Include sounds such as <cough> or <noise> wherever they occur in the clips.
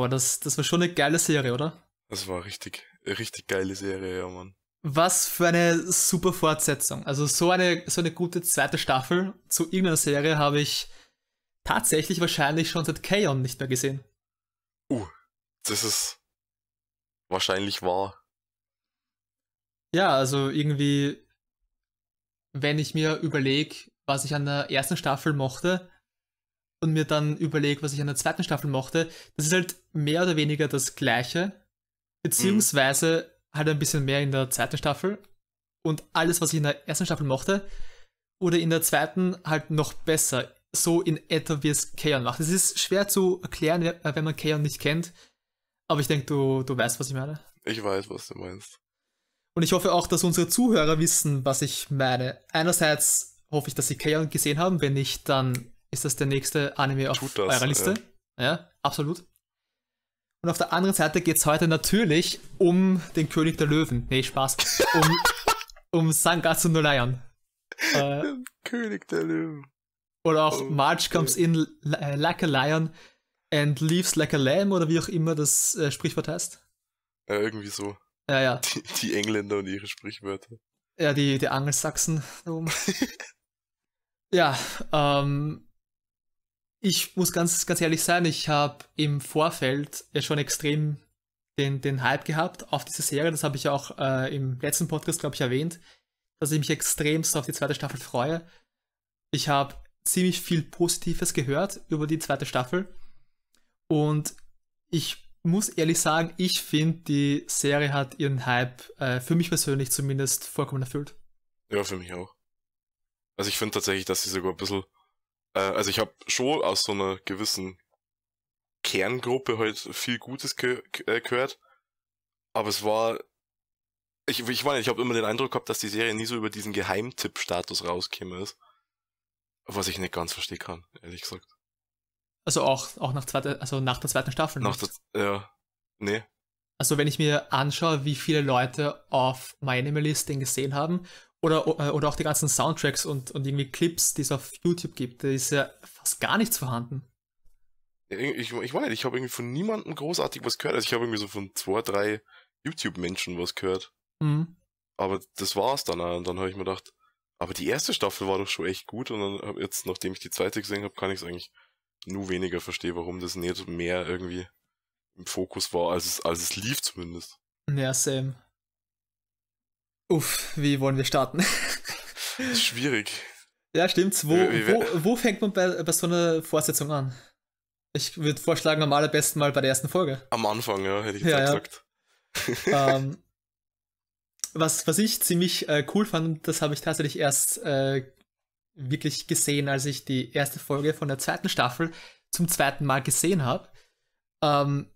Boah, das, das war schon eine geile Serie, oder? Das war richtig, richtig geile Serie, ja, Mann. Was für eine super Fortsetzung. Also so eine, so eine gute zweite Staffel zu irgendeiner Serie habe ich tatsächlich wahrscheinlich schon seit Kaon nicht mehr gesehen. Uh, das ist wahrscheinlich wahr. Ja, also irgendwie, wenn ich mir überlege, was ich an der ersten Staffel mochte und mir dann überlege, was ich an der zweiten Staffel mochte, das ist halt mehr oder weniger das Gleiche, beziehungsweise mhm. halt ein bisschen mehr in der zweiten Staffel und alles, was ich in der ersten Staffel mochte, oder in der zweiten halt noch besser, so in etwa wie es Kaon macht. Es ist schwer zu erklären, wenn man Kaon nicht kennt, aber ich denke, du, du weißt, was ich meine. Ich weiß, was du meinst. Und ich hoffe auch, dass unsere Zuhörer wissen, was ich meine. Einerseits hoffe ich, dass sie Kaon gesehen haben. Wenn nicht, dann ist das der nächste Anime auf das, eurer Liste. Ja. ja, absolut. Und auf der anderen Seite geht es heute natürlich um den König der Löwen. Nee, Spaß. Um, <laughs> um Sangatsu no Lion. Äh, König der Löwen. Oder auch oh, March comes okay. in like a lion and leaves like a lamb oder wie auch immer das äh, Sprichwort heißt. Ja, irgendwie so. Ja, ja. Die, die Engländer und ihre Sprichwörter. Ja, die, die Angelsachsen. <laughs> ja, ähm, ich muss ganz, ganz ehrlich sein, ich habe im Vorfeld ja schon extrem den, den Hype gehabt auf diese Serie. Das habe ich auch äh, im letzten Podcast, glaube ich, erwähnt, dass ich mich extremst auf die zweite Staffel freue. Ich habe ziemlich viel Positives gehört über die zweite Staffel. Und ich muss ehrlich sagen, ich finde, die Serie hat ihren Hype äh, für mich persönlich zumindest vollkommen erfüllt. Ja, für mich auch. Also ich finde tatsächlich, dass sie sogar ein bisschen, äh, also ich habe schon aus so einer gewissen Kerngruppe halt viel Gutes ge äh, gehört, aber es war, ich, ich meine, ich habe immer den Eindruck gehabt, dass die Serie nie so über diesen Geheimtipp-Status rauskäme ist, was ich nicht ganz verstehen kann, ehrlich gesagt. Also auch, auch nach, zweite, also nach der zweiten Staffel. Nach der, ja, nee. Also wenn ich mir anschaue, wie viele Leute auf My Animalist den gesehen haben, oder, äh, oder auch die ganzen Soundtracks und, und irgendwie Clips, die es auf YouTube gibt, da ist ja fast gar nichts vorhanden. Ich, ich meine, ich habe irgendwie von niemandem großartig was gehört. Also ich habe irgendwie so von zwei, drei YouTube-Menschen was gehört. Mhm. Aber das war's dann. Und dann habe ich mir gedacht, aber die erste Staffel war doch schon echt gut. Und dann habe jetzt, nachdem ich die zweite gesehen habe, kann ich es eigentlich nur weniger verstehe, warum das nicht mehr irgendwie im Fokus war, als es, als es lief zumindest. Ja, same. Uff, wie wollen wir starten? das ist schwierig. Ja, stimmt's. Wo, wo, wo fängt man bei, bei so einer Fortsetzung an? Ich würde vorschlagen, am allerbesten mal bei der ersten Folge. Am Anfang, ja, hätte ich jetzt ja, gesagt. <laughs> ähm, was, was ich ziemlich äh, cool fand, das habe ich tatsächlich erst äh, wirklich gesehen, als ich die erste Folge von der zweiten Staffel zum zweiten Mal gesehen habe. Ähm,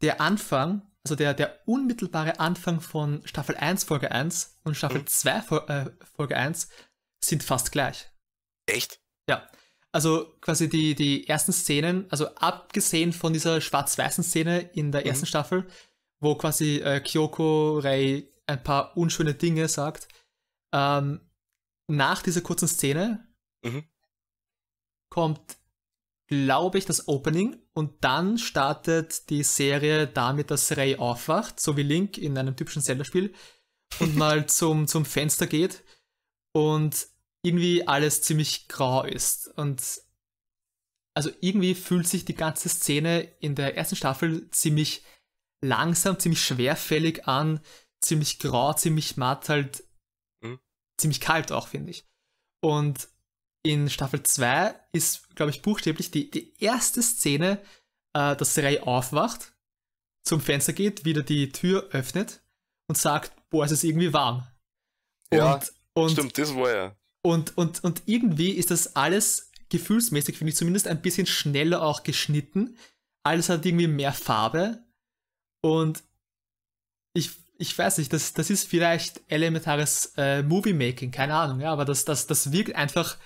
der Anfang, also der, der unmittelbare Anfang von Staffel 1, Folge 1 und Staffel mhm. 2, äh, Folge 1 sind fast gleich. Echt? Ja. Also quasi die, die ersten Szenen, also abgesehen von dieser schwarz-weißen Szene in der ersten mhm. Staffel, wo quasi äh, Kyoko Rei ein paar unschöne Dinge sagt, ähm, nach dieser kurzen Szene mhm. kommt, glaube ich, das Opening und dann startet die Serie damit, dass Ray aufwacht, so wie Link in einem typischen Zelda-Spiel und <laughs> mal zum, zum Fenster geht und irgendwie alles ziemlich grau ist. Und also irgendwie fühlt sich die ganze Szene in der ersten Staffel ziemlich langsam, ziemlich schwerfällig an, ziemlich grau, ziemlich matt, halt ziemlich kalt auch, finde ich. Und in Staffel 2 ist, glaube ich, buchstäblich die, die erste Szene, äh, dass Ray aufwacht, zum Fenster geht, wieder die Tür öffnet und sagt, boah, es ist irgendwie warm. Ja, und, stimmt, das war ja. Und, und, und irgendwie ist das alles gefühlsmäßig, finde ich zumindest, ein bisschen schneller auch geschnitten. Alles hat irgendwie mehr Farbe. Und ich ich weiß nicht, das, das ist vielleicht elementares äh, Movie-Making, keine Ahnung, ja, aber das, das, das wirkt einfach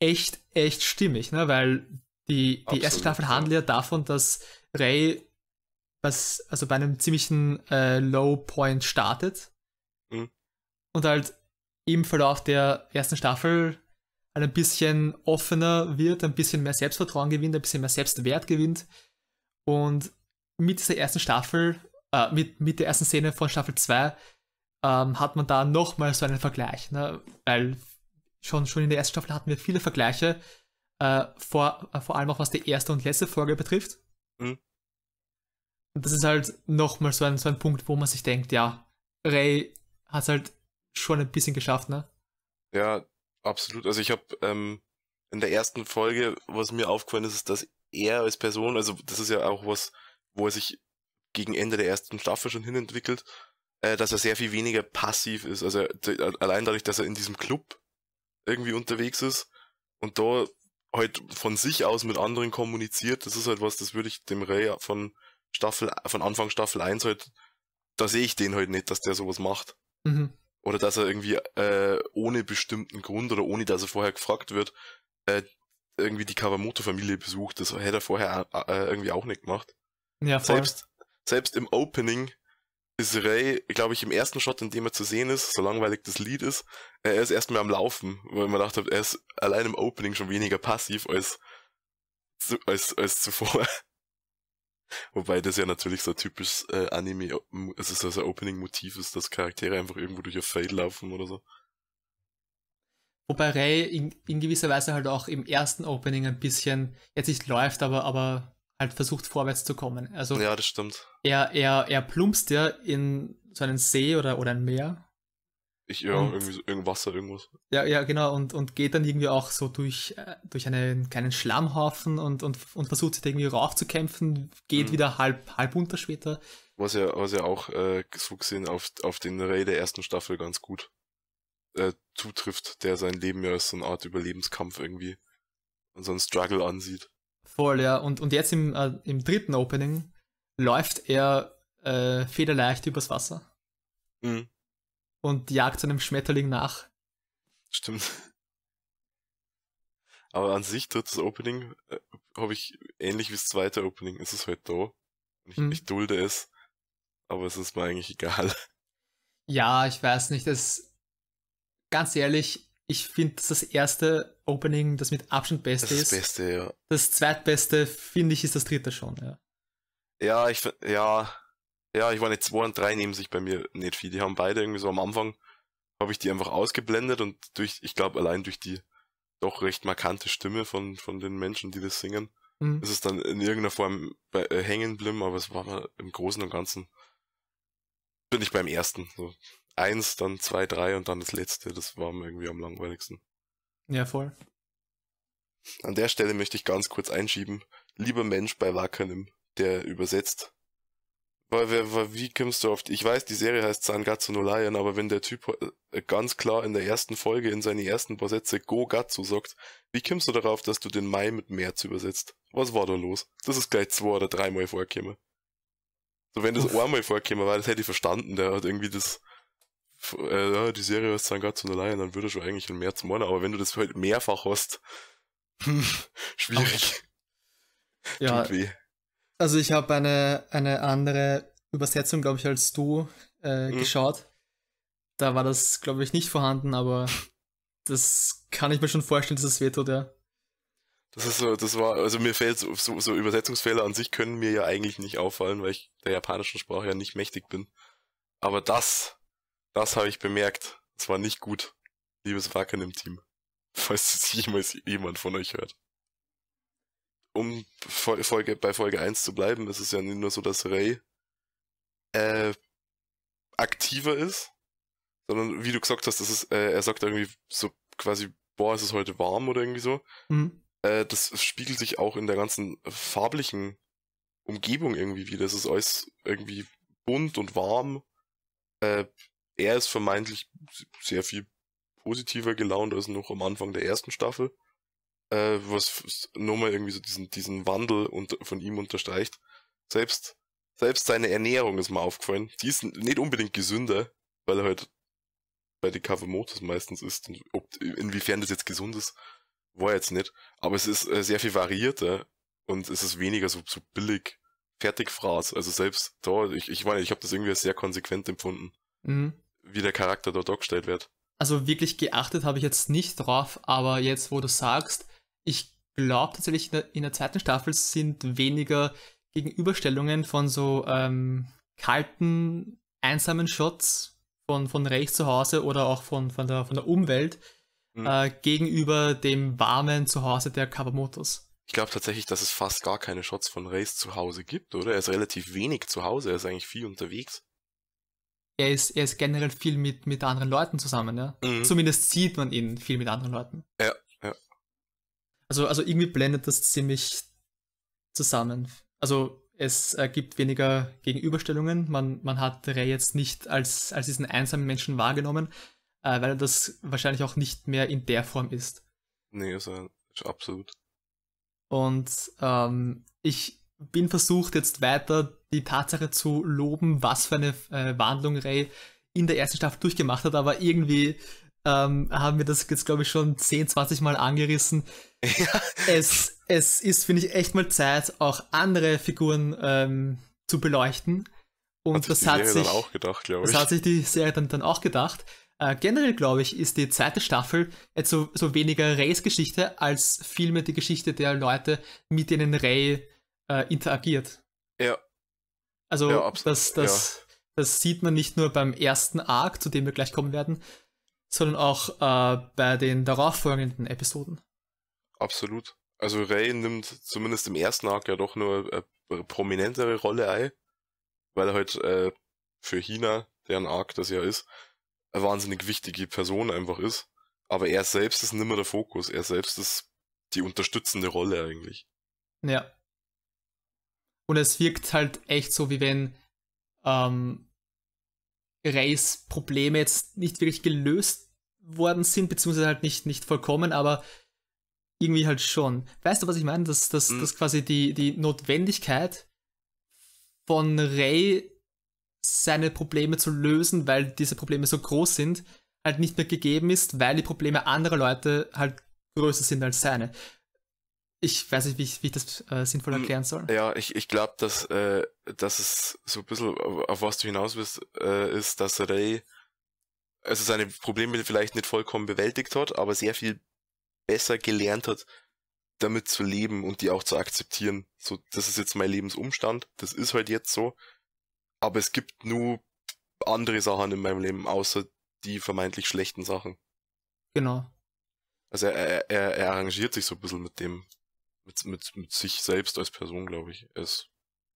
echt, echt stimmig, ne? weil die, die erste Staffel handelt ja davon, dass Ray was, also bei einem ziemlichen äh, Low Point startet mhm. und halt im Verlauf der ersten Staffel halt ein bisschen offener wird, ein bisschen mehr Selbstvertrauen gewinnt, ein bisschen mehr Selbstwert gewinnt Und mit dieser ersten Staffel, äh, mit, mit der ersten Szene von Staffel 2, ähm, hat man da nochmal so einen Vergleich. Ne? Weil schon, schon in der ersten Staffel hatten wir viele Vergleiche, äh, vor, äh, vor allem auch was die erste und letzte Folge betrifft. Mhm. Und das ist halt nochmal so ein, so ein Punkt, wo man sich denkt, ja, Ray hat es halt schon ein bisschen geschafft, ne? Ja, absolut. Also ich habe ähm, in der ersten Folge, was mir aufgefallen ist, ist, dass er als Person, also das ist ja auch was, wo er sich gegen Ende der ersten Staffel schon hinentwickelt, äh, dass er sehr viel weniger passiv ist. Also allein dadurch, dass er in diesem Club irgendwie unterwegs ist und da halt von sich aus mit anderen kommuniziert, das ist halt was, das würde ich dem Ray von Staffel, von Anfang Staffel 1 halt, da sehe ich den halt nicht, dass der sowas macht. Mhm. Oder dass er irgendwie äh, ohne bestimmten Grund oder ohne dass er vorher gefragt wird, äh, irgendwie die Kawamoto-Familie besucht. Das hätte er vorher äh, irgendwie auch nicht gemacht. Ja, voll. Selbst, selbst im Opening ist Ray, glaube ich, im ersten Shot, in dem er zu sehen ist, so langweilig das Lied ist, er ist erstmal am Laufen, weil man dachte, er ist allein im Opening schon weniger passiv als, als, als zuvor. <laughs> Wobei das ja natürlich so typisch äh, Anime, also so ein Opening-Motiv ist, dass Charaktere einfach irgendwo durch ihr Fade laufen oder so. Wobei Ray in, in, gewisser Weise halt auch im ersten Opening ein bisschen, jetzt nicht läuft, aber, aber halt versucht vorwärts zu kommen. Also ja, das stimmt. Er, er, er plumpst ja in so einen See oder, oder ein Meer ich, ja, und, irgendwie so, irgend Wasser, irgendwas. Ja, ja, genau, und, und geht dann irgendwie auch so durch, äh, durch einen kleinen Schlammhaufen und, und, und versucht sich irgendwie raufzukämpfen, geht mhm. wieder halb, halb unter später. Was ja, was ja auch äh, so gesehen auf, auf den Ray der ersten Staffel ganz gut äh, zutrifft, der sein Leben ja als so eine Art Überlebenskampf irgendwie und so ein Struggle ansieht. Voll, ja, und, und jetzt im, äh, im dritten Opening läuft er äh, federleicht übers Wasser. Mhm und jagt seinem Schmetterling nach. Stimmt. <laughs> Aber an sich, drittes Opening, äh, habe ich ähnlich wie das zweite Opening, ist es halt da. Ich, hm. ich dulde es, aber es ist mir eigentlich egal. <laughs> Ja, ich weiß nicht, das ganz ehrlich, ich finde das erste Opening, das mit Abstand beste ist. Das Beste, ja. Das zweitbeste, finde ich, ist das dritte schon, ja. Ja, ich ja, ja, ich war nicht zwei und drei nehmen sich bei mir nicht viel. Die haben beide irgendwie so am Anfang, habe ich die einfach ausgeblendet und durch, ich glaube allein durch die doch recht markante Stimme von, von den Menschen, die das singen, mhm. ist es dann in irgendeiner Form bei, äh, hängen geblieben, aber es war mal im Großen und Ganzen, bin ich beim ersten. So. Eins, dann zwei, drei und dann das letzte, das war mir irgendwie am langweiligsten. Ja, voll. An der Stelle möchte ich ganz kurz einschieben, lieber Mensch bei Wakanim, der übersetzt weil, wie kommst du auf ich weiß, die Serie heißt Sangatsu no Lion, aber wenn der Typ äh, ganz klar in der ersten Folge in seine ersten paar Sätze Go Gatsu sagt, wie kommst du darauf, dass du den Mai mit März übersetzt? Was war da los? Das ist gleich zwei oder dreimal vorgekommen. So, wenn das Uff. einmal vorgekommen war, das hätte ich verstanden, der hat irgendwie das, äh, die Serie heißt Sangatsu no Lion, dann würde schon eigentlich in März meinen, aber wenn du das halt mehrfach hast, <laughs> schwierig. Ja. Tut weh. Also ich habe eine, eine andere Übersetzung, glaube ich, als du äh, mhm. geschaut. Da war das, glaube ich, nicht vorhanden, aber das kann ich mir schon vorstellen, dass es wehtut, ja. Das ist so, das war, also mir fällt so, so, so Übersetzungsfehler an sich können mir ja eigentlich nicht auffallen, weil ich der japanischen Sprache ja nicht mächtig bin. Aber das, das habe ich bemerkt. Das war nicht gut. Liebes Wacken im Team. <laughs> Falls es jemals jemand von euch hört um Folge, bei Folge 1 zu bleiben, ist es ja nicht nur so, dass Ray äh, aktiver ist, sondern wie du gesagt hast, das ist, äh, er sagt irgendwie so quasi, boah, ist es heute warm oder irgendwie so. Mhm. Äh, das spiegelt sich auch in der ganzen farblichen Umgebung irgendwie wieder. Das ist alles irgendwie bunt und warm. Äh, er ist vermeintlich sehr viel positiver gelaunt als noch am Anfang der ersten Staffel äh, was nochmal irgendwie so diesen, diesen Wandel und, von ihm unterstreicht. Selbst, selbst seine Ernährung ist mir aufgefallen. Die ist nicht unbedingt gesünder, weil er halt bei den Kawamotos meistens ist. Und ob, inwiefern das jetzt gesund ist, war jetzt nicht. Aber es ist äh, sehr viel variierter und es ist weniger so, so billig Fertigfraß. Also selbst da, ich, ich meine, ich habe das irgendwie sehr konsequent empfunden, mhm. Wie der Charakter dort dargestellt wird. Also wirklich geachtet habe ich jetzt nicht drauf, aber jetzt, wo du sagst, ich glaube tatsächlich, in der, in der, zweiten Staffel sind weniger Gegenüberstellungen von so ähm, kalten, einsamen Shots von, von Rey zu Hause oder auch von, von, der, von der Umwelt mhm. äh, gegenüber dem warmen Zuhause der Kawamotos. Ich glaube tatsächlich, dass es fast gar keine Shots von Reis zu Hause gibt, oder? Er ist relativ wenig zu Hause, er ist eigentlich viel unterwegs. Er ist, er ist generell viel mit, mit anderen Leuten zusammen, ja. Mhm. Zumindest sieht man ihn viel mit anderen Leuten. Ja, ja. Also, also irgendwie blendet das ziemlich zusammen. Also es äh, gibt weniger Gegenüberstellungen. Man, man hat Ray jetzt nicht als, als diesen einsamen Menschen wahrgenommen, äh, weil er das wahrscheinlich auch nicht mehr in der Form ist. Nee, er absolut. Und ähm, ich bin versucht, jetzt weiter die Tatsache zu loben, was für eine äh, Wandlung Ray in der ersten Staffel durchgemacht hat, aber irgendwie ähm, haben wir das jetzt, glaube ich, schon 10, 20 Mal angerissen. Ja. Es, es ist, finde ich, echt mal Zeit, auch andere Figuren ähm, zu beleuchten. Und hat das, hat sich, gedacht, das hat sich die Serie dann, dann auch gedacht. Äh, generell, glaube ich, ist die zweite Staffel jetzt so, so weniger Rays Geschichte als vielmehr die Geschichte der Leute, mit denen Ray äh, interagiert. Ja. Also, ja, das, das, ja. das sieht man nicht nur beim ersten Arc, zu dem wir gleich kommen werden, sondern auch äh, bei den darauffolgenden Episoden. Absolut. Also Ray nimmt zumindest im ersten Arc ja doch nur eine prominentere Rolle ein, weil er halt äh, für China, deren Arc das ja ist, eine wahnsinnig wichtige Person einfach ist. Aber er selbst ist nicht mehr der Fokus. Er selbst ist die unterstützende Rolle eigentlich. Ja. Und es wirkt halt echt so, wie wenn ähm, Rays Probleme jetzt nicht wirklich gelöst worden sind, beziehungsweise halt nicht, nicht vollkommen, aber irgendwie halt schon. Weißt du, was ich meine? Dass, dass, mhm. dass quasi die, die Notwendigkeit von Ray seine Probleme zu lösen, weil diese Probleme so groß sind, halt nicht mehr gegeben ist, weil die Probleme anderer Leute halt größer sind als seine. Ich weiß nicht, wie ich, wie ich das äh, sinnvoll hm, erklären soll. Ja, ich, ich glaube, dass, äh, dass es so ein bisschen, auf was du hinaus willst, äh, ist, dass Ray also seine Probleme vielleicht nicht vollkommen bewältigt hat, aber sehr viel besser gelernt hat, damit zu leben und die auch zu akzeptieren. So, das ist jetzt mein Lebensumstand, das ist halt jetzt so. Aber es gibt nur andere Sachen in meinem Leben, außer die vermeintlich schlechten Sachen. Genau. Also er, er, er arrangiert sich so ein bisschen mit dem, mit, mit, mit sich selbst als Person, glaube ich. Er ist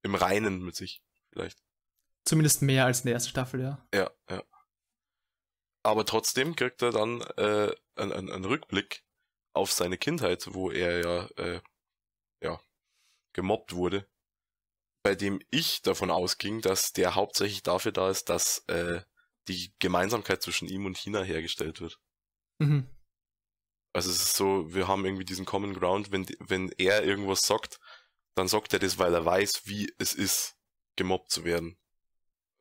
im Reinen mit sich, vielleicht. Zumindest mehr als in der ersten Staffel, ja. Ja, ja. Aber trotzdem kriegt er dann äh, einen, einen Rückblick auf seine Kindheit, wo er ja, äh, ja gemobbt wurde, bei dem ich davon ausging, dass der hauptsächlich dafür da ist, dass äh, die Gemeinsamkeit zwischen ihm und China hergestellt wird. Mhm. Also es ist so, wir haben irgendwie diesen Common Ground, wenn, wenn er irgendwas sagt, dann sagt er das, weil er weiß, wie es ist, gemobbt zu werden.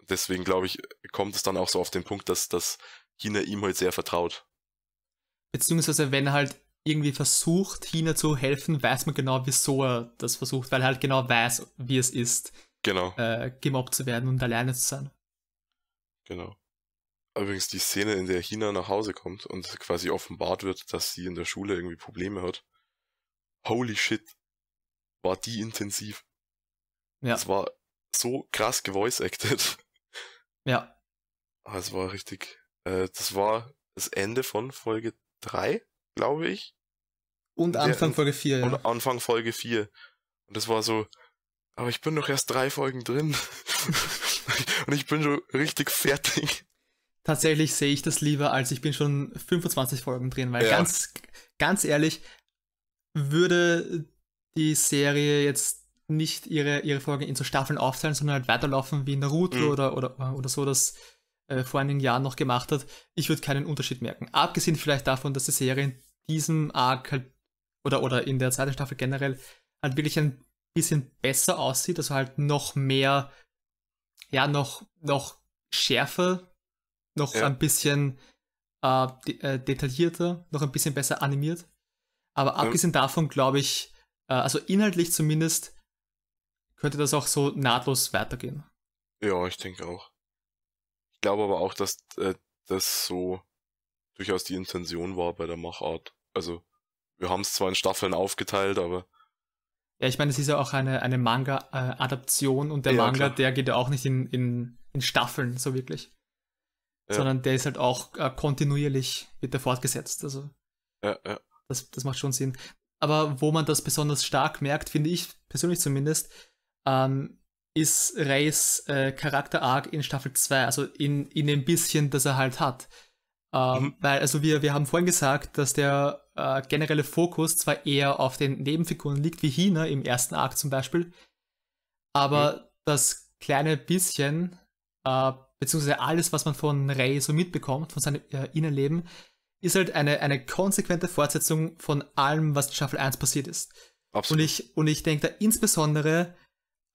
Deswegen glaube ich, kommt es dann auch so auf den Punkt, dass, dass China ihm halt sehr vertraut. Beziehungsweise wenn er halt irgendwie versucht, China zu helfen, weiß man genau, wieso er das versucht, weil er halt genau weiß, wie es ist, genau. äh, gemobbt zu werden und alleine zu sein. Genau. Übrigens die Szene, in der China nach Hause kommt und quasi offenbart wird, dass sie in der Schule irgendwie Probleme hat. Holy shit. War die intensiv. Ja. Das war so krass gevoice-acted. Ja. Ah, es war richtig, äh, das war das Ende von Folge 3, glaube ich. Und Anfang Der, Folge 4, ja. Und Anfang Folge 4. Und das war so, aber ich bin doch erst drei Folgen drin. <laughs> und ich bin schon richtig fertig. Tatsächlich sehe ich das lieber, als ich bin schon 25 Folgen drin, weil ja. ganz, ganz ehrlich, würde die Serie jetzt nicht ihre, ihre Folgen in so Staffeln aufteilen, sondern halt weiterlaufen wie Naruto mhm. oder, oder, oder so, das äh, vor einigen Jahren noch gemacht hat, ich würde keinen Unterschied merken. Abgesehen vielleicht davon, dass die Serie in diesem Arc halt oder, oder in der zweiten Staffel generell halt wirklich ein bisschen besser aussieht, also halt noch mehr, ja, noch, noch schärfer, noch ja. ein bisschen äh, de äh, detaillierter, noch ein bisschen besser animiert. Aber ja. abgesehen davon glaube ich, äh, also inhaltlich zumindest, könnte das auch so nahtlos weitergehen. Ja, ich denke auch. Ich glaube aber auch, dass äh, das so durchaus die Intention war bei der Machart. Also, wir haben es zwar in Staffeln aufgeteilt, aber Ja, ich meine, es ist ja auch eine, eine Manga-Adaption und der ja, Manga, klar. der geht ja auch nicht in, in, in Staffeln so wirklich. Ja. Sondern der ist halt auch äh, kontinuierlich, wird der fortgesetzt. Also ja, ja. Das, das macht schon Sinn. Aber wo man das besonders stark merkt, finde ich persönlich zumindest, ähm, ist Reys äh, Charakter-Arc in Staffel 2, also in, in dem bisschen, das er halt hat. Ähm, mhm. Weil, also wir, wir haben vorhin gesagt, dass der äh, generelle Fokus zwar eher auf den Nebenfiguren liegt, wie Hina im ersten Arc zum Beispiel, aber mhm. das kleine bisschen, äh, beziehungsweise alles, was man von Ray so mitbekommt, von seinem äh, Innenleben, ist halt eine, eine konsequente Fortsetzung von allem, was in Staffel 1 passiert ist. Absolut. Und ich, und ich denke da insbesondere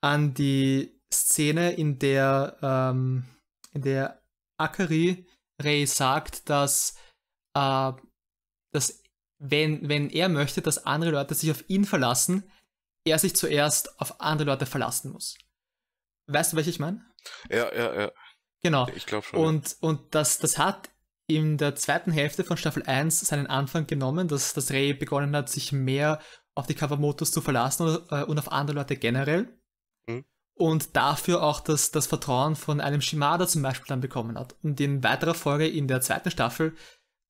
an die Szene, in der, ähm, in der Akari Ray sagt, dass, äh, dass wenn, wenn er möchte, dass andere Leute sich auf ihn verlassen, er sich zuerst auf andere Leute verlassen muss. Weißt du, was ich meine? Ja, ja, ja. Genau. Ich glaube schon. Und, und das, das hat in der zweiten Hälfte von Staffel 1 seinen Anfang genommen, dass, dass Ray begonnen hat, sich mehr auf die Kawamotos zu verlassen und, äh, und auf andere Leute generell. Mhm. Und dafür auch das, das Vertrauen von einem Shimada zum Beispiel dann bekommen hat. Und in weiterer Folge in der zweiten Staffel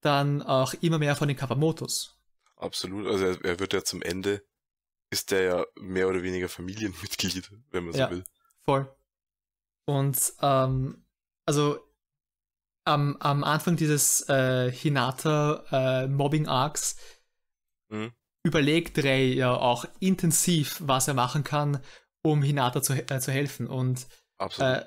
dann auch immer mehr von den Kawamotos. Absolut, also er, er wird ja zum Ende, ist der ja mehr oder weniger Familienmitglied, <laughs> wenn man so ja, will. Voll. Und ähm, also am, am Anfang dieses äh, Hinata äh, mhm. überlegt Ray ja auch intensiv, was er machen kann, um Hinata zu, äh, zu helfen. Und äh,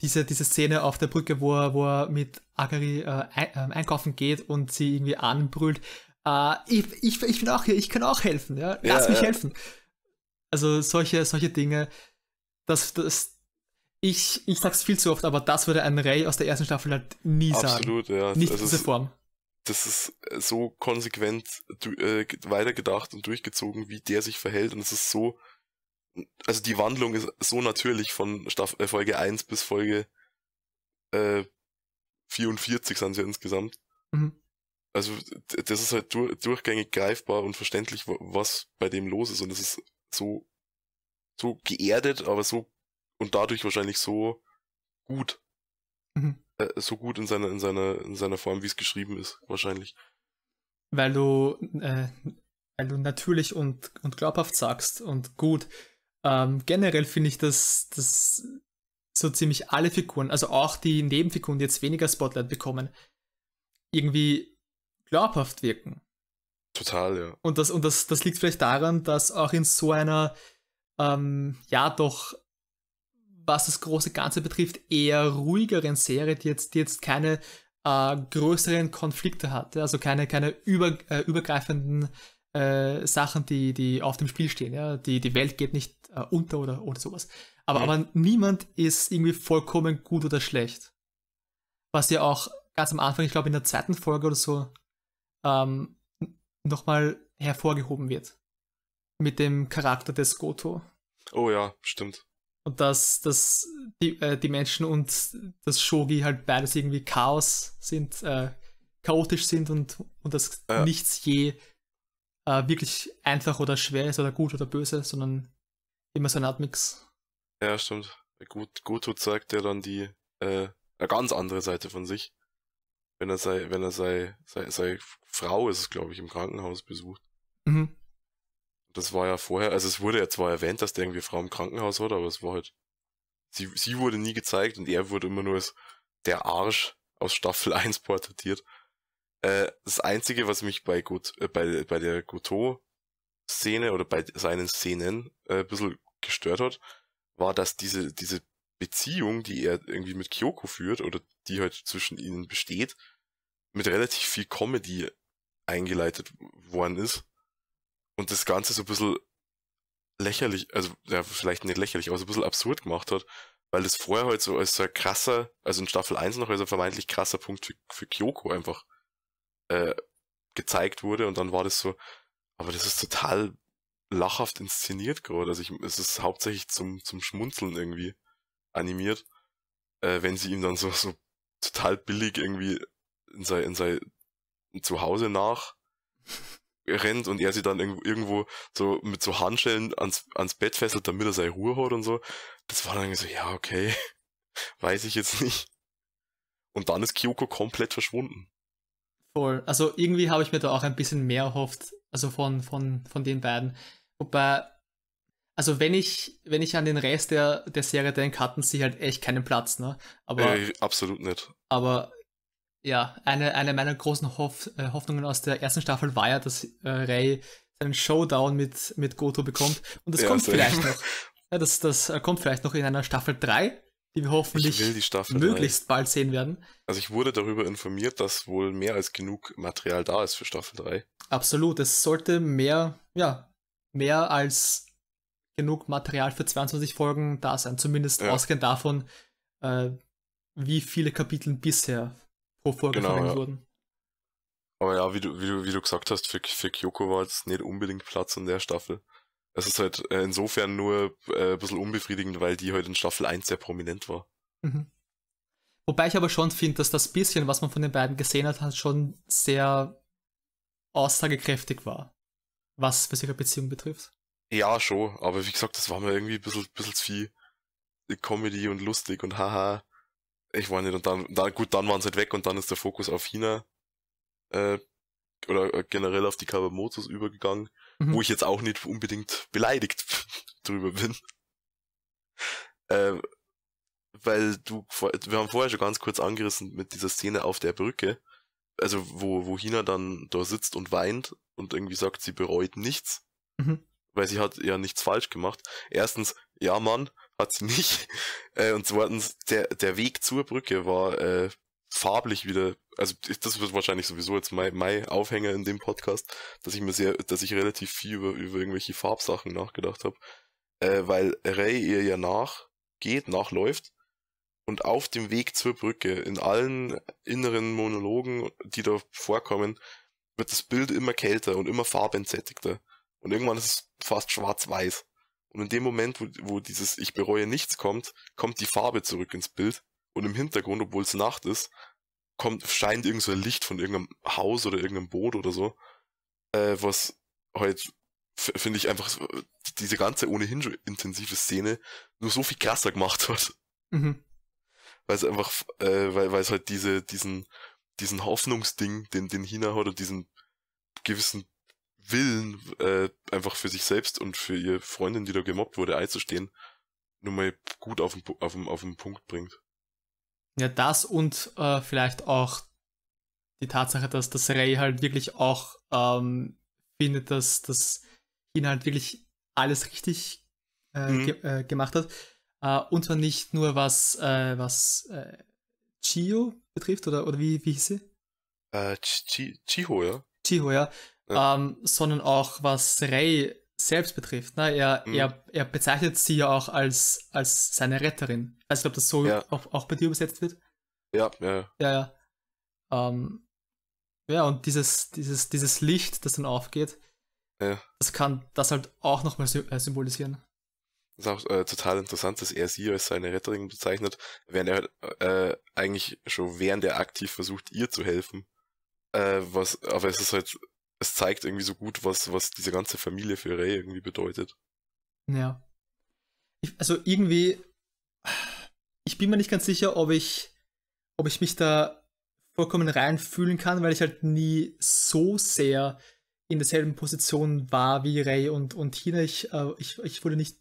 diese, diese Szene auf der Brücke, wo er, wo er mit Agari äh, ein, ähm, einkaufen geht und sie irgendwie anbrüllt, äh, ich, ich, ich bin auch hier, ich kann auch helfen, ja? lass ja, mich ja. helfen. Also solche, solche Dinge, das, das, ich, ich sag's viel zu oft, aber das würde ein Ray aus der ersten Staffel halt nie Absolut, sagen. Absolut, ja. Nicht also in dieser Form. Das ist so konsequent äh, weitergedacht und durchgezogen, wie der sich verhält. Und es ist so, also die Wandlung ist so natürlich von Staffel, äh, Folge 1 bis Folge äh, 44 sind sie ja insgesamt. Mhm. Also das ist halt dur durchgängig greifbar und verständlich, was bei dem los ist. Und es ist so, so geerdet, aber so und dadurch wahrscheinlich so gut. Mhm. Äh, so gut in seiner, in seiner, in seiner Form, wie es geschrieben ist, wahrscheinlich. Weil du, äh, weil du natürlich und, und glaubhaft sagst und gut. Ähm, generell finde ich, dass, dass so ziemlich alle Figuren, also auch die Nebenfiguren, die jetzt weniger Spotlight bekommen, irgendwie glaubhaft wirken. Total, ja. Und das, und das, das liegt vielleicht daran, dass auch in so einer, ähm, ja, doch was das große Ganze betrifft, eher ruhigeren Serie, die jetzt, die jetzt keine äh, größeren Konflikte hat, also keine, keine über, äh, übergreifenden äh, Sachen, die, die auf dem Spiel stehen. Ja? Die, die Welt geht nicht äh, unter oder, oder sowas. Aber, mhm. aber niemand ist irgendwie vollkommen gut oder schlecht. Was ja auch ganz am Anfang, ich glaube in der zweiten Folge oder so, ähm, nochmal hervorgehoben wird. Mit dem Charakter des Goto. Oh ja, stimmt. Und dass, dass die, äh, die Menschen und das Shogi halt beides irgendwie Chaos sind, äh, chaotisch sind und, und dass ja. nichts je äh, wirklich einfach oder schwer ist oder gut oder böse, sondern immer so eine Art Mix. Ja, stimmt. Gut, Goto zeigt ja dann die äh, eine ganz andere Seite von sich. Wenn er sei, wenn er sei, sei, sei Frau ist es, glaube ich, im Krankenhaus besucht. Mhm. Das war ja vorher, also es wurde ja zwar erwähnt, dass der irgendwie Frau im Krankenhaus hat, aber es war halt, sie, sie wurde nie gezeigt und er wurde immer nur als der Arsch aus Staffel <laughs> 1 porträtiert. Äh, das einzige, was mich bei Gut, äh, bei, bei der Goto-Szene oder bei seinen Szenen äh, ein bisschen gestört hat, war, dass diese, diese Beziehung, die er irgendwie mit Kyoko führt oder die halt zwischen ihnen besteht, mit relativ viel Comedy eingeleitet worden ist und das Ganze so ein bisschen lächerlich, also ja, vielleicht nicht lächerlich, aber so ein bisschen absurd gemacht hat, weil das vorher halt so als so ein krasser, also in Staffel 1 noch als ein vermeintlich krasser Punkt für, für Kyoko einfach äh, gezeigt wurde und dann war das so, aber das ist total lachhaft inszeniert gerade, also ich, es ist hauptsächlich zum, zum Schmunzeln irgendwie animiert, äh, wenn sie ihm dann so, so total billig irgendwie in sein, in sein Zuhause nach rennt und er sie dann irgendwo so mit so Handschellen ans, ans Bett fesselt, damit er seine Ruhe hat und so. Das war dann so, ja, okay. <laughs> Weiß ich jetzt nicht. Und dann ist Kyoko komplett verschwunden. Voll. Also irgendwie habe ich mir da auch ein bisschen mehr erhofft, also von, von, von den beiden. Wobei, also wenn ich, wenn ich an den Rest der, der Serie denke, hatten sie halt echt keinen Platz, ne? Aber. Äh, absolut nicht. Aber ja, eine, eine meiner großen Hoff, äh, Hoffnungen aus der ersten Staffel war ja, dass äh, Ray seinen Showdown mit, mit Goto bekommt. Und das ja, kommt vielleicht noch. Ja, das, das äh, kommt vielleicht noch in einer Staffel 3, die wir hoffentlich die möglichst 3. bald sehen werden. Also ich wurde darüber informiert, dass wohl mehr als genug Material da ist für Staffel 3. Absolut, es sollte mehr, ja, mehr als genug Material für 22 Folgen da sein, zumindest ja. ausgehend davon, äh, wie viele Kapitel bisher Folge genau, verwendet ja. wurden. Aber ja, wie du, wie du, wie du gesagt hast, für, für Kyoko war es nicht unbedingt Platz in der Staffel. Es ist halt äh, insofern nur äh, ein bisschen unbefriedigend, weil die halt in Staffel 1 sehr prominent war. Mhm. Wobei ich aber schon finde, dass das bisschen, was man von den beiden gesehen hat, halt schon sehr aussagekräftig war, was für ihre Beziehung betrifft. Ja, schon, aber wie gesagt, das war mir irgendwie ein bisschen, bisschen zu viel Comedy und lustig und haha ich war nicht, und dann, dann gut, dann waren sie halt weg und dann ist der Fokus auf China äh, oder äh, generell auf die Kawamotos übergegangen, mhm. wo ich jetzt auch nicht unbedingt beleidigt <laughs> drüber bin. Äh, weil du, wir haben vorher schon ganz kurz angerissen mit dieser Szene auf der Brücke, also wo, wo Hina dann da sitzt und weint und irgendwie sagt, sie bereut nichts, mhm. weil sie hat ja nichts falsch gemacht. Erstens, ja Mann, hat sie nicht. <laughs> Äh, und zweitens, der, der Weg zur Brücke war äh, farblich wieder, also das wird wahrscheinlich sowieso jetzt mein, mein Aufhänger in dem Podcast, dass ich mir sehr, dass ich relativ viel über, über irgendwelche Farbsachen nachgedacht habe. Äh, weil Ray ihr ja nachgeht, nachläuft und auf dem Weg zur Brücke, in allen inneren Monologen, die da vorkommen, wird das Bild immer kälter und immer farbentsättigter. Und irgendwann ist es fast schwarz-weiß. Und in dem Moment, wo, wo dieses Ich bereue nichts kommt, kommt die Farbe zurück ins Bild. Und im Hintergrund, obwohl es Nacht ist, kommt, scheint irgend so ein Licht von irgendeinem Haus oder irgendeinem Boot oder so. Äh, was halt, finde ich einfach, diese ganze ohnehin schon intensive Szene nur so viel krasser gemacht <laughs> hat. Mhm. Weil es einfach, äh, weil, weil es halt diese, diesen, diesen Hoffnungsding, den, den China hat und diesen gewissen Willen, äh, einfach für sich selbst und für ihre Freundin, die da gemobbt wurde, einzustehen, nur mal gut auf den, auf den, auf den Punkt bringt. Ja, das und äh, vielleicht auch die Tatsache, dass das Ray halt wirklich auch ähm, findet, dass das ihn halt wirklich alles richtig äh, mhm. ge äh, gemacht hat. Äh, und zwar nicht nur was, äh, was äh, Chio betrifft, oder, oder wie, wie hieß sie? Äh, Ch Chiho, ja. Chiho, ja ja. ähm, sondern auch was Rey selbst betrifft. Ne? Er, mhm. er, er bezeichnet sie ja auch als, als seine Retterin. Ich weiß nicht, ob das so ja. auch, auch bei dir übersetzt wird. Ja, ja. Ja, ja. Ähm, ja, und dieses, dieses, dieses Licht, das dann aufgeht, ja. das kann das halt auch nochmal äh, symbolisieren. Das ist auch äh, total interessant, dass er sie als seine Retterin bezeichnet, während er äh, eigentlich schon während er aktiv versucht, ihr zu helfen. Äh, was, aber es ist halt es zeigt irgendwie so gut, was, was diese ganze Familie für Ray irgendwie bedeutet. Ja. Ich, also irgendwie, ich bin mir nicht ganz sicher, ob ich, ob ich mich da vollkommen reinfühlen kann, weil ich halt nie so sehr in derselben Position war wie Ray und, und Tina. Ich, äh, ich, ich wurde nicht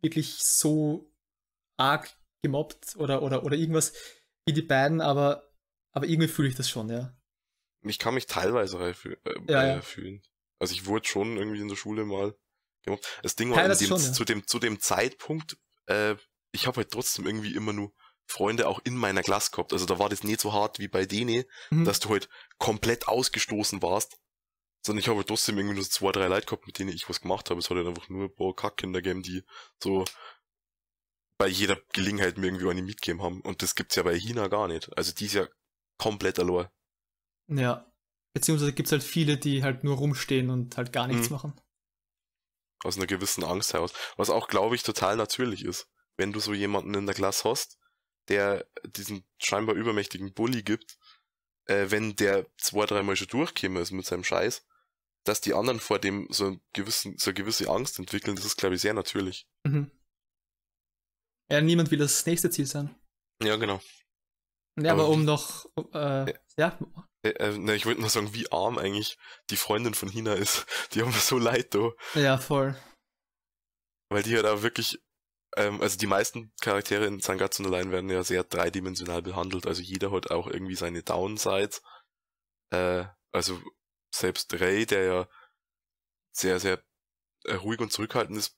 wirklich so arg gemobbt oder, oder, oder irgendwas wie die beiden, aber, aber irgendwie fühle ich das schon, ja ich kann mich teilweise äh, ja, ja. fühlen. Also ich wurde schon irgendwie in der Schule mal gemobbt. Das Ding war dem, schon, ja. zu, dem, zu dem Zeitpunkt, äh, ich habe halt trotzdem irgendwie immer nur Freunde auch in meiner Klasse gehabt. Also da war das nicht so hart wie bei denen, mhm. dass du halt komplett ausgestoßen warst. Sondern ich habe halt trotzdem irgendwie nur so zwei, drei Leute gehabt, mit denen ich was gemacht habe. Es hat halt einfach nur ein paar Kackkinder gegeben, die so bei jeder Gelegenheit mir irgendwie eine mitgegeben haben. Und das gibt's ja bei China gar nicht. Also die ist ja komplett allein. Ja. Beziehungsweise gibt es halt viele, die halt nur rumstehen und halt gar nichts mhm. machen. Aus einer gewissen Angst heraus. Was auch, glaube ich, total natürlich ist. Wenn du so jemanden in der Klasse hast, der diesen scheinbar übermächtigen Bully gibt, äh, wenn der zwei, dreimal schon durchgekommen ist mit seinem Scheiß, dass die anderen vor dem so, einen gewissen, so eine gewisse Angst entwickeln, das ist, glaube ich, sehr natürlich. Mhm. Ja, niemand will das nächste Ziel sein. Ja, genau. Ja, aber, aber um noch, äh, äh, ja. Äh, äh, ne, ich wollte nur sagen, wie arm eigentlich die Freundin von Hina ist. <laughs> Die haben so leid, du. Ja, voll. Weil die ja da wirklich, ähm, also die meisten Charaktere in Sangatsu no Line werden ja sehr dreidimensional behandelt. Also jeder hat auch irgendwie seine Downside. Äh, also selbst Ray, der ja sehr, sehr äh, ruhig und zurückhaltend ist,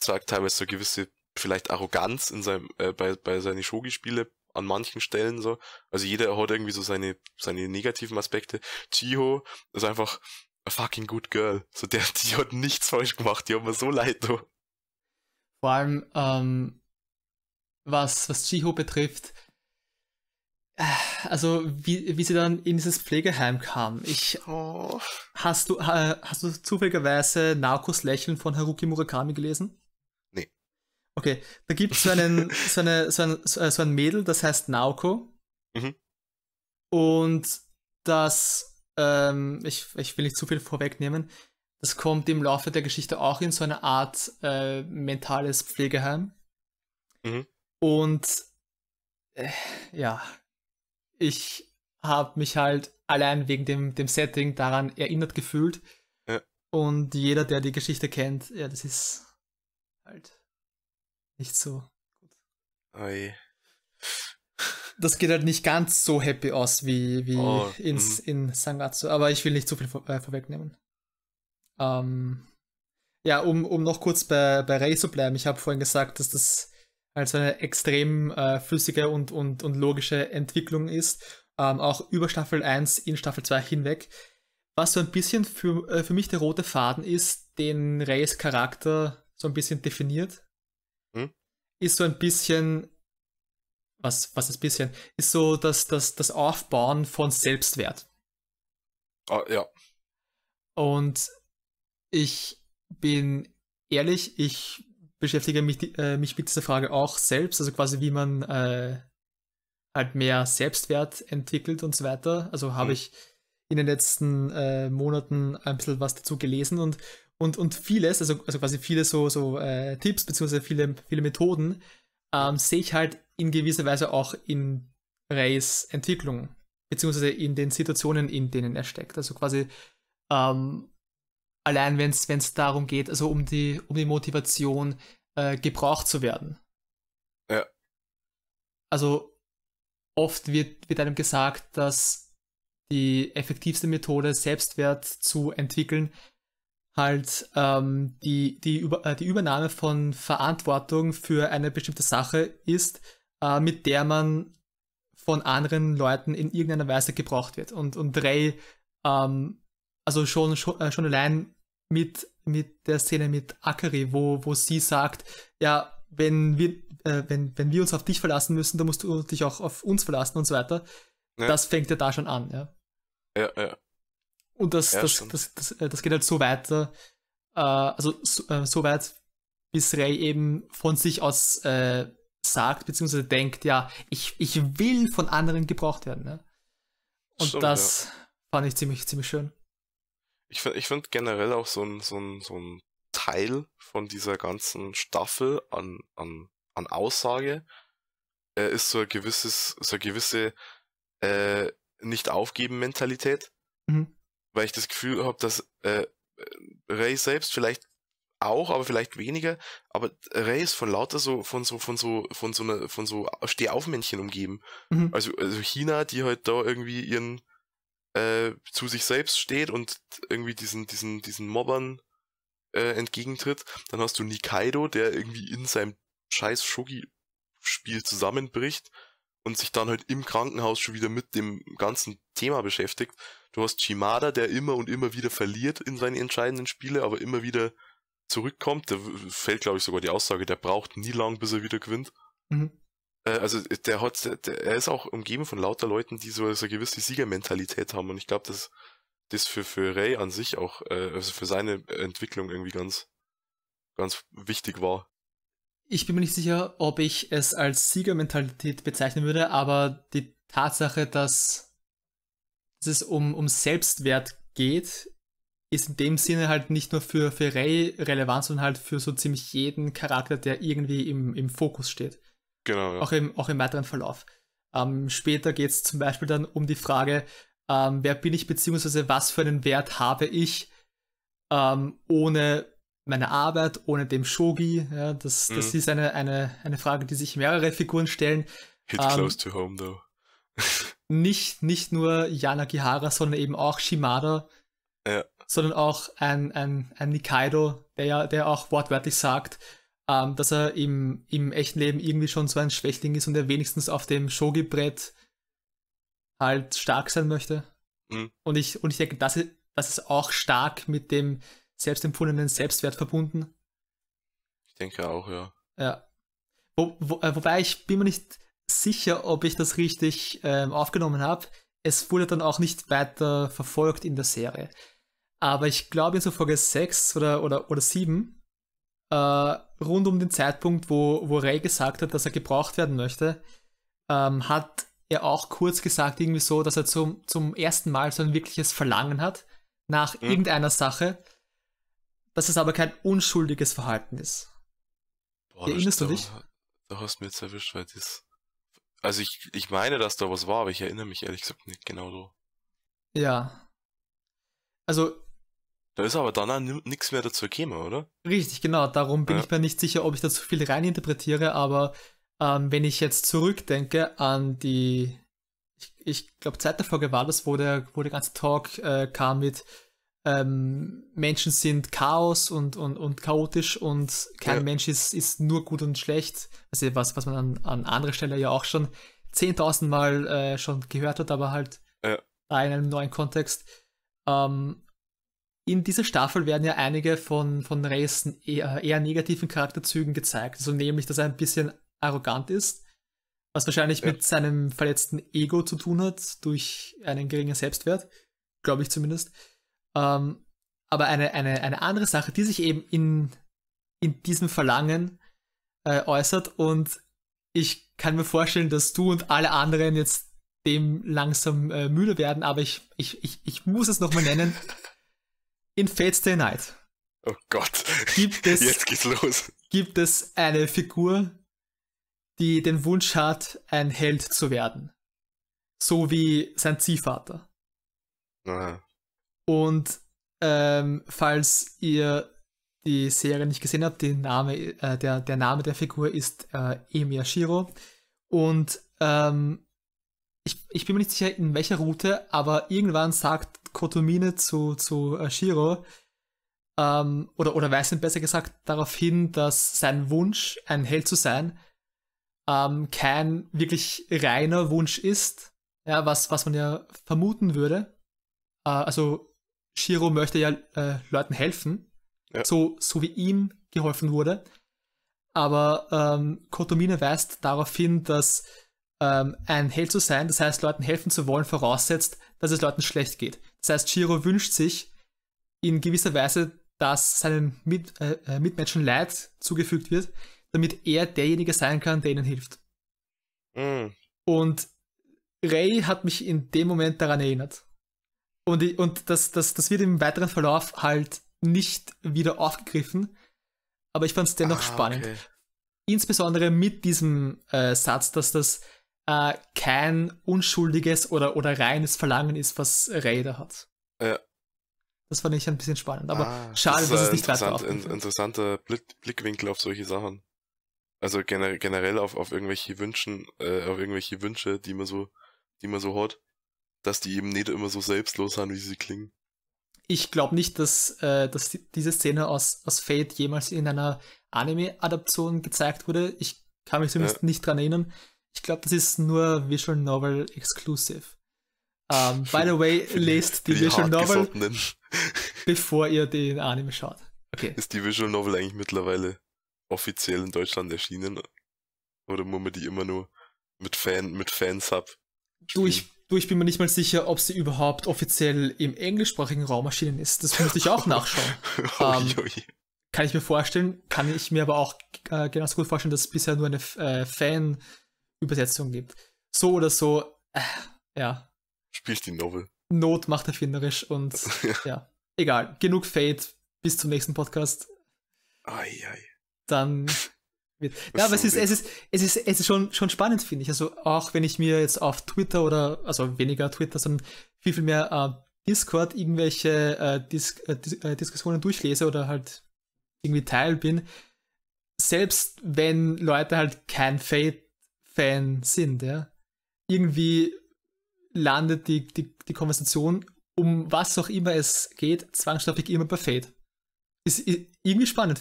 zeigt teilweise so gewisse vielleicht Arroganz in seinem, äh, bei, bei seinen Shogi-Spiele an manchen Stellen so. Also jeder hat irgendwie so seine, seine negativen Aspekte. Chiho ist einfach a fucking good girl. So der, <laughs> die hat nichts falsch gemacht, die hat mir so leid, du. Vor allem, ähm, was, was Chiho betrifft, äh, also wie, wie sie dann in dieses Pflegeheim kam. Ich, oh. hast du, äh, hast du zufälligerweise Narcos Lächeln von Haruki Murakami gelesen? Okay, da gibt es so, einen, <laughs> so, eine, so, ein, so ein Mädel, das heißt Naoko. Mhm. Und das, ähm, ich, ich will nicht zu viel vorwegnehmen, das kommt im Laufe der Geschichte auch in so eine Art äh, mentales Pflegeheim. Mhm. Und äh, ja, ich habe mich halt allein wegen dem, dem Setting daran erinnert gefühlt. Ja. Und jeder, der die Geschichte kennt, ja, das ist halt nicht so gut. Oi. Das geht halt nicht ganz so happy aus wie, wie oh, ins, mhm. in Sangatsu, aber ich will nicht zu viel vor, äh, vorwegnehmen. Ähm, ja, um, um noch kurz bei, bei Rei zu bleiben, ich habe vorhin gesagt, dass das halt so eine extrem äh, flüssige und, und, und logische Entwicklung ist, ähm, auch über Staffel 1 in Staffel 2 hinweg. Was so ein bisschen für, äh, für mich der rote Faden ist, den Reis Charakter so ein bisschen definiert? Ist so ein bisschen, was, was ist bisschen, ist so das, das, das Aufbauen von Selbstwert. Ah, ja. Und ich bin ehrlich, ich beschäftige mich, äh, mich mit dieser Frage auch selbst, also quasi wie man äh, halt mehr Selbstwert entwickelt und so weiter. Also habe hm. ich in den letzten äh, Monaten ein bisschen was dazu gelesen und und, und vieles, also, also quasi viele so, so äh, Tipps beziehungsweise viele, viele Methoden, ähm, sehe ich halt in gewisser Weise auch in Rays Entwicklung, beziehungsweise in den Situationen, in denen er steckt. Also quasi ähm, allein wenn es darum geht, also um die, um die Motivation, äh, gebraucht zu werden. Ja. Also oft wird, wird einem gesagt, dass die effektivste Methode, Selbstwert zu entwickeln, halt ähm, die, die, Über äh, die Übernahme von Verantwortung für eine bestimmte Sache ist, äh, mit der man von anderen Leuten in irgendeiner Weise gebraucht wird. Und, und Ray, ähm, also schon, schon, äh, schon allein mit, mit der Szene mit Akari, wo, wo sie sagt, ja, wenn wir, äh, wenn, wenn wir uns auf dich verlassen müssen, dann musst du dich auch auf uns verlassen und so weiter. Ja. Das fängt ja da schon an, ja. Ja, ja. Und das, ja, das, das, das, äh, das, geht halt so weiter, äh, also so, äh, so, weit, bis Ray eben von sich aus äh, sagt, beziehungsweise denkt, ja, ich, ich will von anderen gebraucht werden. Ne? Und Stimmt, das ja. fand ich ziemlich, ziemlich schön. Ich finde ich find generell auch so ein, so, ein, so ein Teil von dieser ganzen Staffel an, an, an Aussage äh, ist so ein gewisses, so eine gewisse äh, Nicht-Aufgeben-Mentalität. Mhm weil ich das Gefühl habe, dass äh, Ray selbst vielleicht auch, aber vielleicht weniger, aber Ray ist von lauter so, von so, von so, von so einer, von so Stehaufmännchen umgeben. Mhm. Also, also China, die halt da irgendwie ihren, äh, zu sich selbst steht und irgendwie diesen, diesen, diesen Mobbern äh, entgegentritt. Dann hast du Nikaido, der irgendwie in seinem scheiß Shogi-Spiel zusammenbricht und sich dann halt im Krankenhaus schon wieder mit dem ganzen Thema beschäftigt. Du hast Shimada, der immer und immer wieder verliert in seinen entscheidenden Spiele, aber immer wieder zurückkommt. Da fällt, glaube ich, sogar die Aussage, der braucht nie lang, bis er wieder gewinnt. Mhm. Äh, also der hat, der, der, er ist auch umgeben von lauter Leuten, die so, so eine gewisse Siegermentalität haben. Und ich glaube, dass das für, für Ray an sich auch, äh, also für seine Entwicklung irgendwie ganz, ganz wichtig war. Ich bin mir nicht sicher, ob ich es als Siegermentalität bezeichnen würde, aber die Tatsache, dass, dass es um, um Selbstwert geht, ist in dem Sinne halt nicht nur für, für Ray relevant, sondern halt für so ziemlich jeden Charakter, der irgendwie im, im Fokus steht. Genau. Ja. Auch, im, auch im weiteren Verlauf. Ähm, später geht es zum Beispiel dann um die Frage, ähm, wer bin ich, beziehungsweise was für einen Wert habe ich ähm, ohne meine Arbeit, ohne dem Shogi. Ja, das, das mhm. ist eine, eine, eine Frage, die sich mehrere Figuren stellen. Hit ähm, close to home, though. <laughs> nicht, nicht nur Yana Gihara, sondern eben auch Shimada. Ja. Sondern auch ein, ein, ein Nikaido, der ja der auch wortwörtlich sagt, ähm, dass er im, im echten Leben irgendwie schon so ein Schwächling ist und er wenigstens auf dem Shogi-Brett halt stark sein möchte. Mhm. Und, ich, und ich denke, das ist, das ist auch stark mit dem selbstempfundenen Selbstwert verbunden. Ich denke auch, ja. Ja. Wo, wo, äh, wobei ich bin mir nicht sicher, ob ich das richtig ähm, aufgenommen habe. Es wurde dann auch nicht weiter verfolgt in der Serie. Aber ich glaube in so Folge 6 oder, oder, oder 7, äh, rund um den Zeitpunkt, wo, wo Ray gesagt hat, dass er gebraucht werden möchte, ähm, hat er auch kurz gesagt, irgendwie so, dass er zum, zum ersten Mal so ein wirkliches Verlangen hat nach mhm. irgendeiner Sache, dass es aber kein unschuldiges Verhalten ist. Boah, Erinnerst du dich? Da, hast du mir jetzt erwischt, weil das also ich, ich meine, dass da was war, aber ich erinnere mich ehrlich gesagt nicht genau so. Ja. Also. Da ist aber dann nichts mehr dazu gekommen, oder? Richtig, genau. Darum bin ja. ich mir nicht sicher, ob ich da zu viel reininterpretiere, aber ähm, wenn ich jetzt zurückdenke an die, ich, ich glaube, Zeit der Folge war das, wo der, wo der ganze Talk äh, kam mit ähm, Menschen sind Chaos und, und, und chaotisch und kein ja. Mensch ist, ist nur gut und schlecht. Also was, was man an, an anderer Stelle ja auch schon 10.000 Mal äh, schon gehört hat, aber halt ja. in einem neuen Kontext. Ähm, in dieser Staffel werden ja einige von, von Reys eher, eher negativen Charakterzügen gezeigt. Also nämlich, dass er ein bisschen arrogant ist, was wahrscheinlich ja. mit seinem verletzten Ego zu tun hat, durch einen geringen Selbstwert, glaube ich zumindest. Ähm, aber eine, eine, eine andere Sache, die sich eben in, in diesem Verlangen äh, äußert und ich kann mir vorstellen, dass du und alle anderen jetzt dem langsam äh, müde werden, aber ich, ich, ich, ich muss es nochmal nennen. <laughs> In Fates Day Night. Oh Gott. Gibt <laughs> es, Jetzt geht's los. Gibt es eine Figur, die den Wunsch hat, ein Held zu werden. So wie sein Ziehvater. Aha. Und ähm, falls ihr die Serie nicht gesehen habt, Name, äh, der, der Name der Figur ist äh, Emiya Shiro. Und ähm, ich, ich bin mir nicht sicher, in welcher Route, aber irgendwann sagt Kotomine zu, zu äh, Shiro, ähm, oder, oder weist ihn besser gesagt darauf hin, dass sein Wunsch, ein Held zu sein, ähm, kein wirklich reiner Wunsch ist, ja, was, was man ja vermuten würde. Äh, also Shiro möchte ja äh, Leuten helfen, ja. So, so wie ihm geholfen wurde. Aber ähm, Kotomine weist darauf hin, dass ähm, ein Held zu sein, das heißt Leuten helfen zu wollen, voraussetzt, dass es Leuten schlecht geht. Das heißt, Shiro wünscht sich in gewisser Weise, dass seinen Mit, äh, äh Mitmenschen Leid zugefügt wird, damit er derjenige sein kann, der ihnen hilft. Mhm. Und Ray hat mich in dem Moment daran erinnert. Und, und das, das, das wird im weiteren Verlauf halt nicht wieder aufgegriffen. Aber ich fand es dennoch ah, spannend. Okay. Insbesondere mit diesem äh, Satz, dass das äh, kein unschuldiges oder, oder reines Verlangen ist, was Raider hat. Ja. Das fand ich ein bisschen spannend. Aber ah, schade, das dass es nicht weiter in, Interessanter Blickwinkel auf solche Sachen. Also generell auf, auf irgendwelche Wünschen, äh, auf irgendwelche Wünsche, die man so, die man so hat dass die eben nicht immer so selbstlos sind, wie sie klingen. Ich glaube nicht, dass, äh, dass die, diese Szene aus, aus Fate jemals in einer Anime-Adaption gezeigt wurde. Ich kann mich zumindest ja. nicht dran erinnern. Ich glaube, das ist nur Visual Novel Exclusive. Um, ähm, by the way, lest die, die Visual Novel, <laughs> bevor ihr den Anime schaut. Okay. Ist die Visual Novel eigentlich mittlerweile offiziell in Deutschland erschienen? Oder muss man die immer nur mit Fan, mit Fansub? Du, ich Du, ich bin mir nicht mal sicher, ob sie überhaupt offiziell im englischsprachigen Raum erschienen ist. Das müsste ich auch <laughs> nachschauen. ähm, kann ich mir vorstellen, kann ich mir aber auch äh, genauso gut vorstellen, dass es bisher nur eine äh, Fan-Übersetzung gibt. So oder so, äh, ja. Spielst die Novel. Not macht erfinderisch und <laughs> ja. egal, genug Fate bis zum nächsten Podcast. Ei, ei. Dann <laughs> wird. Ja, aber es ist, es ist, es ist, es ist schon, schon spannend, finde ich. Also auch wenn ich mir jetzt auf Twitter oder, also weniger Twitter, sondern viel, viel mehr äh, Discord irgendwelche äh, äh, Dis äh, Diskussionen durchlese oder halt irgendwie Teil bin, selbst wenn Leute halt kein Fate-Fan sind, ja, irgendwie landet die, die, die Konversation, um was auch immer es geht, zwangsläufig immer bei Fate. Ist, ist irgendwie spannend.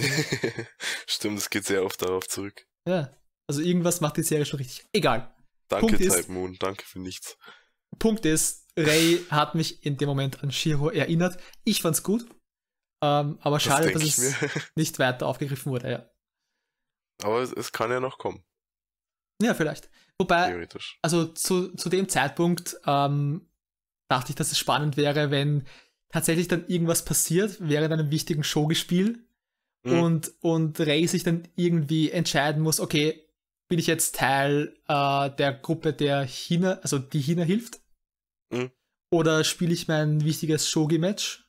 <laughs> Stimmt, es geht sehr oft darauf zurück. Ja, also irgendwas macht die Serie schon richtig. Egal. Danke, Punkt Type ist, Moon, danke für nichts. Punkt ist, Ray hat mich in dem Moment an Shiro erinnert. Ich fand's gut. Ähm, aber schade, das dass es <laughs> nicht weiter aufgegriffen wurde, ja. Aber es, es, kann ja noch kommen. Ja, vielleicht. Wobei, also zu, zu dem Zeitpunkt ähm, dachte ich, dass es spannend wäre, wenn tatsächlich dann irgendwas passiert während einem wichtigen Showgespiel mhm. und, und Ray sich dann irgendwie entscheiden muss, okay, bin ich jetzt Teil äh, der Gruppe der Hina, also die Hina hilft? Mhm. Oder spiele ich mein wichtiges Shogi-Match?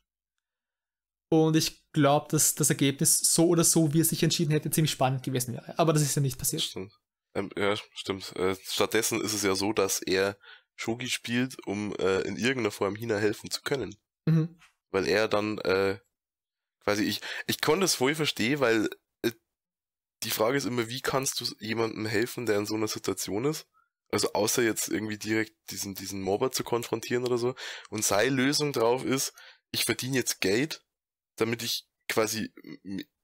Und ich glaube, dass das Ergebnis so oder so, wie er sich entschieden hätte, ziemlich spannend gewesen wäre. Aber das ist ja nicht passiert. Stimmt. Ähm, ja, stimmt. Äh, stattdessen ist es ja so, dass er Shogi spielt, um äh, in irgendeiner Form Hina helfen zu können. Mhm. Weil er dann äh, quasi, ich, ich konnte es voll verstehen, weil äh, die Frage ist immer, wie kannst du jemandem helfen, der in so einer Situation ist? Also außer jetzt irgendwie direkt diesen, diesen Mobber zu konfrontieren oder so. Und seine Lösung drauf ist, ich verdiene jetzt Geld, damit ich quasi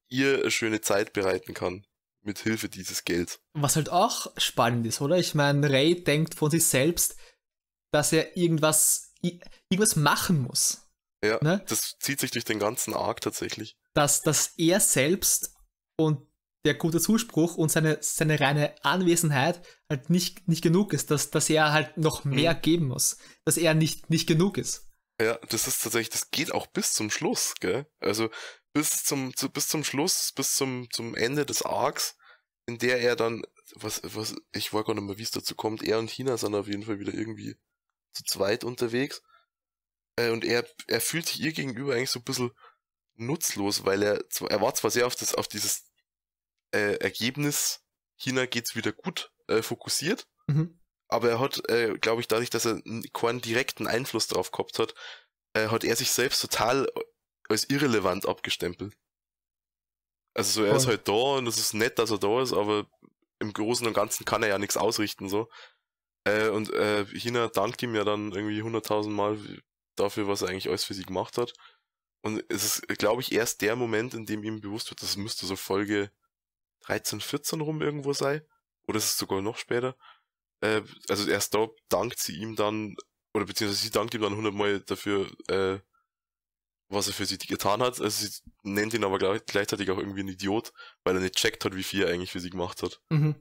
ihr eine schöne Zeit bereiten kann. Mit Hilfe dieses Gelds. Was halt auch spannend ist, oder? Ich meine, Ray denkt von sich selbst, dass er irgendwas, irgendwas machen muss. Ja, ne? das zieht sich durch den ganzen Arc tatsächlich. Dass, dass er selbst und der gute Zuspruch und seine, seine reine Anwesenheit halt nicht, nicht genug ist, dass, dass er halt noch mhm. mehr mhm. geben muss, dass er nicht, nicht genug ist. Ja, das ist tatsächlich, das geht auch bis zum Schluss, gell? Also bis zum, zu, bis zum Schluss, bis zum, zum Ende des Arcs, in der er dann, was, was, ich weiß gar nicht mehr, wie es dazu kommt, er und China sind auf jeden Fall wieder irgendwie zu zweit unterwegs. Äh, und er, er fühlt sich ihr gegenüber eigentlich so ein bisschen nutzlos, weil er, er war zwar sehr auf das, auf dieses äh, Ergebnis, China geht's wieder gut, äh, fokussiert, mhm. aber er hat, äh, glaube ich, dadurch, dass er keinen direkten Einfluss darauf gehabt hat, äh, hat er sich selbst total als irrelevant abgestempelt. Also so, er ist halt da und es ist nett, dass er da ist, aber im Großen und Ganzen kann er ja nichts ausrichten, so. Äh, und äh, China dankt ihm ja dann irgendwie hunderttausend Mal dafür, was er eigentlich alles für sie gemacht hat. Und es ist, glaube ich, erst der Moment, in dem ihm bewusst wird, das müsste so Folge 13, 14 rum irgendwo sein. Oder ist es sogar noch später? Äh, also erst da dankt sie ihm dann, oder beziehungsweise sie dankt ihm dann hundertmal dafür, äh, was er für sie getan hat. Also sie nennt ihn aber gleichzeitig auch irgendwie ein Idiot, weil er nicht checkt hat, wie viel er eigentlich für sie gemacht hat. Mhm.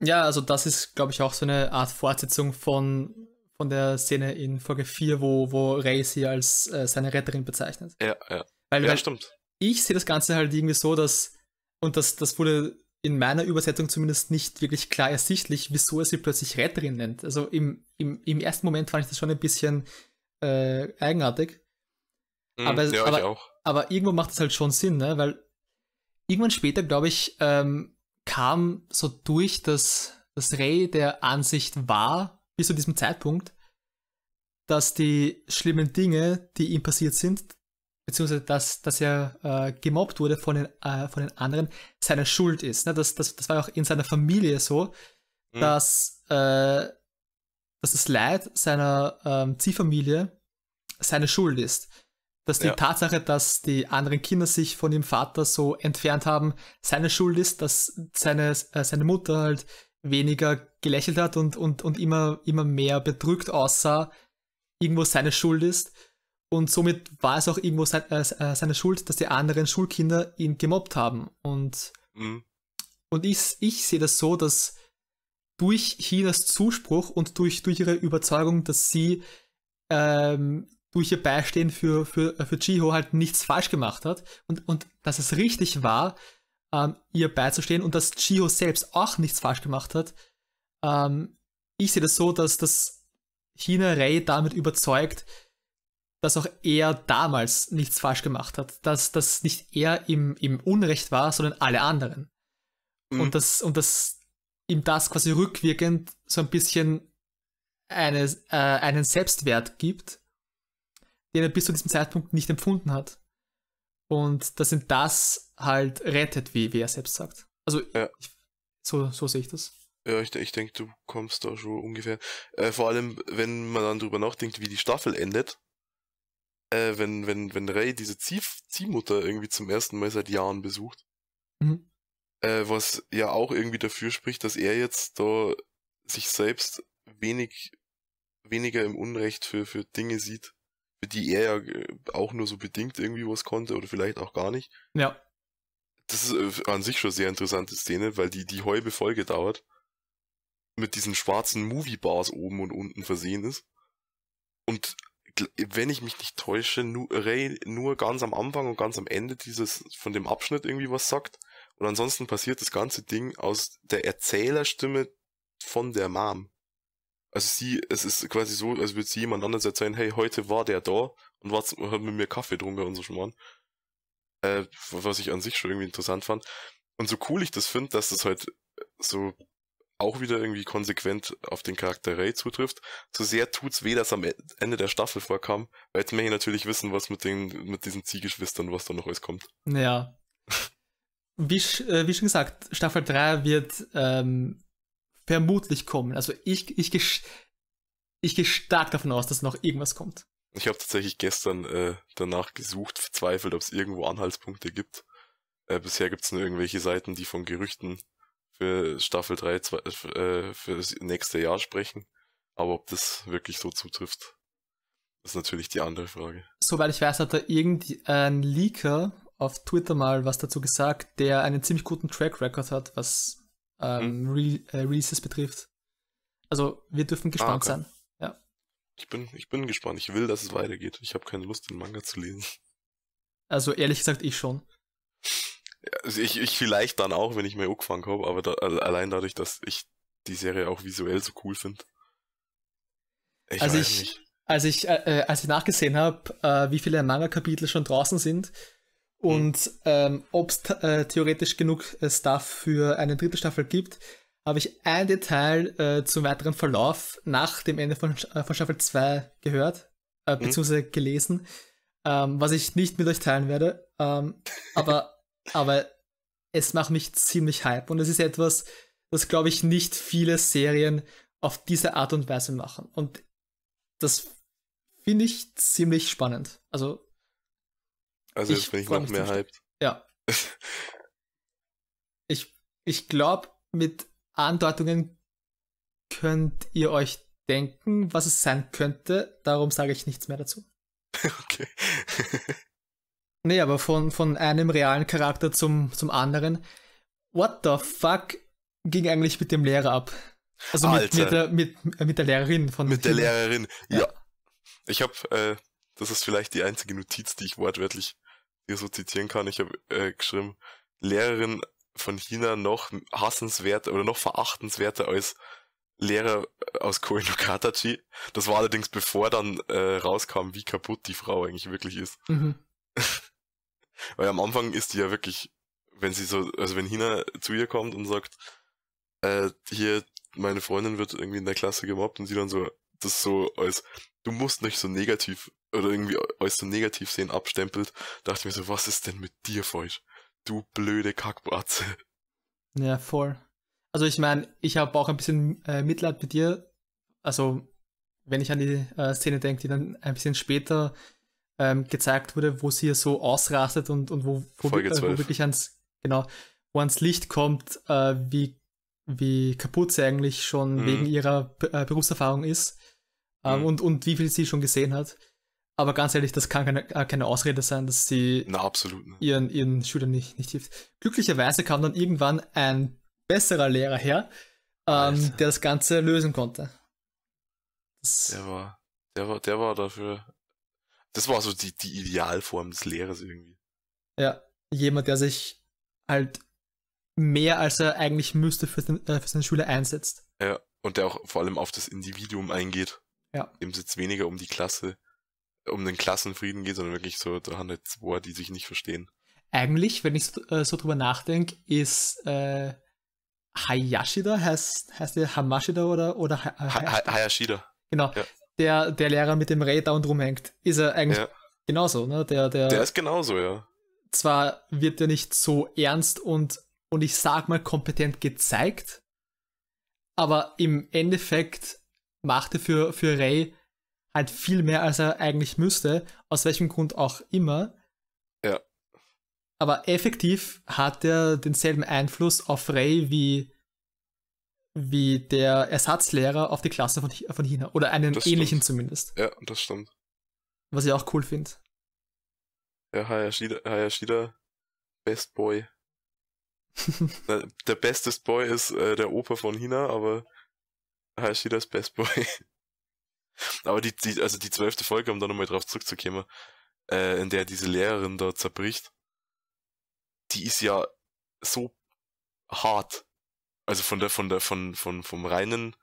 Ja, also das ist, glaube ich, auch so eine Art Fortsetzung von, von der Szene in Folge 4, wo, wo Ray sie als äh, seine Retterin bezeichnet. Ja, ja. Weil, ja, weil stimmt. Ich sehe das Ganze halt irgendwie so, dass, und das, das wurde in meiner Übersetzung zumindest nicht wirklich klar ersichtlich, wieso er sie plötzlich Retterin nennt. Also im, im, im ersten Moment fand ich das schon ein bisschen äh, eigenartig. Mm, aber, ja, aber, aber, irgendwo macht es halt schon Sinn, ne? weil irgendwann später, glaube ich, ähm, kam so durch, dass, dass Ray der Ansicht war, bis zu diesem Zeitpunkt, dass die schlimmen Dinge, die ihm passiert sind, beziehungsweise dass, dass er äh, gemobbt wurde von den, äh, von den anderen, seine Schuld ist. Ne? Das, das, das war auch in seiner Familie so, mhm. dass, äh, dass das Leid seiner ähm, Ziehfamilie seine Schuld ist. Dass die ja. Tatsache, dass die anderen Kinder sich von dem Vater so entfernt haben, seine Schuld ist, dass seine, äh, seine Mutter halt weniger gelächelt hat und, und, und immer, immer mehr bedrückt aussah, irgendwo seine Schuld ist. Und somit war es auch irgendwo sein, äh, äh, seine Schuld, dass die anderen Schulkinder ihn gemobbt haben. Und, mhm. und ich, ich sehe das so, dass durch Chinas Zuspruch und durch, durch ihre Überzeugung, dass sie ähm, durch ihr Beistehen für, für, für Chiho halt nichts falsch gemacht hat und, und dass es richtig war, ähm, ihr beizustehen und dass Chiho selbst auch nichts falsch gemacht hat. Ähm, ich sehe das so, dass das Hina Rei damit überzeugt, dass auch er damals nichts falsch gemacht hat, dass das nicht er im, im Unrecht war, sondern alle anderen. Mhm. Und, das, und dass ihm das quasi rückwirkend so ein bisschen eine, äh, einen Selbstwert gibt, den er bis zu diesem Zeitpunkt nicht empfunden hat. Und dass ihn das halt rettet, wie, wie er selbst sagt. Also ja. ich, so, so sehe ich das. Ja, ich, ich denke, du kommst da schon ungefähr. Äh, vor allem, wenn man dann drüber nachdenkt, wie die Staffel endet, äh, wenn, wenn, wenn Ray diese Zieh Ziehmutter irgendwie zum ersten Mal seit Jahren besucht, mhm. äh, was ja auch irgendwie dafür spricht, dass er jetzt da sich selbst wenig, weniger im Unrecht für, für Dinge sieht, die er ja äh, auch nur so bedingt irgendwie was konnte oder vielleicht auch gar nicht. Ja. Das ist äh, an sich schon eine sehr interessante Szene, weil die, die halbe Folge dauert mit diesen schwarzen Movie-Bars oben und unten versehen ist. Und wenn ich mich nicht täusche, nur, Ray nur ganz am Anfang und ganz am Ende dieses von dem Abschnitt irgendwie was sagt. Und ansonsten passiert das ganze Ding aus der Erzählerstimme von der Mom. Also sie, es ist quasi so, als würde sie jemand anders erzählen, hey, heute war der da und war, hat mit mir Kaffee getrunken und so schon. Äh, was ich an sich schon irgendwie interessant fand. Und so cool ich das finde, dass das halt so auch wieder irgendwie konsequent auf den Charakter Ray zutrifft. So sehr tut's weh, dass am e-, Ende der Staffel vorkam, weil jetzt möchte ich natürlich wissen, was mit den, mit diesen Ziehgeschwistern, was da noch alles kommt. Ja. <laughs> wie, äh, wie schon gesagt, Staffel 3 wird ähm, vermutlich kommen. Also ich, ich, ich gehe stark davon aus, dass noch irgendwas kommt. Ich habe tatsächlich gestern äh, danach gesucht, verzweifelt, ob es irgendwo Anhaltspunkte gibt. Äh, bisher gibt es nur irgendwelche Seiten, die von Gerüchten für Staffel 3 zwei, äh, für das nächste Jahr sprechen. Aber ob das wirklich so zutrifft, ist natürlich die andere Frage. Soweit ich weiß, hat da irgendein Leaker auf Twitter mal was dazu gesagt, der einen ziemlich guten Track Record hat, was ähm, hm. Re äh, Releases betrifft. Also wir dürfen gespannt ah, okay. sein. Ja. Ich bin, ich bin gespannt. Ich will, dass es weitergeht. Ich habe keine Lust, den Manga zu lesen. Also ehrlich gesagt, ich schon. Also ich, ich vielleicht dann auch, wenn ich mehr angefangen habe, aber da, allein dadurch, dass ich die Serie auch visuell so cool finde. Ich also weiß ich, nicht. Als ich, äh, äh, als ich nachgesehen habe, äh, wie viele Manga-Kapitel schon draußen sind und hm. ähm, ob es äh, theoretisch genug äh, Stuff für eine dritte Staffel gibt, habe ich ein Detail äh, zum weiteren Verlauf nach dem Ende von, äh, von Staffel 2 gehört, äh, hm. beziehungsweise gelesen, ähm, was ich nicht mit euch teilen werde. Ähm, aber <laughs> aber es macht mich ziemlich hype und es ist etwas, das glaube ich nicht viele Serien auf diese Art und Weise machen. Und das finde ich ziemlich spannend. Also, also jetzt bin ich noch mehr hyped. Ja. <laughs> ich ich glaube, mit Andeutungen könnt ihr euch denken, was es sein könnte. Darum sage ich nichts mehr dazu. Okay. <laughs> Nee, aber von, von einem realen Charakter zum, zum anderen. What the fuck ging eigentlich mit dem Lehrer ab? Also mit, mit, der, mit, mit der Lehrerin von Mit der Lehrerin, ja. ja. Ich habe, äh, das ist vielleicht die einzige Notiz, die ich wortwörtlich hier so zitieren kann. Ich habe äh, geschrieben, Lehrerin von China noch hassenswert oder noch verachtenswerter als Lehrer aus Koinokatachi. Das war allerdings bevor dann äh, rauskam, wie kaputt die Frau eigentlich wirklich ist. Mhm. <laughs> Weil am Anfang ist die ja wirklich, wenn sie so, also wenn Hina zu ihr kommt und sagt, äh, hier, meine Freundin wird irgendwie in der Klasse gemobbt und sie dann so, das so als, du musst nicht so negativ oder irgendwie als so negativ sehen abstempelt, dachte ich mir so, was ist denn mit dir falsch? Du blöde Kackbratze. Ja, voll. Also ich meine, ich habe auch ein bisschen äh, Mitleid mit dir. Also wenn ich an die äh, Szene denke, die dann ein bisschen später ähm, gezeigt wurde, wo sie so ausrastet und, und wo, wo, äh, wo wirklich ans, genau, wo ans Licht kommt, äh, wie, wie kaputt sie eigentlich schon mhm. wegen ihrer äh, Berufserfahrung ist ähm, mhm. und, und wie viel sie schon gesehen hat. Aber ganz ehrlich, das kann keine, äh, keine Ausrede sein, dass sie Na, absolut ihren, ihren Schülern nicht, nicht hilft. Glücklicherweise kam dann irgendwann ein besserer Lehrer her, ähm, der das Ganze lösen konnte. Das der war, der war, der war dafür das war so die, die Idealform des Lehrers irgendwie. Ja, jemand, der sich halt mehr als er eigentlich müsste für, den, äh, für seine Schüler einsetzt. Ja, und der auch vor allem auf das Individuum eingeht. Ja. Dem sitzt weniger um die Klasse um den Klassenfrieden geht, sondern wirklich so, da haben halt zwei, die sich nicht verstehen. Eigentlich, wenn ich so, äh, so drüber nachdenke, ist äh, Hayashida, heißt, heißt der Hamashida oder, oder ha ha Hayashida. Genau. Ja. Der, der Lehrer mit dem Ray da und rumhängt. Ist er eigentlich ja. genauso, ne? Der, der, der ist genauso, ja. Zwar wird er nicht so ernst und, und ich sag mal kompetent gezeigt, aber im Endeffekt macht er für, für Ray halt viel mehr, als er eigentlich müsste, aus welchem Grund auch immer. Ja. Aber effektiv hat er denselben Einfluss auf Ray wie, wie der Ersatzlehrer auf die Klasse von, von China. Oder einen das ähnlichen stimmt. zumindest. Ja, das stimmt. Was ich auch cool finde. Ja, Hayashida, Hayashida, Best Boy. <laughs> der bestest Boy ist äh, der Opa von China, aber Hayashidas Best Boy. <laughs> aber die, die, also die zwölfte Folge, um da nochmal drauf zurückzukommen, äh, in der diese Lehrerin da zerbricht, die ist ja so hart. Also von der, von der, von, von, vom reinen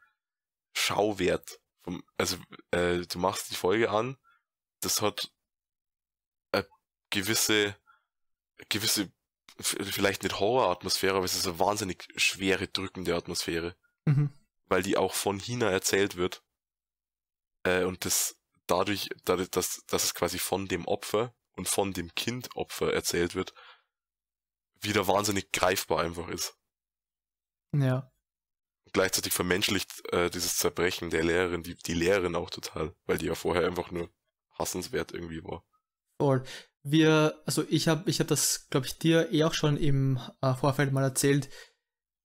Schauwert. Vom, also, äh, du machst die Folge an, das hat eine gewisse, gewisse, vielleicht nicht Horroratmosphäre, aber es ist eine wahnsinnig schwere, drückende Atmosphäre. Mhm. Weil die auch von China erzählt wird. Äh, und das dadurch, dadurch dass, dass es quasi von dem Opfer und von dem Kind Opfer erzählt wird, wieder wahnsinnig greifbar einfach ist. Ja. Gleichzeitig vermenschlicht äh, dieses Zerbrechen der Lehrerin, die, die Lehrerin auch total, weil die ja vorher einfach nur hassenswert irgendwie war. Voll. Wir, also ich habe ich hab das, glaube ich, dir eh auch schon im äh, Vorfeld mal erzählt.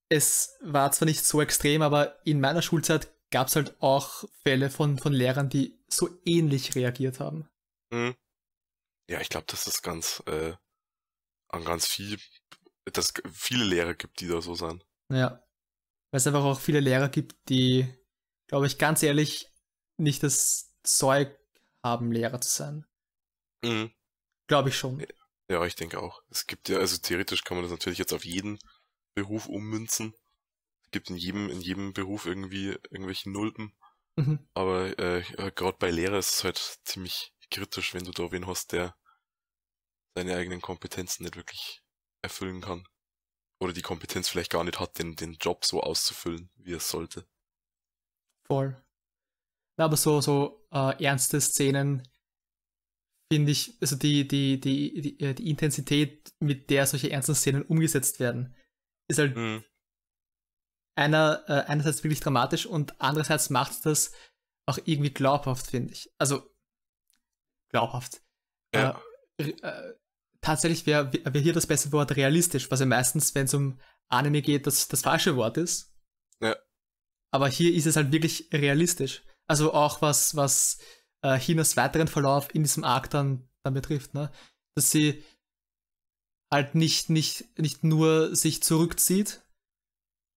Es war zwar nicht so extrem, aber in meiner Schulzeit gab es halt auch Fälle von, von Lehrern, die so ähnlich reagiert haben. Mhm. Ja, ich glaube, das ist ganz äh, an ganz viel, dass viele Lehrer gibt, die da so sind. Ja. Weil es einfach auch viele Lehrer gibt, die, glaube ich, ganz ehrlich, nicht das Zeug haben, Lehrer zu sein. Mhm. Glaube ich schon. Ja, ich denke auch. Es gibt ja, also theoretisch kann man das natürlich jetzt auf jeden Beruf ummünzen. Gibt in jedem, in jedem Beruf irgendwie irgendwelche Nulpen. Mhm. Aber äh, gerade bei Lehrer ist es halt ziemlich kritisch, wenn du da wen hast, der seine eigenen Kompetenzen nicht wirklich erfüllen kann. Oder die Kompetenz vielleicht gar nicht hat, den, den Job so auszufüllen, wie es sollte. Voll. Aber so, so äh, ernste Szenen finde ich, also die, die, die, die, äh, die Intensität, mit der solche ernsten Szenen umgesetzt werden, ist halt mhm. Einer, äh, einerseits wirklich dramatisch und andererseits macht das auch irgendwie glaubhaft, finde ich. Also glaubhaft. Ja. Äh, äh, tatsächlich wäre wär hier das beste Wort realistisch, was ja meistens, wenn es um Anime geht, das, das falsche Wort ist. Ja. Aber hier ist es halt wirklich realistisch. Also auch was, was äh, Chinas weiteren Verlauf in diesem Arc dann, dann betrifft, ne? Dass sie halt nicht, nicht, nicht nur sich zurückzieht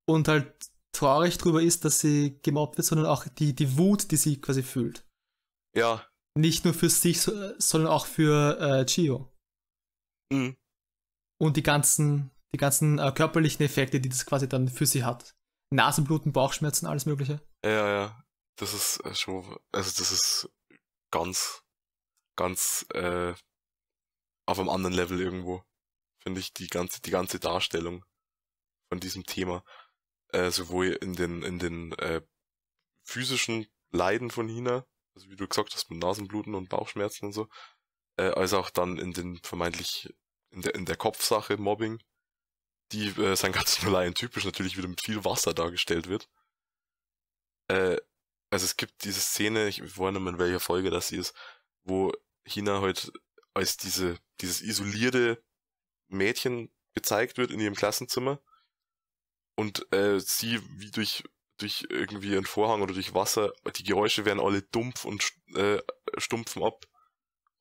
und halt traurig drüber ist, dass sie gemobbt wird, sondern auch die, die Wut, die sie quasi fühlt. Ja. Nicht nur für sich, sondern auch für äh, Chio. Mhm. Und die ganzen, die ganzen äh, körperlichen Effekte, die das quasi dann für sie hat. Nasenbluten, Bauchschmerzen, alles Mögliche. Ja, ja. Das ist äh, schon, also das ist ganz, ganz äh, auf einem anderen Level irgendwo. Finde ich die ganze, die ganze Darstellung von diesem Thema. Äh, sowohl in den, in den äh, physischen Leiden von Hina, also wie du gesagt hast, mit Nasenbluten und Bauchschmerzen und so, äh, als auch dann in den vermeintlich in der, in der Kopfsache Mobbing, die äh, sein ganz Malayen typisch natürlich wieder mit viel Wasser dargestellt wird. Äh, also es gibt diese Szene, ich weiß nicht mehr in welcher Folge das ist, wo Hina halt als diese, dieses isolierte Mädchen gezeigt wird in ihrem Klassenzimmer und äh, sie wie durch durch irgendwie einen Vorhang oder durch Wasser, die Geräusche werden alle dumpf und äh, stumpfen ab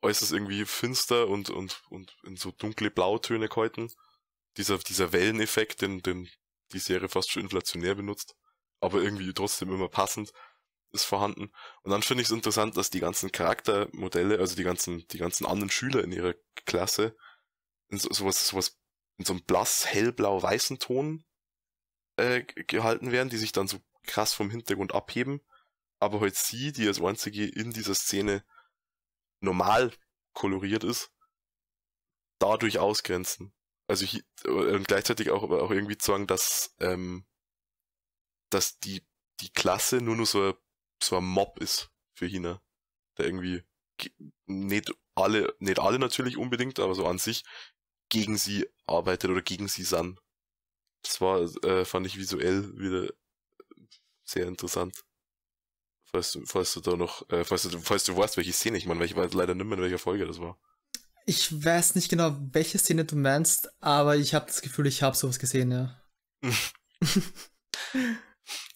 äußerst irgendwie finster und, und, und in so dunkle Blautöne gehalten. Dieser, dieser Welleneffekt, den, den die Serie fast schon inflationär benutzt, aber irgendwie trotzdem immer passend, ist vorhanden. Und dann finde ich es interessant, dass die ganzen Charaktermodelle, also die ganzen, die ganzen anderen Schüler in ihrer Klasse, in so, sowas, sowas, in so einem blass, hellblau, weißen Ton äh, gehalten werden, die sich dann so krass vom Hintergrund abheben. Aber halt sie, die als einzige in dieser Szene normal koloriert ist, dadurch ausgrenzen. Also hier, und gleichzeitig auch, auch irgendwie sagen, dass, ähm, dass die, die Klasse nur nur so, so ein Mob ist für China. Der irgendwie nicht alle, nicht alle natürlich unbedingt, aber so an sich gegen sie arbeitet oder gegen sie san. Das war, äh, fand ich visuell wieder sehr interessant. Falls du, falls du da noch, äh, falls du, falls du weißt, welche Szene ich meine, weil ich weiß leider nicht mehr, in welcher Folge das war. Ich weiß nicht genau, welche Szene du meinst, aber ich habe das Gefühl, ich habe sowas gesehen, ja. <laughs>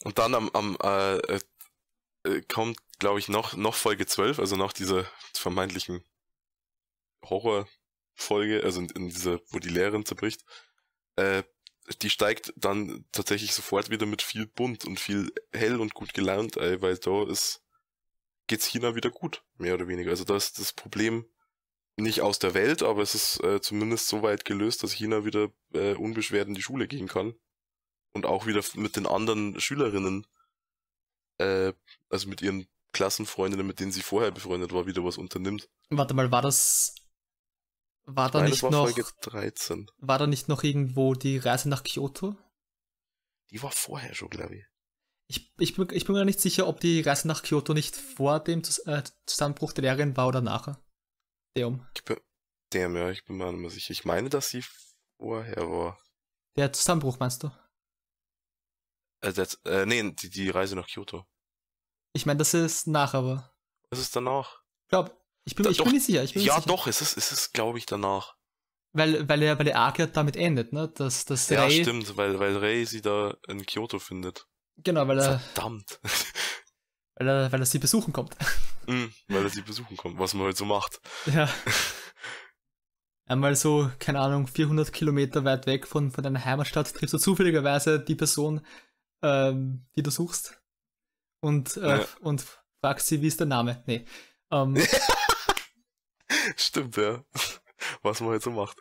Und dann am, am äh, äh, kommt, glaube ich, noch, noch Folge 12, also nach dieser vermeintlichen Horrorfolge, also in, in dieser, wo die Lehrerin zerbricht, äh, die steigt dann tatsächlich sofort wieder mit viel bunt und viel hell und gut gelaunt, ey, weil da ist, geht's China wieder gut, mehr oder weniger. Also da ist das Problem nicht aus der Welt, aber es ist äh, zumindest so weit gelöst, dass China wieder äh, unbeschwert in die Schule gehen kann. Und auch wieder mit den anderen Schülerinnen, äh, also mit ihren Klassenfreundinnen, mit denen sie vorher befreundet war, wieder was unternimmt. Warte mal, war das war da nicht war noch Folge 13. War da nicht noch irgendwo die Reise nach Kyoto? Die war vorher schon, glaube ich. Ich, ich, bin, ich bin mir nicht sicher, ob die Reise nach Kyoto nicht vor dem äh, Zusammenbruch der Lehrerin war oder nachher. Dem. Ich bin, dem, ja, ich bin mir nicht mehr sicher. Ich meine, dass sie vorher war. Der Zusammenbruch meinst du? Äh, das, äh nee, die, die Reise nach Kyoto. Ich meine, das ist nach, aber. Was ist danach? Ich glaube, ich bin, da, ich doch, bin nicht sicher. Bin ja, sicher. doch, es ist, es ist, glaube ich, danach. Weil, weil er, weil der Arc ja damit endet, ne? Dass, dass ja, Ray, stimmt, weil, weil Ray sie da in Kyoto findet. Genau, weil er. Verdammt. <laughs> Weil er, weil er sie besuchen kommt. <laughs> Mm, weil er sie besuchen kommt, was man halt so macht. Ja. <laughs> Einmal so, keine Ahnung, 400 Kilometer weit weg von, von deiner Heimatstadt triffst du zufälligerweise die Person, ähm, die du suchst. Und, äh, ja. und fragst sie, wie ist der Name? Nee. Ähm, <laughs> Stimmt, ja. Was man halt so macht.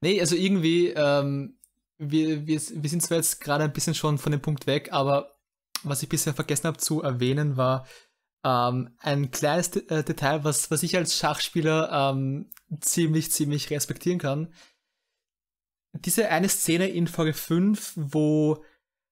Nee, also irgendwie, ähm, wir, wir, wir sind zwar jetzt gerade ein bisschen schon von dem Punkt weg, aber was ich bisher vergessen habe zu erwähnen, war ähm, ein kleines De äh, Detail, was, was ich als Schachspieler ähm, ziemlich, ziemlich respektieren kann. Diese eine Szene in Folge 5, wo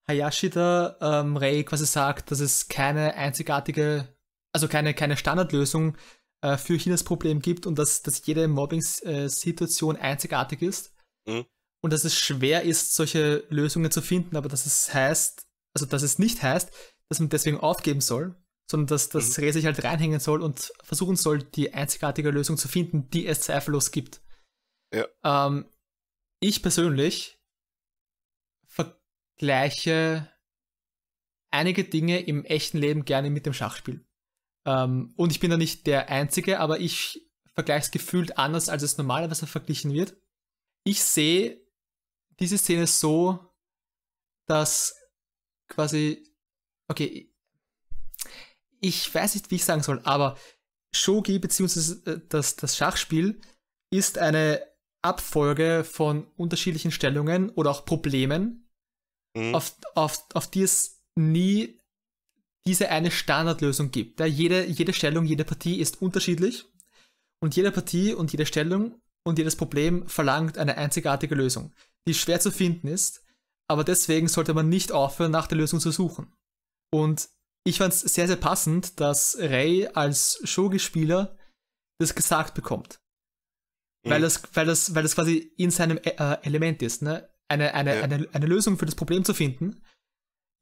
Hayashida ähm, Rei quasi sagt, dass es keine einzigartige, also keine, keine Standardlösung äh, für Chinas Problem gibt und dass, dass jede Mobbing-Situation einzigartig ist. Mhm. Und dass es schwer ist, solche Lösungen zu finden, aber dass es heißt, also dass es nicht heißt, dass man deswegen aufgeben soll, sondern dass das mhm. Reh sich halt reinhängen soll und versuchen soll, die einzigartige Lösung zu finden, die es zweifellos gibt. Ja. Ähm, ich persönlich vergleiche einige Dinge im echten Leben gerne mit dem Schachspiel. Ähm, und ich bin da nicht der Einzige, aber ich vergleiche es gefühlt anders, als es normalerweise verglichen wird. Ich sehe diese Szene so, dass quasi, okay, ich weiß nicht, wie ich sagen soll, aber Shogi bzw. Äh, das, das Schachspiel ist eine Abfolge von unterschiedlichen Stellungen oder auch Problemen, mhm. auf, auf, auf die es nie diese eine Standardlösung gibt. Da jede, jede Stellung, jede Partie ist unterschiedlich und jede Partie und jede Stellung und jedes Problem verlangt eine einzigartige Lösung, die schwer zu finden ist, aber deswegen sollte man nicht aufhören, nach der Lösung zu suchen. Und ich fand es sehr, sehr passend, dass Ray als Shogi-Spieler das gesagt bekommt. Mhm. Weil, das, weil, das, weil das quasi in seinem äh, Element ist, ne? Eine, eine, ja. eine, eine Lösung für das Problem zu finden,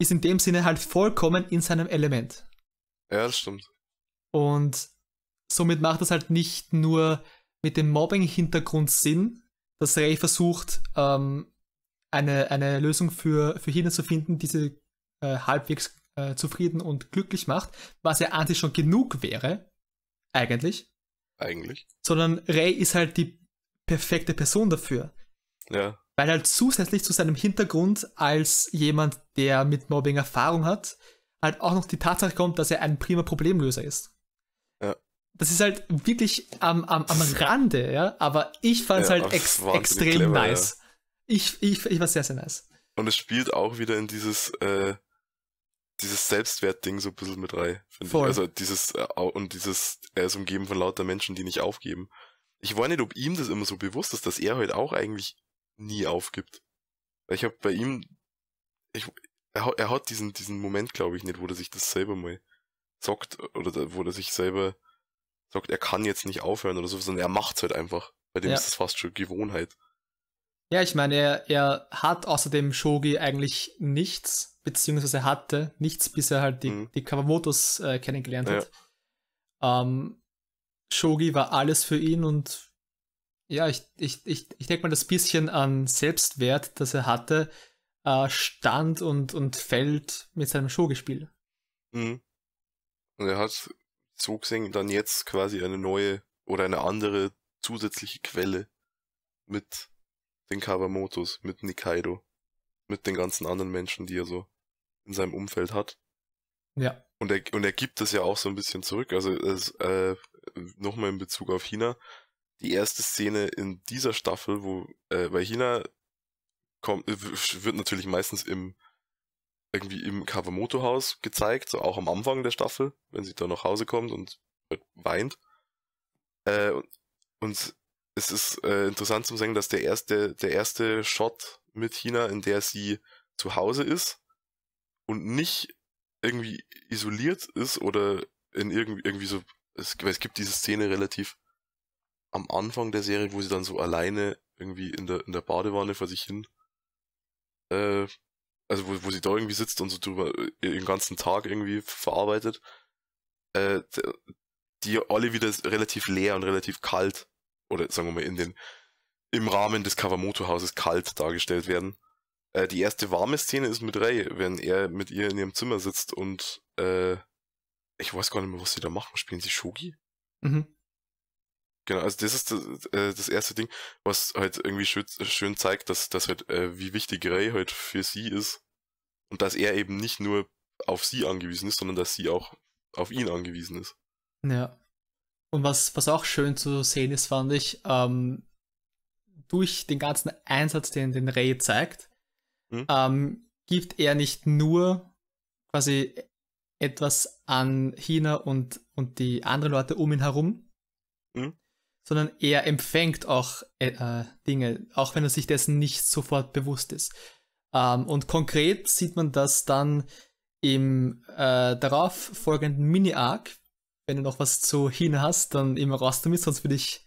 ist in dem Sinne halt vollkommen in seinem Element. Ja, das stimmt. Und somit macht es halt nicht nur mit dem Mobbing-Hintergrund Sinn, dass Ray versucht, ähm, eine, eine Lösung für, für Hina zu finden, die sie äh, halbwegs äh, zufrieden und glücklich macht, was ja an sich schon genug wäre, eigentlich. Eigentlich. Sondern Ray ist halt die perfekte Person dafür. Ja weil halt zusätzlich zu seinem Hintergrund als jemand, der mit Mobbing Erfahrung hat, halt auch noch die Tatsache kommt, dass er ein prima Problemlöser ist. Ja. Das ist halt wirklich am, am, am Rande, ja, aber ich fand es ja, halt ex extrem clever, nice. Ja. Ich, ich, ich war sehr, sehr nice. Und es spielt auch wieder in dieses, äh, dieses Selbstwertding so ein bisschen mit rein, finde ich. Also dieses, äh, und dieses, er ist umgeben von lauter Menschen, die nicht aufgeben. Ich weiß nicht, ob ihm das immer so bewusst ist, dass er halt auch eigentlich nie aufgibt. Ich habe bei ihm, ich, er, er hat diesen, diesen Moment, glaube ich, nicht, wo er sich das selber mal sagt, oder wo er sich selber sagt, er kann jetzt nicht aufhören oder so, sondern er macht's halt einfach. Bei dem ja. ist das fast schon Gewohnheit. Ja, ich meine, er, er hat außerdem Shogi eigentlich nichts, beziehungsweise hatte nichts, bis er halt die, mhm. die Kawamotos äh, kennengelernt hat. Ja. Ähm, Shogi war alles für ihn und ja, ich, ich, ich, ich denke mal, das bisschen an Selbstwert, das er hatte, äh, stand und, und fällt mit seinem Shogi-Spiel. Mhm. Und er hat so gesehen dann jetzt quasi eine neue oder eine andere zusätzliche Quelle mit den Kawamotos, mit Nikaido, mit den ganzen anderen Menschen, die er so in seinem Umfeld hat. Ja. Und er, und er gibt das ja auch so ein bisschen zurück. Also es, äh, nochmal in Bezug auf China. Die erste Szene in dieser Staffel, wo äh, bei China kommt, wird natürlich meistens im irgendwie im Kawamoto-Haus gezeigt, so auch am Anfang der Staffel, wenn sie da nach Hause kommt und weint. Äh, und es ist äh, interessant zu sagen, dass der erste, der erste Shot mit China, in der sie zu Hause ist und nicht irgendwie isoliert ist oder in irgendwie, irgendwie so, es, es gibt diese Szene relativ am Anfang der Serie, wo sie dann so alleine irgendwie in der, in der Badewanne vor sich hin, äh, also wo, wo sie da irgendwie sitzt und so drüber äh, den ganzen Tag irgendwie verarbeitet, äh, die alle wieder relativ leer und relativ kalt oder sagen wir mal in den im Rahmen des Kawamoto-Hauses kalt dargestellt werden. Äh, die erste warme Szene ist mit Rei, wenn er mit ihr in ihrem Zimmer sitzt und äh, ich weiß gar nicht mehr, was sie da machen. Spielen sie Shogi? Mhm. Genau, also das ist das, äh, das erste Ding, was halt irgendwie schön, schön zeigt, dass, dass halt, äh, wie wichtig Ray halt für sie ist. Und dass er eben nicht nur auf sie angewiesen ist, sondern dass sie auch auf ihn angewiesen ist. Ja. Und was, was auch schön zu sehen ist, fand ich, ähm, durch den ganzen Einsatz, den, den Ray zeigt, hm? ähm, gibt er nicht nur quasi etwas an China und, und die anderen Leute um ihn herum, hm? Sondern er empfängt auch äh, äh, Dinge, auch wenn er sich dessen nicht sofort bewusst ist. Ähm, und konkret sieht man das dann im äh, darauf folgenden Mini-Arc, wenn du noch was zu China hast, dann immer raus damit, sonst würde ich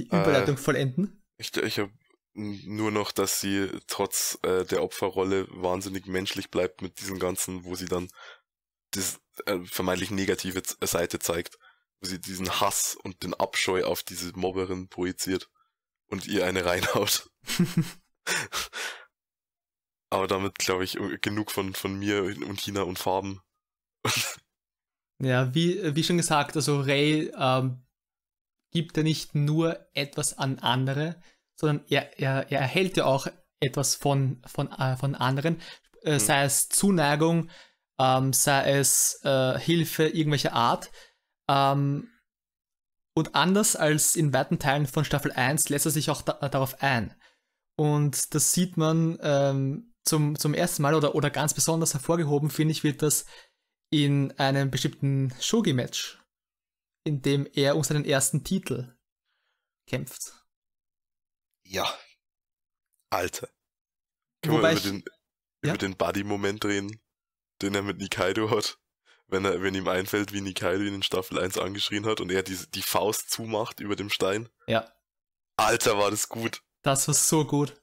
die äh, Überleitung äh, vollenden. Ich, ich habe nur noch, dass sie trotz äh, der Opferrolle wahnsinnig menschlich bleibt mit diesem ganzen, wo sie dann das äh, vermeintlich negative Seite zeigt, sie diesen Hass und den Abscheu auf diese Mobberin projiziert und ihr eine reinhaut. <laughs> Aber damit, glaube ich, genug von, von mir und China und Farben. Ja, wie, wie schon gesagt, also Ray ähm, gibt ja nicht nur etwas an andere, sondern er, er, er erhält ja auch etwas von, von, äh, von anderen, äh, mhm. sei es Zuneigung, ähm, sei es äh, Hilfe irgendwelcher Art. Ähm, und anders als in weiten Teilen von Staffel 1 lässt er sich auch da, darauf ein. Und das sieht man ähm, zum, zum ersten Mal oder, oder ganz besonders hervorgehoben, finde ich, wird das in einem bestimmten Shogi-Match, in dem er um seinen ersten Titel kämpft. Ja. Alter. Können Wobei wir über, ich, den, ja? über den Buddy-Moment reden, den er mit Nikaido hat? Wenn, er, wenn ihm einfällt, wie Nikaido ihn in Staffel 1 angeschrien hat und er die, die Faust zumacht über dem Stein. Ja. Alter, war das gut. Das war so gut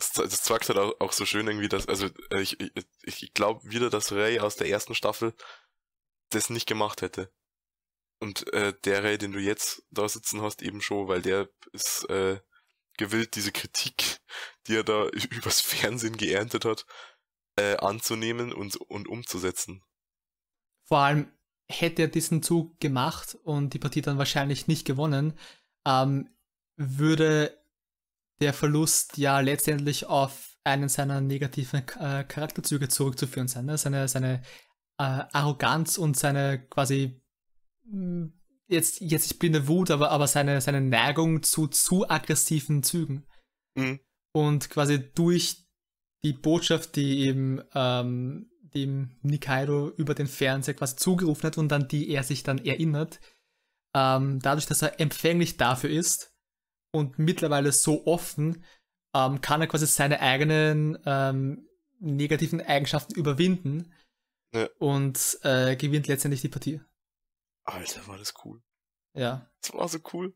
das, das zeigt halt auch, auch so schön irgendwie, dass, also äh, ich, ich, ich glaube wieder, dass Ray aus der ersten Staffel das nicht gemacht hätte. Und äh, der Ray, den du jetzt da sitzen hast, eben schon, weil der ist äh, gewillt, diese Kritik, die er da <laughs> übers Fernsehen geerntet hat, äh, anzunehmen und, und umzusetzen. Vor allem hätte er diesen Zug gemacht und die Partie dann wahrscheinlich nicht gewonnen, ähm, würde der Verlust ja letztendlich auf einen seiner negativen äh, Charakterzüge zurückzuführen sein. Ne? Seine, seine äh, Arroganz und seine quasi hm, jetzt, jetzt nicht blinde Wut, aber, aber seine, seine Neigung zu zu aggressiven Zügen. Mhm. Und quasi durch die Botschaft, die eben ähm, dem Nikaido über den Fernseher quasi zugerufen hat und dann die er sich dann erinnert. Ähm, dadurch, dass er empfänglich dafür ist und mittlerweile so offen, ähm, kann er quasi seine eigenen ähm, negativen Eigenschaften überwinden ja. und äh, gewinnt letztendlich die Partie. Alter, war das cool. Ja. Das war so cool.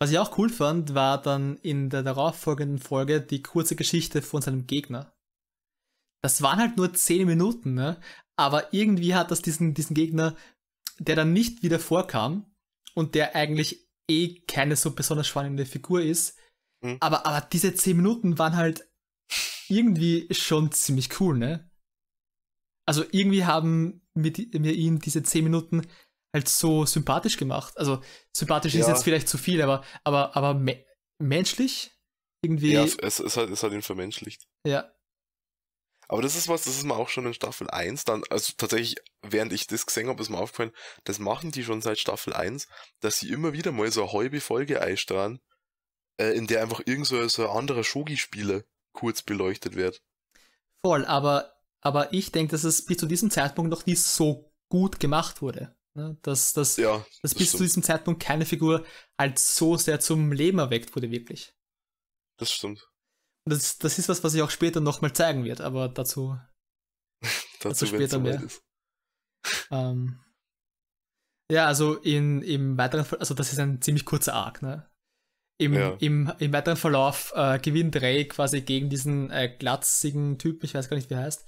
Was ich auch cool fand, war dann in der darauffolgenden Folge die kurze Geschichte von seinem Gegner. Das waren halt nur 10 Minuten, ne? Aber irgendwie hat das diesen, diesen Gegner, der dann nicht wieder vorkam und der eigentlich eh keine so besonders spannende Figur ist. Mhm. Aber, aber diese 10 Minuten waren halt irgendwie schon ziemlich cool, ne? Also irgendwie haben mir, mir ihn diese 10 Minuten halt so sympathisch gemacht. Also sympathisch ja. ist jetzt vielleicht zu viel, aber, aber, aber me menschlich irgendwie. Ja, es, es, hat, es hat ihn vermenschlicht. Ja. Aber das ist was, das ist mir auch schon in Staffel 1 dann, also tatsächlich, während ich das gesehen habe, ist mir aufgefallen, das machen die schon seit Staffel 1, dass sie immer wieder mal so eine halbe Folge einstrahlen, äh, in der einfach irgend so, so ein anderer Shogi-Spieler kurz beleuchtet wird. Voll, aber, aber ich denke, dass es bis zu diesem Zeitpunkt noch nie so gut gemacht wurde. Ne? Dass, dass, ja, dass das bis stimmt. zu diesem Zeitpunkt keine Figur halt so sehr zum Leben erweckt wurde, wirklich. Das stimmt. Das, das ist was, was ich auch später nochmal zeigen wird, aber dazu, <laughs> dazu, dazu später mehr. Ähm, ja, also in, im weiteren Ver also das ist ein ziemlich kurzer Arc, ne? Im, ja. im, im weiteren Verlauf äh, gewinnt Ray quasi gegen diesen äh, glatzigen Typ, ich weiß gar nicht, wie er heißt.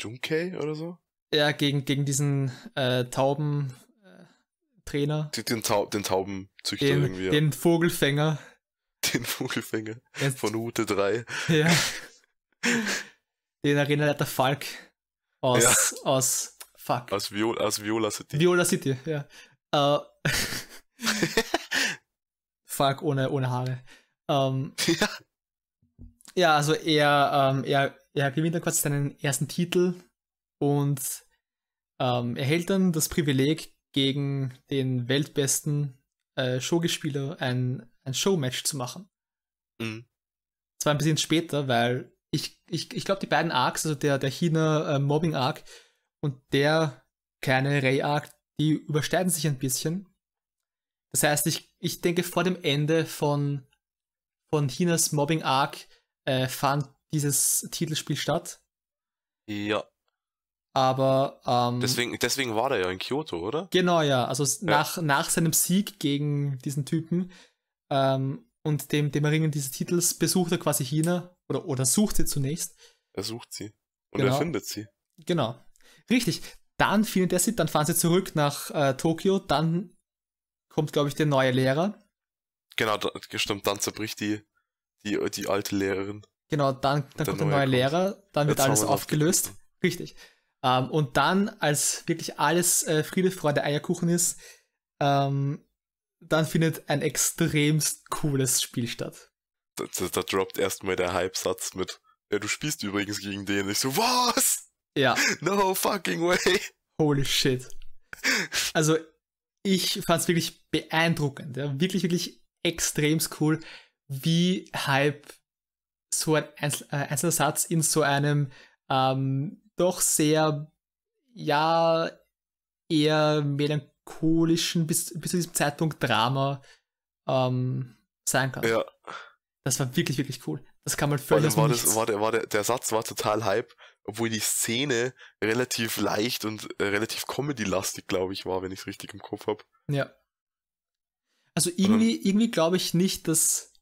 Junkei oder so? Ja, gegen, gegen diesen äh, Tauben äh, Trainer. Den, Taub, den Taubenzüchter den, irgendwie. Ja. Den Vogelfänger. Den Vogelfänger Jetzt, von Hute 3. Ja. <laughs> den Arenaleiter Falk aus, ja. aus Fuck. Aus, Viol aus Viola City. Viola City, ja. Uh, <laughs> Falk ohne, ohne Haare. Um, ähm, ja. ja, also er, um, ähm, er, er gewinnt dann quasi seinen ersten Titel und ähm, erhält dann das Privileg, gegen den weltbesten äh, Showgespieler ein, ein Showmatch zu machen. Mhm. Zwar ein bisschen später, weil ich, ich, ich glaube, die beiden Arcs, also der, der China äh, Mobbing Arc und der kleine Ray Arc, die übersteigen sich ein bisschen. Das heißt, ich, ich denke, vor dem Ende von, von Chinas Mobbing Arc äh, fand dieses Titelspiel statt. Ja. Aber ähm, deswegen, deswegen war der ja in Kyoto, oder? Genau, ja. Also ja. Nach, nach seinem Sieg gegen diesen Typen ähm, und dem, dem Erringen dieses Titels besucht er quasi China oder, oder sucht sie zunächst. Er sucht sie. Und genau. er findet sie. Genau. Richtig. Dann findet er sie, dann fahren sie zurück nach äh, Tokio, dann kommt, glaube ich, der neue Lehrer. Genau, da, stimmt, dann zerbricht die, die, die alte Lehrerin. Genau, dann, dann kommt der neue kommt. Lehrer, dann wird Jetzt alles aufgelöst. Richtig. Ähm, und dann, als wirklich alles äh, Friede, Freude, Eierkuchen ist, ähm, dann findet ein extremst cooles Spiel statt. Da, da, da droppt erstmal der Hype-Satz mit, ja, du spielst übrigens gegen den. Ich so, was? Ja. <laughs> No fucking way. Holy shit. Also, ich fand es wirklich beeindruckend. Ja? Wirklich, wirklich extremst cool, wie Hype so ein Einzel äh, einzelner Satz in so einem ähm, doch sehr, ja, eher melancholischen, bis, bis zu diesem Zeitpunkt Drama ähm, sein kann. Ja. Das war wirklich, wirklich cool. Das kann man völlig war, das, war, der, war der, der Satz war total Hype, obwohl die Szene relativ leicht und äh, relativ Comedy-lastig, glaube ich, war, wenn ich es richtig im Kopf habe. Ja. Also irgendwie, irgendwie glaube ich nicht, dass,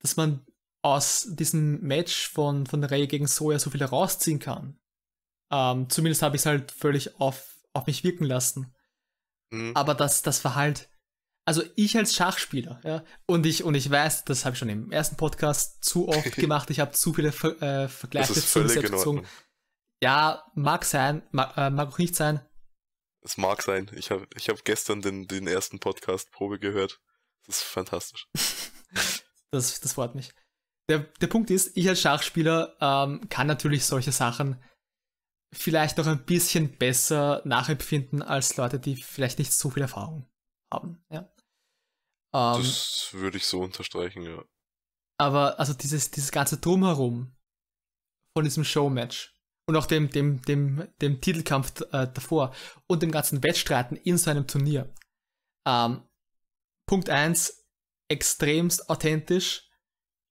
dass man aus diesem Match von, von Ray gegen Soja so viel herausziehen kann. Ähm, zumindest habe ich es halt völlig auf, auf mich wirken lassen. Mhm. Aber das, das war halt, also ich als Schachspieler, ja, und ich, und ich weiß, das habe ich schon im ersten Podcast zu oft <laughs> gemacht, ich habe zu viele Ver, äh, Vergleiche zu selbst gezogen. Ja, mag sein, mag, äh, mag auch nicht sein. Es mag sein. Ich habe ich hab gestern den, den ersten Podcast-Probe gehört. Das ist fantastisch. <laughs> das, das freut mich. Der, der Punkt ist, ich als Schachspieler ähm, kann natürlich solche Sachen vielleicht noch ein bisschen besser nachempfinden als Leute, die vielleicht nicht so viel Erfahrung haben. Ja. Ähm, das würde ich so unterstreichen, ja. Aber also dieses, dieses ganze Drumherum von diesem Showmatch und auch dem, dem, dem, dem Titelkampf äh, davor und dem ganzen Wettstreiten in so einem Turnier. Ähm, Punkt 1, extremst authentisch,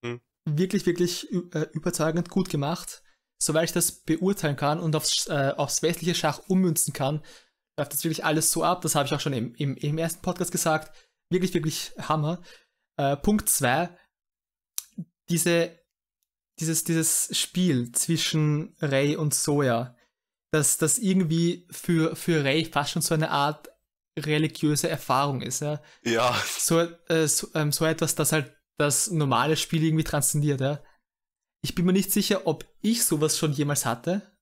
hm. wirklich, wirklich äh, überzeugend gut gemacht. Soweit ich das beurteilen kann und aufs, äh, aufs westliche Schach ummünzen kann, läuft das wirklich alles so ab. Das habe ich auch schon im, im, im ersten Podcast gesagt. Wirklich, wirklich Hammer. Äh, Punkt 2, diese dieses, dieses Spiel zwischen Ray und Soja, dass das irgendwie für, für Ray fast schon so eine Art religiöse Erfahrung ist. Ja. ja. So, äh, so, ähm, so etwas, das halt das normale Spiel irgendwie transzendiert. Ja. Ich bin mir nicht sicher, ob ich sowas schon jemals hatte,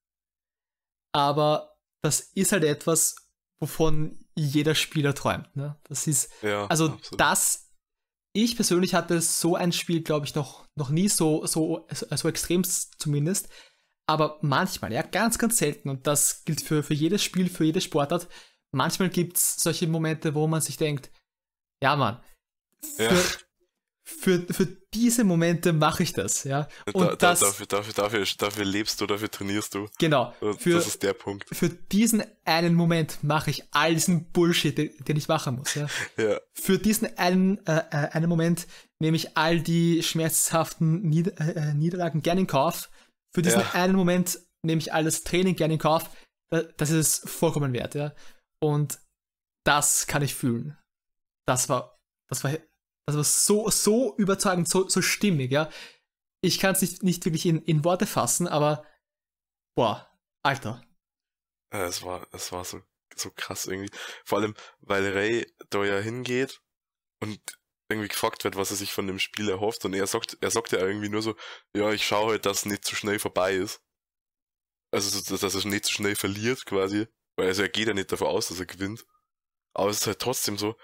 aber das ist halt etwas, wovon jeder Spieler träumt. Ne? Das ist, ja, also absolut. das ich persönlich hatte so ein Spiel, glaube ich, noch, noch nie so, so, so extrem zumindest. Aber manchmal, ja, ganz, ganz selten, und das gilt für, für jedes Spiel, für jede Sportart, manchmal gibt es solche Momente, wo man sich denkt, ja, Mann, für, ja für, für diese Momente mache ich das, ja. Und da, das, dafür, dafür, dafür, dafür lebst du, dafür trainierst du. Genau. Für, das ist der Punkt. Für diesen einen Moment mache ich all diesen Bullshit, den, den ich machen muss, ja. <laughs> ja. Für diesen einen, äh, äh einen Moment nehme ich all die schmerzhaften Nieder äh, äh, Niederlagen gerne in Kauf. Für diesen ja. einen Moment nehme ich all das Training gerne in Kauf. Das ist es vollkommen wert, ja. Und das kann ich fühlen. Das war, das war also so, so überzeugend, so, so stimmig, ja. Ich kann es nicht, nicht wirklich in, in Worte fassen, aber boah, Alter. Es war, es war so, so krass irgendwie. Vor allem, weil Ray da ja hingeht und irgendwie gefragt wird, was er sich von dem Spiel erhofft und er sagt, er sagt ja irgendwie nur so, ja, ich schaue halt, dass es nicht zu schnell vorbei ist. Also, dass er nicht zu schnell verliert quasi, weil also er geht ja nicht davon aus, dass er gewinnt. Aber es ist halt trotzdem so,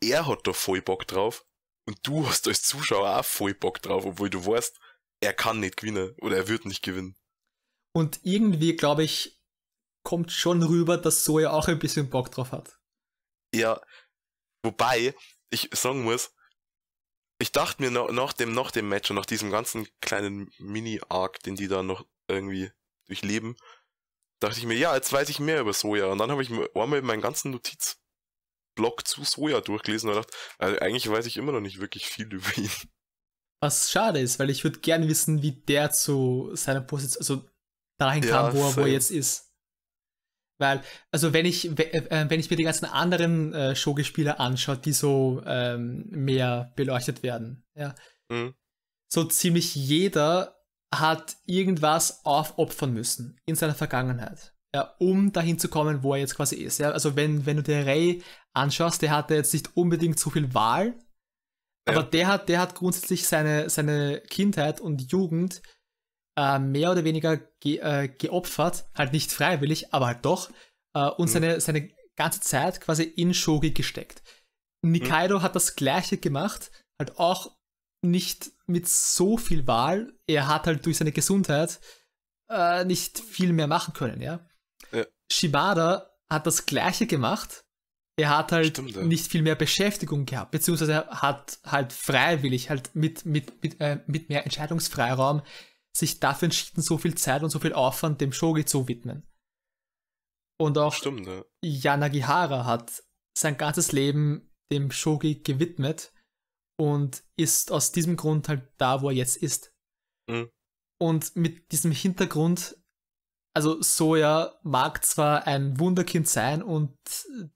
er hat da voll Bock drauf und du hast als Zuschauer auch voll Bock drauf, obwohl du weißt, er kann nicht gewinnen oder er wird nicht gewinnen. Und irgendwie, glaube ich, kommt schon rüber, dass Soja auch ein bisschen Bock drauf hat. Ja, wobei ich sagen muss, ich dachte mir nach, nach, dem, nach dem Match und nach diesem ganzen kleinen Mini-Arc, den die da noch irgendwie durchleben, dachte ich mir, ja, jetzt weiß ich mehr über Soja. Und dann habe ich mir einmal meinen ganzen Notiz Blog zu Soja durchgelesen und dachte, also eigentlich weiß ich immer noch nicht wirklich viel über ihn. Was schade ist, weil ich würde gerne wissen, wie der zu seiner Position, also dahin kam, wo, er, wo er jetzt ist. Weil, also wenn ich, äh, wenn ich mir die ganzen anderen äh, Showgespieler anschaue, die so ähm, mehr beleuchtet werden, ja, mhm. so ziemlich jeder hat irgendwas aufopfern müssen in seiner Vergangenheit ja, um dahin zu kommen, wo er jetzt quasi ist. Ja? Also wenn, wenn du dir Ray anschaust, der hatte jetzt nicht unbedingt so viel Wahl, aber ja. der hat, der hat grundsätzlich seine, seine Kindheit und Jugend äh, mehr oder weniger ge, äh, geopfert, halt nicht freiwillig, aber halt doch, äh, und mhm. seine, seine ganze Zeit quasi in Shogi gesteckt. Nikaido mhm. hat das gleiche gemacht, halt auch nicht mit so viel Wahl. Er hat halt durch seine Gesundheit äh, nicht viel mehr machen können, ja. Shibada hat das gleiche gemacht. Er hat halt Stimmt, ja. nicht viel mehr Beschäftigung gehabt, beziehungsweise er hat halt freiwillig, halt mit, mit, mit, äh, mit mehr Entscheidungsfreiraum sich dafür entschieden, so viel Zeit und so viel Aufwand dem Shogi zu widmen. Und auch Stimmt, ja. Yanagihara hat sein ganzes Leben dem Shogi gewidmet und ist aus diesem Grund halt da, wo er jetzt ist. Mhm. Und mit diesem Hintergrund also Soja mag zwar ein Wunderkind sein und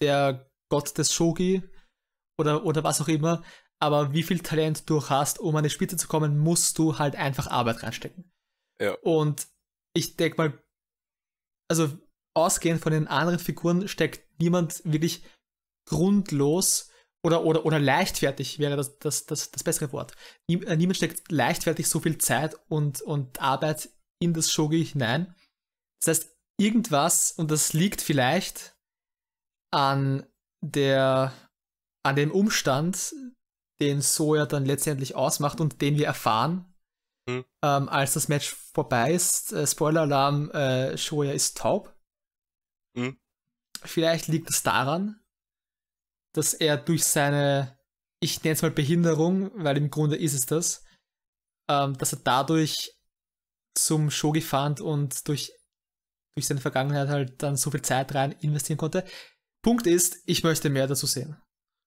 der Gott des Shogi oder, oder was auch immer, aber wie viel Talent du hast, um an die Spitze zu kommen, musst du halt einfach Arbeit reinstecken. Ja. Und ich denke mal, also ausgehend von den anderen Figuren steckt niemand wirklich grundlos oder, oder, oder leichtfertig wäre das, das, das, das bessere Wort. Äh, niemand steckt leichtfertig so viel Zeit und, und Arbeit in das Shogi hinein. Das heißt, irgendwas, und das liegt vielleicht an der, an dem Umstand, den Soja dann letztendlich ausmacht und den wir erfahren, hm. ähm, als das Match vorbei ist. Äh, Spoiler-Alarm, äh, Soja ist taub. Hm. Vielleicht liegt es daran, dass er durch seine, ich nenne es mal Behinderung, weil im Grunde ist es das, ähm, dass er dadurch zum Shogi fand und durch, durch seine Vergangenheit halt dann so viel Zeit rein investieren konnte. Punkt ist, ich möchte mehr dazu sehen.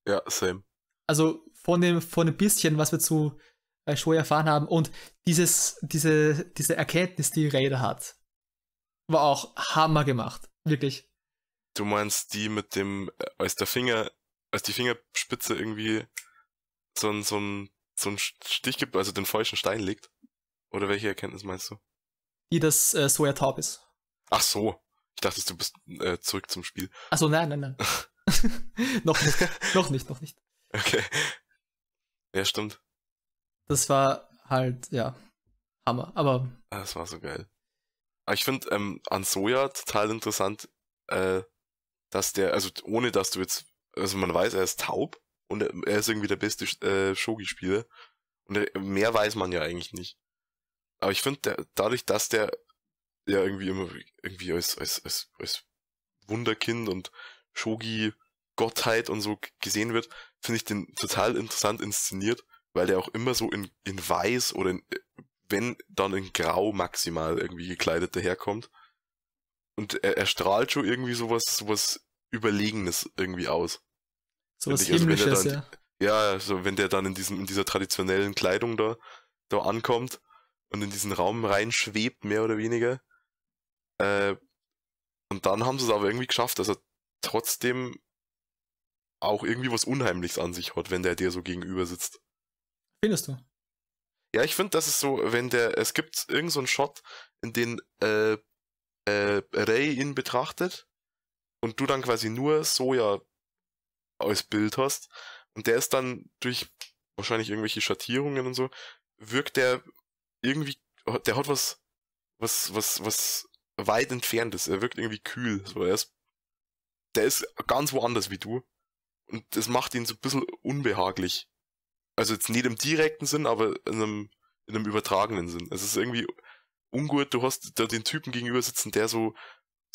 Ja, same. Also von dem, von dem bisschen, was wir zu äh, Shoei erfahren haben und dieses, diese, diese Erkenntnis, die Raider hat, war auch Hammer gemacht. Wirklich. Du meinst die mit dem, äh, als der Finger, als die Fingerspitze irgendwie so ein, so ein, so ein Stich gibt, also den falschen Stein legt? Oder welche Erkenntnis meinst du? Die, dass äh, Soja taub ist. Ach so. Ich dachte, du bist äh, zurück zum Spiel. Ach so, nein, nein, nein. <laughs> noch nicht, noch nicht, noch nicht. Okay. Ja, stimmt. Das war halt, ja, Hammer. Aber. Ah, das war so geil. Aber ich finde ähm, an Soja total interessant, äh, dass der, also ohne dass du jetzt, also man weiß, er ist taub und er, ist irgendwie der beste äh, Shogi-Spieler. Und er, mehr weiß man ja eigentlich nicht. Aber ich finde, dadurch, dass der ja irgendwie immer irgendwie als, als, als, als Wunderkind und Shogi-Gottheit und so gesehen wird, finde ich den total interessant inszeniert, weil der auch immer so in, in weiß oder in, wenn dann in grau maximal irgendwie gekleidet daherkommt. Und er, er strahlt schon irgendwie sowas, sowas Überlegenes irgendwie aus. Sowas also, Himmlisches, ja. Ja, also wenn der dann in diesem, in dieser traditionellen Kleidung da, da ankommt und in diesen Raum reinschwebt, mehr oder weniger. Äh, und dann haben sie es aber irgendwie geschafft, dass er trotzdem auch irgendwie was Unheimliches an sich hat, wenn der dir so gegenüber sitzt. Findest du? Ja, ich finde, das ist so, wenn der, es gibt irgend so einen Shot, in den äh, äh, Ray ihn betrachtet und du dann quasi nur Soja als Bild hast und der ist dann durch wahrscheinlich irgendwelche Schattierungen und so, wirkt der irgendwie, der hat was, was, was, was weit entferntes. Er wirkt irgendwie kühl. So, er ist, der ist ganz woanders wie du. Und das macht ihn so ein bisschen unbehaglich. Also jetzt nicht im direkten Sinn, aber in einem, in einem übertragenen Sinn. Es ist irgendwie ungut, du hast da den Typen gegenüber sitzen, der so,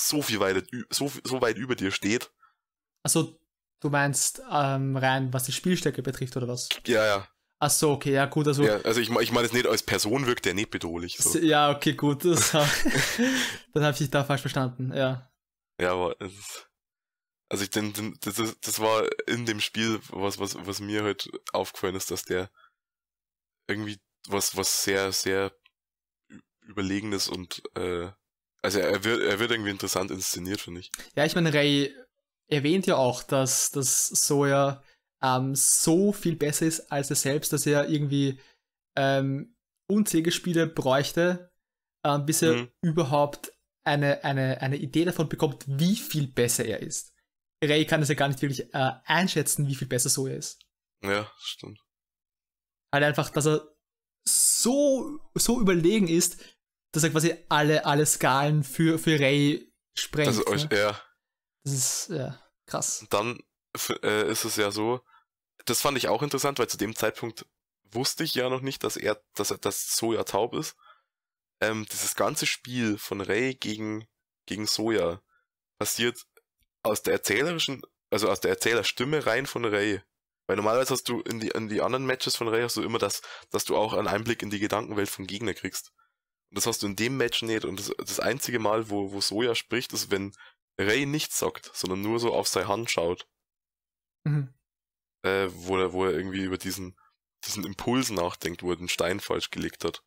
so viel weit, so, so weit über dir steht. Also, du meinst ähm, rein, was die Spielstärke betrifft, oder was? Ja, ja. Ach so, okay, ja gut, also. Ja, also ich, ich meine es nicht als Person wirkt der nicht bedrohlich. So. Ja, okay, gut. Das, <laughs> dann habe ich dich da falsch verstanden, ja. Ja, aber es, also ich denke, das, das war in dem Spiel was, was, was mir halt aufgefallen ist, dass der irgendwie was, was sehr, sehr überlegenes und äh, also er wird, er wird irgendwie interessant inszeniert, finde ich. Ja, ich meine, Ray erwähnt ja auch, dass, dass Sawyer ähm, so viel besser ist als er selbst, dass er irgendwie ähm, unzählige Spiele bräuchte, ähm, bis er mhm. überhaupt eine, eine, eine Idee davon bekommt, wie viel besser er ist. Ray kann es ja gar nicht wirklich äh, einschätzen, wie viel besser so er ist. Ja, stimmt. Halt einfach, dass er so, so überlegen ist, dass er quasi alle, alle Skalen für, für Ray sprengt. Also, ne? ja. Das ist, ja, krass. Dann äh, ist es ja so, das fand ich auch interessant, weil zu dem Zeitpunkt wusste ich ja noch nicht, dass er, dass er das Soja taub ist. Ähm, dieses ganze Spiel von Ray gegen, gegen Soja passiert aus der erzählerischen, also aus der Erzählerstimme rein von Ray. Weil normalerweise hast du in die, in die anderen Matches von Ray hast du immer das, dass du auch einen Einblick in die Gedankenwelt vom Gegner kriegst. Und das hast du in dem Match nicht. Und das, das einzige Mal, wo, wo Soja spricht, ist, wenn Ray nichts sagt, sondern nur so auf seine Hand schaut. Mhm. Äh, wo, er, wo er irgendwie über diesen, diesen Impuls nachdenkt, wo er den Stein falsch gelegt hat.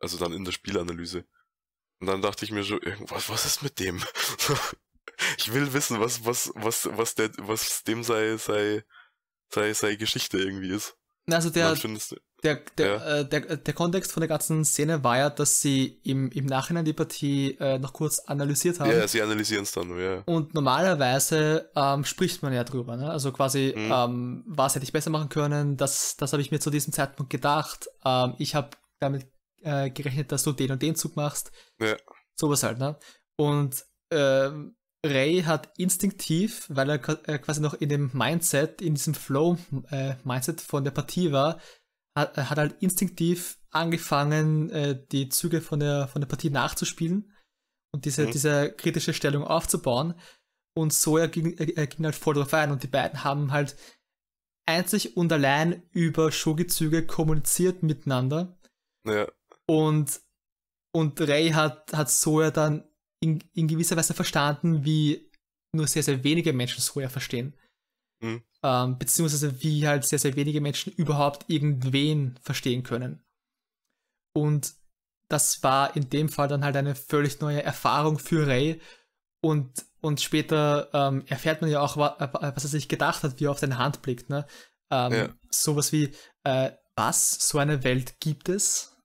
Also dann in der Spielanalyse. Und dann dachte ich mir so, irgendwas, was ist mit dem? <laughs> ich will wissen, was, was, was, was der, was dem sei, sei, sei, sei Geschichte irgendwie ist. Also der, der, der, ja. äh, der, der Kontext von der ganzen Szene war ja, dass sie im, im Nachhinein die Partie äh, noch kurz analysiert haben. Ja, sie analysieren es dann, ja. Und normalerweise ähm, spricht man ja drüber, ne? Also quasi, mhm. ähm, was hätte ich besser machen können, das, das habe ich mir zu diesem Zeitpunkt gedacht. Ähm, ich habe damit äh, gerechnet, dass du den und den Zug machst. Ja. Sowas halt, ne? Und ähm, Ray hat instinktiv, weil er äh, quasi noch in dem Mindset, in diesem Flow-Mindset äh, von der Partie war, hat, hat halt instinktiv angefangen, äh, die Züge von der, von der Partie nachzuspielen und diese, mhm. diese kritische Stellung aufzubauen. Und so er ging, er ging halt voll drauf ein und die beiden haben halt einzig und allein über Shogi-Züge kommuniziert miteinander. Ja. Und Und Ray hat, hat Soja dann in, in gewisser Weise verstanden, wie nur sehr, sehr wenige Menschen Soja verstehen. Mhm. Ähm, beziehungsweise wie halt sehr, sehr wenige Menschen überhaupt irgendwen verstehen können. Und das war in dem Fall dann halt eine völlig neue Erfahrung für Ray. Und, und später ähm, erfährt man ja auch, was er sich gedacht hat, wie er auf seine Hand blickt. Ne? Ähm, ja. Sowas wie, äh, was, so eine Welt gibt es?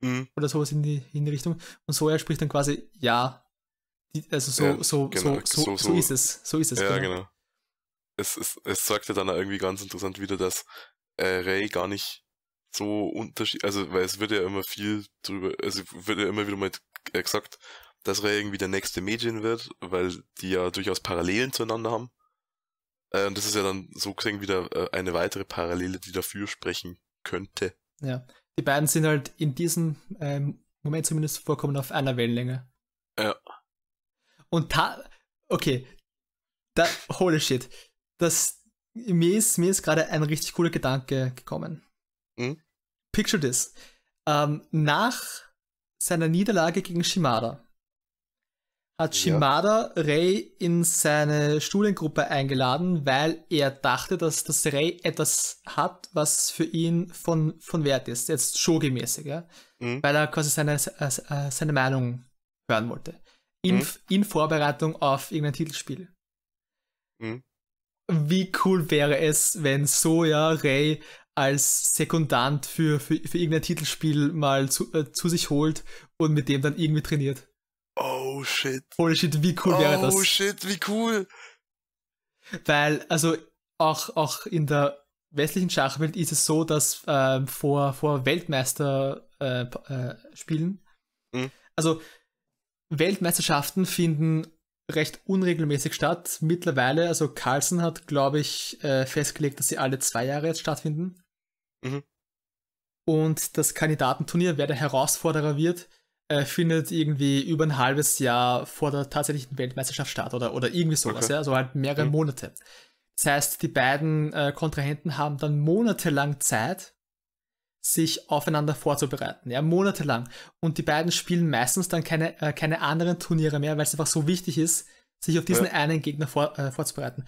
Mhm. Oder sowas in die, in die Richtung. Und so er spricht dann quasi, ja. Also so, ja, so, genau. so, so, so, ist es. So ist es. Ja, genau. genau. Es, es, es sagt ja dann irgendwie ganz interessant wieder, dass äh, Ray gar nicht so unterschiedlich, also weil es wird ja immer viel drüber, also wird ja immer wieder mal gesagt, dass Ray irgendwie der nächste Medien wird, weil die ja durchaus Parallelen zueinander haben. Äh, und das ist ja dann so gesehen wieder äh, eine weitere Parallele, die dafür sprechen könnte. Ja, die beiden sind halt in diesem ähm, Moment zumindest vorkommen auf einer Wellenlänge. Ja. Und da, okay, da, holy shit, das, mir ist, mir ist gerade ein richtig cooler Gedanke gekommen. Mhm. Picture this. Ähm, nach seiner Niederlage gegen Shimada hat Shimada ja. Ray in seine Studiengruppe eingeladen, weil er dachte, dass das Ray etwas hat, was für ihn von, von Wert ist, jetzt Shogi-mäßig, ja? Mhm. weil er quasi seine, äh, äh, seine Meinung hören wollte. In, mhm. in Vorbereitung auf irgendein Titelspiel. Mhm. Wie cool wäre es, wenn Soja Ray als Sekundant für, für, für irgendein Titelspiel mal zu, äh, zu sich holt und mit dem dann irgendwie trainiert. Oh shit. Holy shit, wie cool wäre das? Oh shit, wie cool. Weil, also auch, auch in der westlichen Schachwelt ist es so, dass äh, vor, vor Weltmeisterspielen, äh, äh, mhm. also Weltmeisterschaften finden recht unregelmäßig statt. Mittlerweile, also Carlsen hat, glaube ich, äh, festgelegt, dass sie alle zwei Jahre jetzt stattfinden. Mhm. Und das Kandidatenturnier, wer der Herausforderer wird, äh, findet irgendwie über ein halbes Jahr vor der tatsächlichen Weltmeisterschaft statt oder, oder irgendwie sowas, okay. ja, so halt mehrere mhm. Monate. Das heißt, die beiden äh, Kontrahenten haben dann monatelang Zeit, sich aufeinander vorzubereiten, ja, monatelang. Und die beiden spielen meistens dann keine, äh, keine anderen Turniere mehr, weil es einfach so wichtig ist, sich auf diesen ja. einen Gegner vor, äh, vorzubereiten.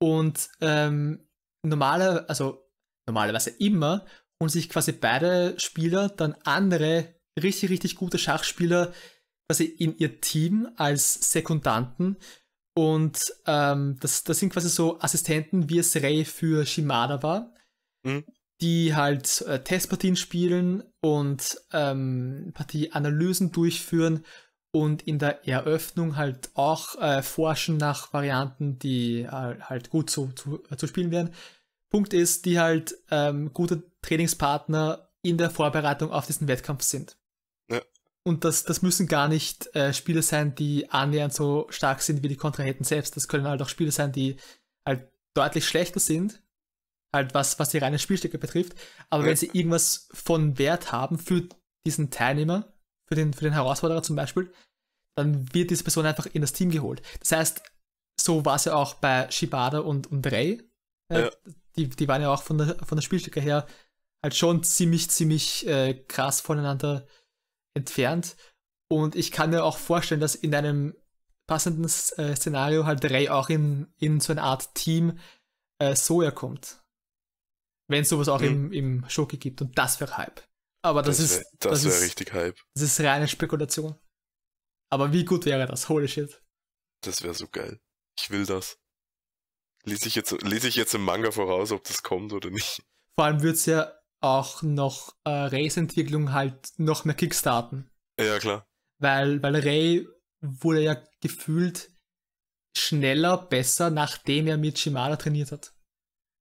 Und ähm, normale, also normalerweise immer, und sich quasi beide Spieler dann andere richtig, richtig gute Schachspieler quasi in ihr Team als Sekundanten. Und ähm, das, das sind quasi so Assistenten, wie es Ray für Shimada war, mhm. Die halt äh, Testpartien spielen und ähm, Partieanalysen durchführen und in der Eröffnung halt auch äh, forschen nach Varianten, die äh, halt gut zu, zu, äh, zu spielen werden. Punkt ist, die halt ähm, gute Trainingspartner in der Vorbereitung auf diesen Wettkampf sind. Und das, das müssen gar nicht äh, Spiele sein, die annähernd so stark sind wie die Kontrahenten selbst. Das können halt auch Spiele sein, die halt deutlich schlechter sind, halt was, was die reine Spielstücke betrifft. Aber ja. wenn sie irgendwas von Wert haben für diesen Teilnehmer, für den, für den Herausforderer zum Beispiel, dann wird diese Person einfach in das Team geholt. Das heißt, so war es ja auch bei Shibada und, und Rei. Äh, ja. die, die waren ja auch von der, von der Spielstücke her halt schon ziemlich, ziemlich äh, krass voneinander entfernt. Und ich kann mir auch vorstellen, dass in einem passenden äh, Szenario halt Ray auch in, in so eine Art Team äh, Soja kommt. Wenn es sowas auch mhm. im, im Shoki gibt. Und das wäre Hype. Aber das, das wär, ist. Das, das wäre richtig Hype. Das ist reine Spekulation. Aber wie gut wäre das? Holy shit. Das wäre so geil. Ich will das. Lese ich, jetzt, lese ich jetzt im Manga voraus, ob das kommt oder nicht. Vor allem wird es ja auch noch äh, Rays Entwicklung halt noch mehr kickstarten. Ja, klar. Weil, weil Ray wurde ja gefühlt schneller, besser, nachdem er mit Shimada trainiert hat.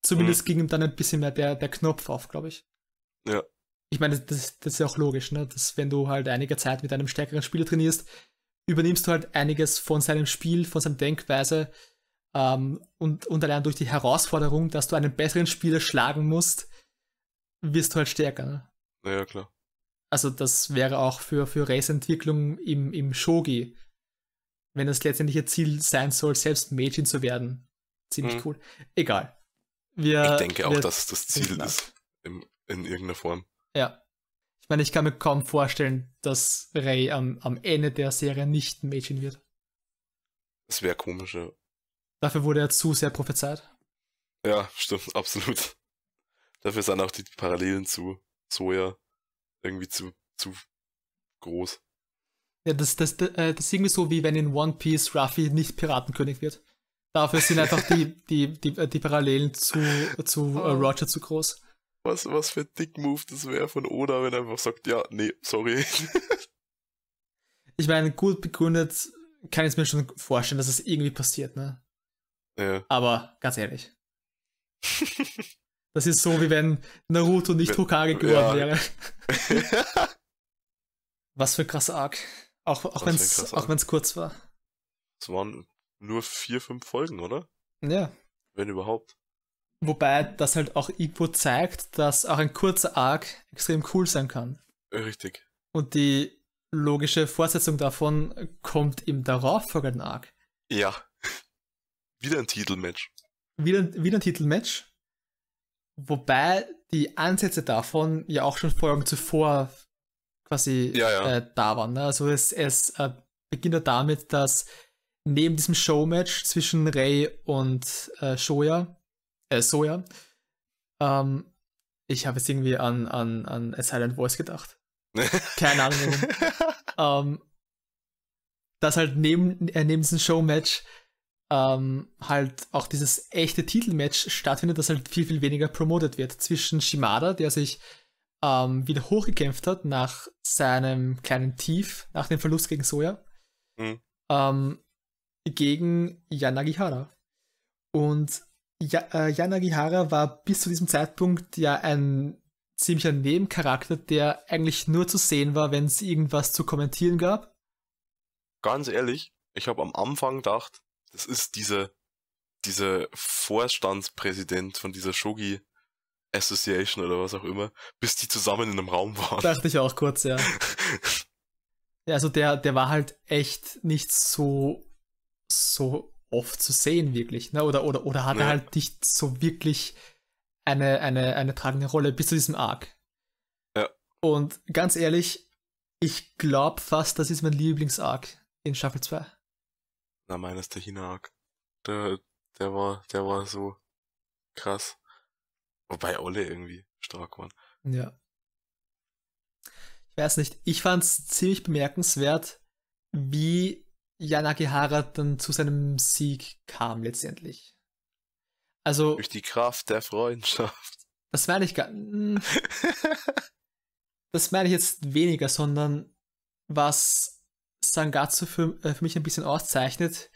Zumindest mhm. ging ihm dann ein bisschen mehr der, der Knopf auf, glaube ich. Ja. Ich meine, das, das ist ja auch logisch, ne? dass wenn du halt einige Zeit mit einem stärkeren Spieler trainierst, übernimmst du halt einiges von seinem Spiel, von seiner Denkweise ähm, und, und allein durch die Herausforderung, dass du einen besseren Spieler schlagen musst, wirst du halt stärker. Ne? Ja, klar. Also das wäre auch für, für Race-Entwicklung im, im Shogi, wenn das letztendliche Ziel sein soll, selbst Mädchen zu werden. Ziemlich mhm. cool. Egal. Wir, ich denke auch, dass das Ziel ist. Im, in irgendeiner Form. Ja. Ich meine, ich kann mir kaum vorstellen, dass Rey am, am Ende der Serie nicht ein Mädchen wird. Das wäre komisch, ja. Dafür wurde er zu sehr prophezeit. Ja, stimmt, <laughs> absolut. Dafür sind auch die Parallelen zu Soja irgendwie zu, zu groß. Ja, das, das, das, äh, das ist irgendwie so, wie wenn in One Piece Ruffy nicht Piratenkönig wird. Dafür sind einfach die, <laughs> die, die, die Parallelen zu, zu uh, Roger zu groß. Was, was für ein Dick-Move das wäre von Oda, wenn er einfach sagt, ja, nee, sorry. <laughs> ich meine, gut begründet kann ich mir schon vorstellen, dass es irgendwie passiert, ne? Ja. Aber ganz ehrlich. das ist so, wie wenn Naruto nicht Hokage geworden ja. wäre. <laughs> was für ein krasser Arc. Auch, auch wenn es kurz war. Es waren nur vier, fünf Folgen, oder? Ja. Wenn überhaupt. Wobei das halt auch irgendwo zeigt, dass auch ein kurzer Arc extrem cool sein kann. Richtig. Und die logische Fortsetzung davon kommt im darauffolgenden Arc. Ja. <laughs> Wieder ein Titelmatch. Wieder, wieder ein Titelmatch. Wobei die Ansätze davon ja auch schon Folgen zuvor quasi ja, ja. Äh, da waren. Ne? Also es, es äh, beginnt ja damit, dass neben diesem Showmatch zwischen Rey und äh, Shoya, äh, Soya, ähm, ich habe jetzt irgendwie an, an, an A Silent Voice gedacht. <laughs> Keine Ahnung ähm, dass halt neben, äh, neben diesem Showmatch ähm, halt auch dieses echte Titelmatch stattfindet, das halt viel, viel weniger promotet wird. Zwischen Shimada, der sich ähm, wieder hochgekämpft hat nach seinem kleinen Tief, nach dem Verlust gegen Soja, mhm. ähm, gegen Yanagihara. Und ja, äh, Yanagihara war bis zu diesem Zeitpunkt ja ein ziemlicher Nebencharakter, der eigentlich nur zu sehen war, wenn es irgendwas zu kommentieren gab. Ganz ehrlich, ich habe am Anfang gedacht, das ist diese, diese Vorstandspräsident von dieser Shogi Association oder was auch immer, bis die zusammen in einem Raum waren. Dachte ich auch kurz, ja. <laughs> ja, also der, der war halt echt nicht so, so oft zu sehen, wirklich. Ne? Oder, oder, oder hat nee. er halt nicht so wirklich eine, eine, eine tragende Rolle bis zu diesem Arc. Ja. Und ganz ehrlich, ich glaube fast, das ist mein Lieblings-Arc in Staffel 2. Na, meines der Hina-Arc. Der, der war, der war so krass. Wobei alle irgendwie stark waren. Ja. Ich weiß nicht, ich fand es ziemlich bemerkenswert, wie Yanagihara dann zu seinem Sieg kam letztendlich. Also. Durch die Kraft der Freundschaft. Das meine ich gar hm. Das meine ich jetzt weniger, sondern was Sangatsu für, äh, für mich ein bisschen auszeichnet,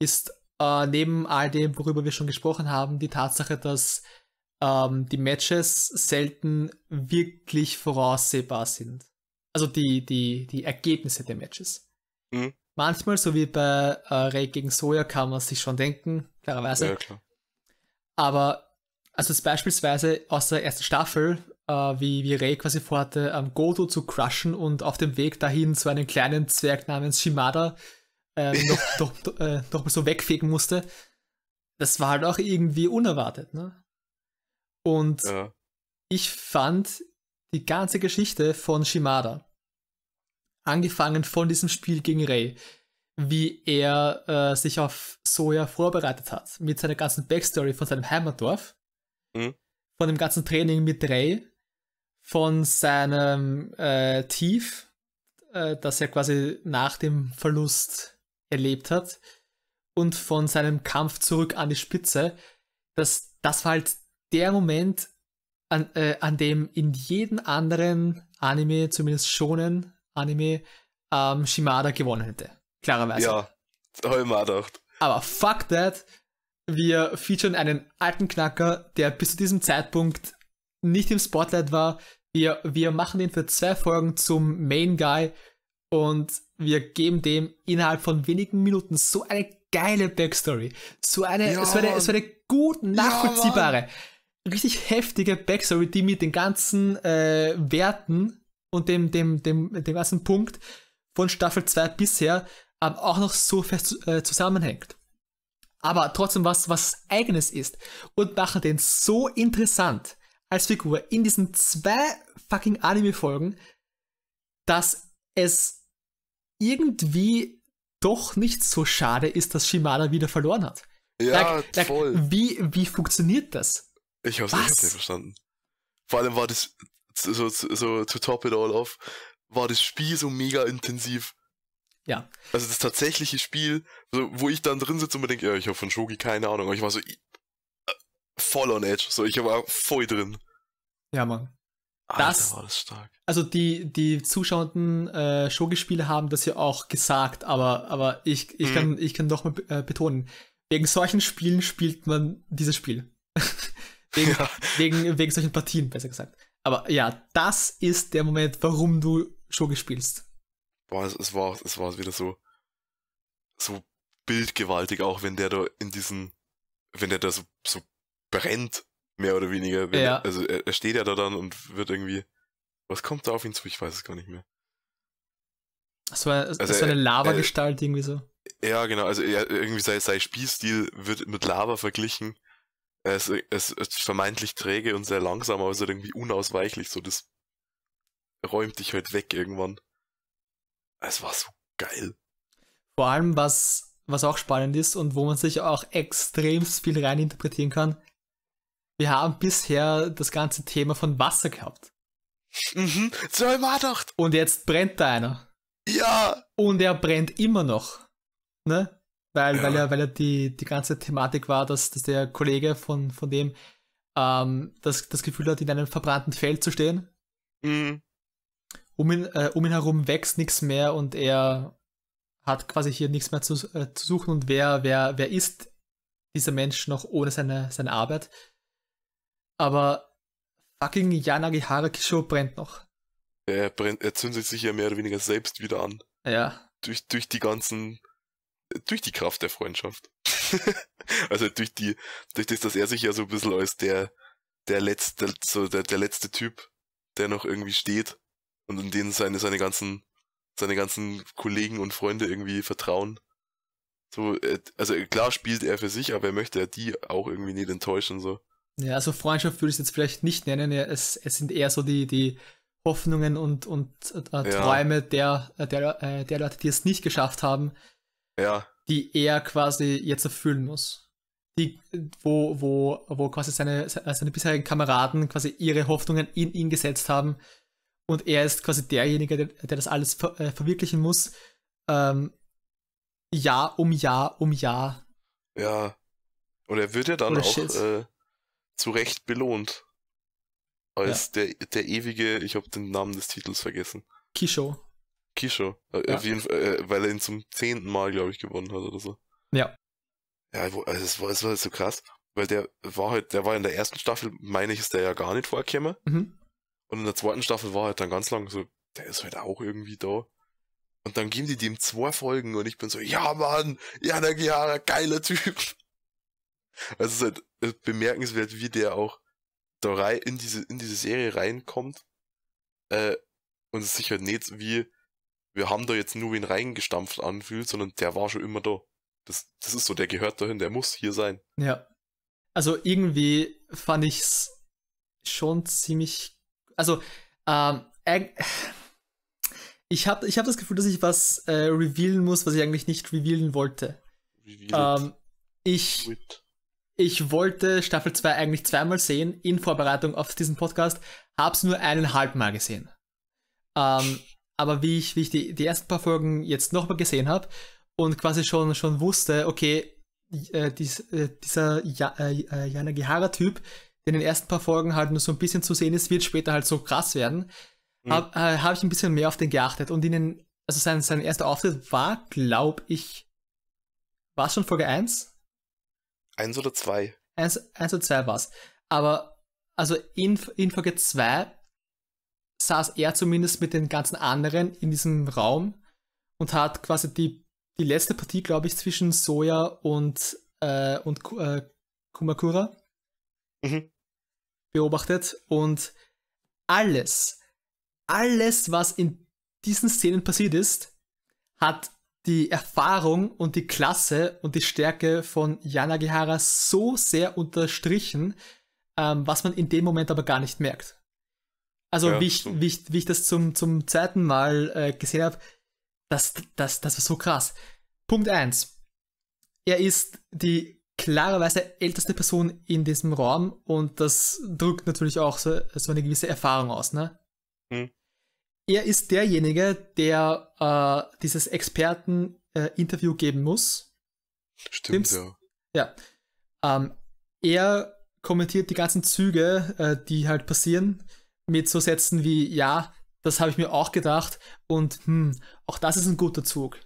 ist äh, neben all dem, worüber wir schon gesprochen haben, die Tatsache, dass ähm, die Matches selten wirklich voraussehbar sind. Also die, die, die Ergebnisse der Matches. Mhm. Manchmal, so wie bei äh, Ray gegen Soja, kann man sich schon denken, klarerweise. Ja, klar. Aber, also beispielsweise aus der ersten Staffel, äh, wie, wie Ray quasi vorhatte, ähm, Godo zu crushen und auf dem Weg dahin zu einem kleinen Zwerg namens Shimada äh, noch, <laughs> doch, äh, noch mal so wegfegen musste. Das war halt auch irgendwie unerwartet, ne? Und ja. ich fand die ganze Geschichte von Shimada, angefangen von diesem Spiel gegen Ray, wie er äh, sich auf Soja vorbereitet hat, mit seiner ganzen Backstory von seinem Heimatdorf, mhm. von dem ganzen Training mit Ray, von seinem äh, Tief, äh, das er quasi nach dem Verlust erlebt hat, und von seinem Kampf zurück an die Spitze. Das, das war halt der Moment, an, äh, an dem in jedem anderen Anime, zumindest schonen Anime, ähm, Shimada gewonnen hätte. Klarerweise. Ja, habe ich mir gedacht. Aber fuck that. Wir featuren einen alten Knacker, der bis zu diesem Zeitpunkt nicht im Spotlight war. Wir, wir machen ihn für zwei Folgen zum Main Guy und wir geben dem innerhalb von wenigen Minuten so eine geile Backstory. So eine, ja, es, war eine war eine gut nachvollziehbare. Ja, richtig heftige Backstory, die mit den ganzen äh, Werten und dem, dem, dem, dem ganzen Punkt von Staffel 2 bisher ähm, auch noch so fest äh, zusammenhängt. Aber trotzdem was, was eigenes ist und machen den so interessant, als Figur in diesen zwei fucking Anime-Folgen, dass es irgendwie doch nicht so schade ist, dass Shimada wieder verloren hat. Ja, like, like, voll. Wie, wie funktioniert das? Ich hab's Was? nicht verstanden. Vor allem war das, so, so, to top it all off, war das Spiel so mega intensiv. Ja. Also das tatsächliche Spiel, so, wo ich dann drin sitze und mir denke, ja, ich habe von Shogi keine Ahnung, aber ich war so äh, voll on edge, so ich war voll drin. Ja, Mann. Alter, das, war das stark. Also die, die zuschauenden äh, Shogi-Spiele haben das ja auch gesagt, aber, aber ich, ich, mhm. kann, ich kann doch mal äh, betonen, wegen solchen Spielen spielt man dieses Spiel. <laughs> wegen, ja. wegen, wegen solchen Partien, besser gesagt. Aber ja, das ist der Moment, warum du Shogi spielst. Boah, es, es, war, es war wieder so, so bildgewaltig, auch wenn der da in diesen, wenn der da so, so brennt, mehr oder weniger. Ja. Also er, er steht ja da dann und wird irgendwie, was kommt da auf ihn zu? Ich weiß es gar nicht mehr. So, eine, also so eine Lava-Gestalt irgendwie so. Ja, genau. Also er, irgendwie sein, sein Spielstil wird mit Lava verglichen. Er ist, es ist vermeintlich träge und sehr langsam, aber es ist irgendwie unausweichlich. So, das räumt dich halt weg irgendwann. Es war so geil. Vor allem, was, was auch spannend ist und wo man sich auch extrem viel reininterpretieren kann. Wir haben bisher das ganze Thema von Wasser gehabt. Mhm, so immer gedacht. Und jetzt brennt da einer. Ja. Und er brennt immer noch. Ne? Weil, ja. weil ja, weil ja die, die ganze Thematik war, dass, dass der Kollege von, von dem ähm, das, das Gefühl hat, in einem verbrannten Feld zu stehen. Mhm um ihn, äh, um ihn herum wächst nichts mehr und er hat quasi hier nichts mehr zu, äh, zu suchen und wer, wer, wer ist dieser Mensch noch ohne seine, seine Arbeit? Aber fucking Yanagi Harakisho brennt noch. Er brennt, er zündet sich ja mehr oder weniger selbst wieder an. Ja. Durch, durch die ganzen, durch die Kraft der Freundschaft. <laughs> also durch die, durch das, dass er sich ja so ein bisschen als der, der letzte, so der, der letzte Typ, der noch irgendwie steht und in denen seine, seine ganzen, seine ganzen Kollegen und Freunde irgendwie vertrauen. So, äh, also klar spielt er für sich, aber er möchte ja die auch irgendwie nicht enttäuschen, so. Ja, also Freundschaft würde ich es jetzt vielleicht nicht nennen, es, es sind eher so die, die Hoffnungen und, und äh, Träume ja. der, der, äh, der Leute, die es nicht geschafft haben, ja. die er quasi jetzt erfüllen muss. Die, wo, wo, wo quasi seine, seine bisherigen Kameraden quasi ihre Hoffnungen in ihn gesetzt haben und er ist quasi derjenige, der, der das alles ver äh, verwirklichen muss. Ähm, Jahr um Jahr um Jahr. Ja. Und er wird ja dann Oder auch äh, zu Recht belohnt. Als ja. der, der ewige, ich habe den Namen des Titels vergessen. Kisho. Kisho. Äh, ja. Auf jeden Fall, äh, weil er ihn zum zehnten Mal, glaube ich, gewonnen hat oder so. Ja. Ja, also es war, es war so krass, weil der war halt, der war in der ersten Staffel, meine ich, ist der ja gar nicht vorgekommen. Mhm. Und in der zweiten Staffel war halt dann ganz lang so, der ist halt auch irgendwie da. Und dann geben die dem zwei Folgen und ich bin so, ja Mann, Jana Gihara, geiler Typ. <laughs> Also es ist halt äh, bemerkenswert, wie der auch da rein in diese, in diese Serie reinkommt. Äh, und es sich halt nicht wie, wir haben da jetzt nur wen reingestampft anfühlt, sondern der war schon immer da. Das, das ist so, der gehört dahin, der muss hier sein. Ja. Also irgendwie fand ich's schon ziemlich also, ähm, äh, ich habe ich hab das Gefühl, dass ich was äh, revealen muss, was ich eigentlich nicht revealen wollte. Ähm, ich, ich wollte Staffel 2 eigentlich zweimal sehen in Vorbereitung auf diesen Podcast, hab's nur eineinhalb Mal gesehen. Ähm, aber wie ich, wie ich die, die ersten paar Folgen jetzt nochmal gesehen habe und quasi schon, schon wusste, okay, äh, dies, äh, dieser ja, äh, äh Yanagihara-Typ in den ersten paar Folgen halt nur so ein bisschen zu sehen ist, wird später halt so krass werden, mhm. habe äh, hab ich ein bisschen mehr auf den geachtet. Und in den, also sein, sein erster Auftritt war, glaube ich, war es schon Folge 1? Eins oder zwei? Eins, eins oder zwei war es. Aber also in, in Folge 2 saß er zumindest mit den ganzen anderen in diesem Raum und hat quasi die, die letzte Partie, glaube ich, zwischen Soja und, äh, und äh, Kumakura mhm beobachtet und alles, alles, was in diesen Szenen passiert ist, hat die Erfahrung und die Klasse und die Stärke von Yanagihara so sehr unterstrichen, ähm, was man in dem Moment aber gar nicht merkt. Also ja, wie, ich, wie, ich, wie ich das zum, zum zweiten Mal äh, gesehen habe, das, das, das war so krass. Punkt 1. Er ist die klarerweise älteste Person in diesem Raum und das drückt natürlich auch so, so eine gewisse Erfahrung aus. Ne? Hm. Er ist derjenige, der äh, dieses Experten-Interview äh, geben muss. Stimmt, Stimmt's? ja. Ja. Ähm, er kommentiert die ganzen Züge, äh, die halt passieren, mit so Sätzen wie, ja, das habe ich mir auch gedacht und hm, auch das ist ein guter Zug.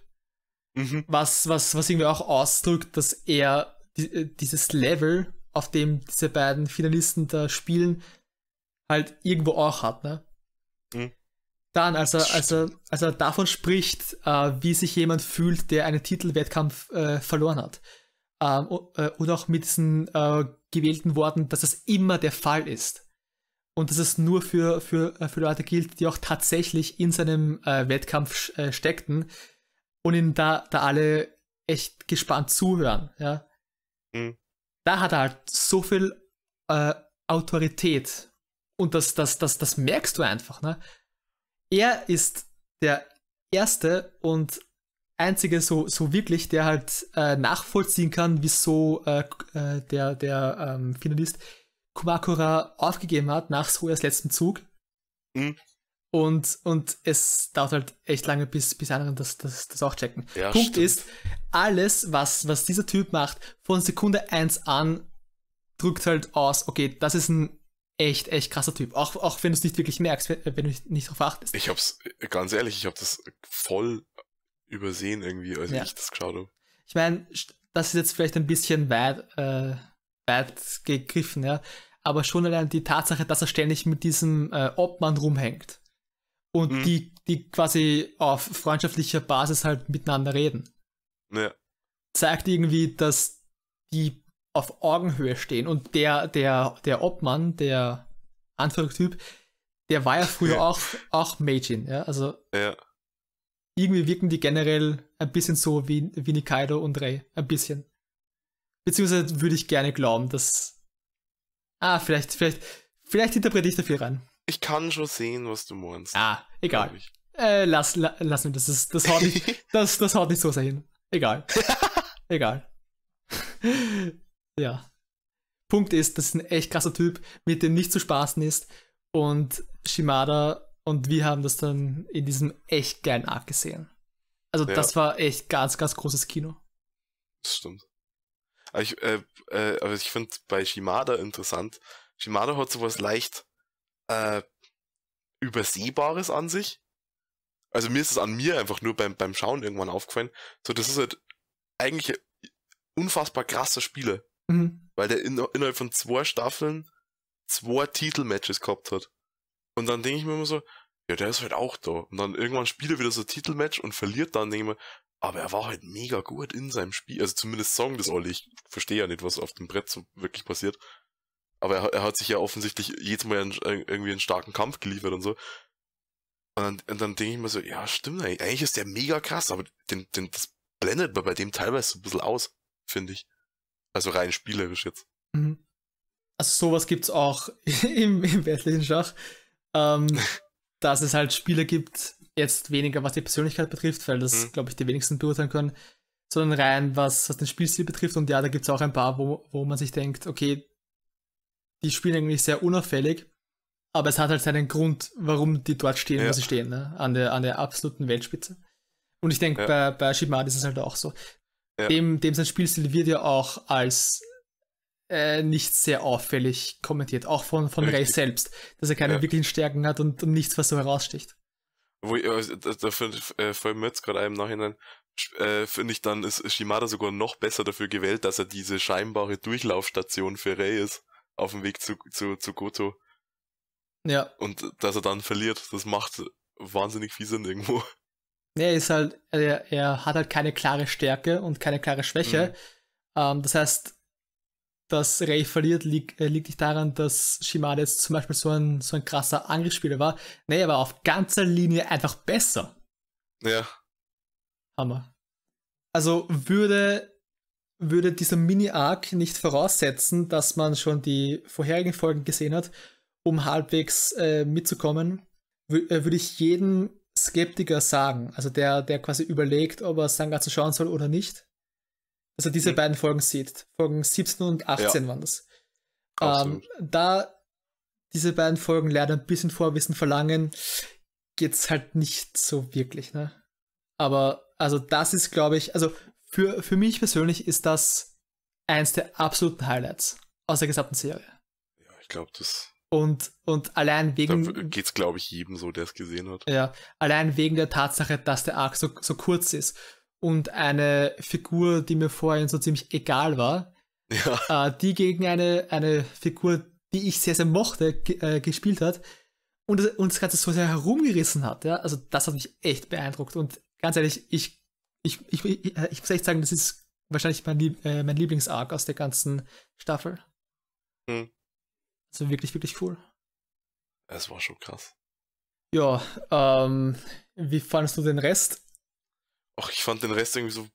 Mhm. Was, was, was irgendwie auch ausdrückt, dass er die, äh, dieses Level, auf dem diese beiden Finalisten da spielen, halt irgendwo auch hat, ne? Mhm. Dann, als er, als, er, als er davon spricht, äh, wie sich jemand fühlt, der einen Titelwettkampf äh, verloren hat. Ähm, äh, und auch mit diesen äh, gewählten Worten, dass das immer der Fall ist. Und dass es nur für, für, äh, für Leute gilt, die auch tatsächlich in seinem äh, Wettkampf steckten und ihn da, da alle echt gespannt zuhören. Ja? Mhm. Da hat er halt so viel Autorität. Und das, das, das, das merkst du einfach. Ne? er ist der erste und einzige so, so wirklich, der halt äh, nachvollziehen kann, wieso äh, äh, der, der ähm, Finalist Kumakura aufgegeben hat nach Sojas letzten Zug. Mhm. Und, und es dauert halt echt lange, bis, bis andere das, das, das auch checken. Ja, Punkt stimmt. ist, alles, was, was dieser Typ macht, von Sekunde 1 an, drückt halt aus, okay, das ist ein echt, echt krasser Typ. Auch, auch wenn du es nicht wirklich merkst, wenn, wenn du nicht darauf achtest. Ich hab's, ganz ehrlich, ich hab das voll übersehen irgendwie, als ja. ich das geschaut habe. Ich meine, das ist jetzt vielleicht ein bisschen weit, äh, weit gegriffen, ja. Aber schon allein die Tatsache, dass er ständig mit diesem äh, Obmann rumhängt und mhm. die, die quasi auf freundschaftlicher Basis halt miteinander reden. Ja. Zeigt irgendwie, dass die auf Augenhöhe stehen. Und der, der, der Obmann, der Anführungstyp, der war ja früher ja. auch, auch Meijin, ja. Also ja. irgendwie wirken die generell ein bisschen so wie, wie Nikaido und Rei. Ein bisschen. Beziehungsweise würde ich gerne glauben, dass. Ah, vielleicht, vielleicht, vielleicht interpretiere ich da viel rein. Ich kann schon sehen, was du meinst. Ah, egal. Äh, lass, la, lass mir das. Ist, das, haut nicht, <laughs> das, das haut nicht so sehr hin. Egal. <laughs> egal. Ja. Punkt ist, das ist ein echt krasser Typ, mit dem nicht zu spaßen ist. Und Shimada und wir haben das dann in diesem echt geilen Arc gesehen. Also ja. das war echt ganz, ganz großes Kino. Das stimmt. Aber ich, äh, äh, aber ich finde bei Shimada interessant. Shimada hat sowas leicht äh, Übersehbares an sich. Also mir ist es an mir einfach nur beim, beim Schauen irgendwann aufgefallen. So, das ist halt eigentlich unfassbar krasse Spiele. Mhm. Weil der in, innerhalb von zwei Staffeln zwei Titelmatches gehabt hat. Und dann denke ich mir immer so, ja, der ist halt auch da. Und dann irgendwann spielt er wieder so ein Titelmatch und verliert dann, denke ich mir, aber er war halt mega gut in seinem Spiel. Also zumindest sagen das alle. Ich verstehe ja nicht, was auf dem Brett so wirklich passiert. Aber er, er hat sich ja offensichtlich jedes Mal einen, irgendwie einen starken Kampf geliefert und so. Und dann, und dann denke ich mir so, ja, stimmt eigentlich. Ist der mega krass, aber den, den, das blendet man bei dem teilweise so ein bisschen aus, finde ich. Also rein spielerisch jetzt. Mhm. Also sowas gibt es auch <laughs> im, im weltlichen Schach. Ähm, <laughs> dass es halt Spiele gibt, jetzt weniger was die Persönlichkeit betrifft, weil das, mhm. glaube ich, die wenigsten beurteilen können, sondern rein was, was den Spielstil betrifft. Und ja, da gibt es auch ein paar, wo, wo man sich denkt, okay, die spielen eigentlich sehr unauffällig, aber es hat halt seinen Grund, warum die dort stehen, ja. wo sie stehen, ne? an, der, an der absoluten Weltspitze. Und ich denke, ja. bei, bei Shimada ist es halt auch so. Ja. Dem, dem sein Spielstil wird ja auch als äh, nicht sehr auffällig kommentiert, auch von, von Ray selbst, dass er keine ja. wirklichen Stärken hat und, und nichts, was so heraussticht. Wo ich, also, da, da äh, fällt mir jetzt gerade einem Nachhinein, äh, finde ich dann, ist Shimada sogar noch besser dafür gewählt, dass er diese scheinbare Durchlaufstation für Ray ist, auf dem Weg zu, zu, zu Goto. Ja. Und dass er dann verliert, das macht wahnsinnig viel Sinn irgendwo. Er ist halt, er, er hat halt keine klare Stärke und keine klare Schwäche. Mhm. Ähm, das heißt, dass Ray verliert, liegt, äh, liegt nicht daran, dass Shimada jetzt zum Beispiel so ein, so ein krasser Angriffsspieler war. Nee, er war auf ganzer Linie einfach besser. Ja. Hammer. Also würde, würde dieser Mini-Arc nicht voraussetzen, dass man schon die vorherigen Folgen gesehen hat, um halbwegs äh, mitzukommen, äh, würde ich jedem Skeptiker sagen, also der, der quasi überlegt, ob er Sangatsu schauen soll oder nicht, er diese mhm. beiden Folgen sieht. Folgen 17 und 18 ja. waren das. Ähm, da diese beiden Folgen leider ein bisschen Vorwissen verlangen, geht's halt nicht so wirklich, ne? Aber also das ist, glaube ich, also für, für mich persönlich ist das eins der absoluten Highlights aus der gesamten Serie. Ja, ich glaube, das. Und, und allein wegen. Da geht's, glaube ich, jedem so, der es gesehen hat. Ja, allein wegen der Tatsache, dass der Arc so, so kurz ist und eine Figur, die mir vorhin so ziemlich egal war, ja. äh, die gegen eine, eine Figur, die ich sehr, sehr mochte, äh, gespielt hat und, und das Ganze so sehr herumgerissen hat. Ja? Also das hat mich echt beeindruckt. Und ganz ehrlich, ich, ich, ich, ich, ich muss echt sagen, das ist wahrscheinlich mein, Lieb äh, mein Lieblingsarc aus der ganzen Staffel. Hm. Also wirklich, wirklich cool. Es war schon krass. Ja, ähm, wie fandest du den Rest? Ach, ich fand den Rest irgendwie so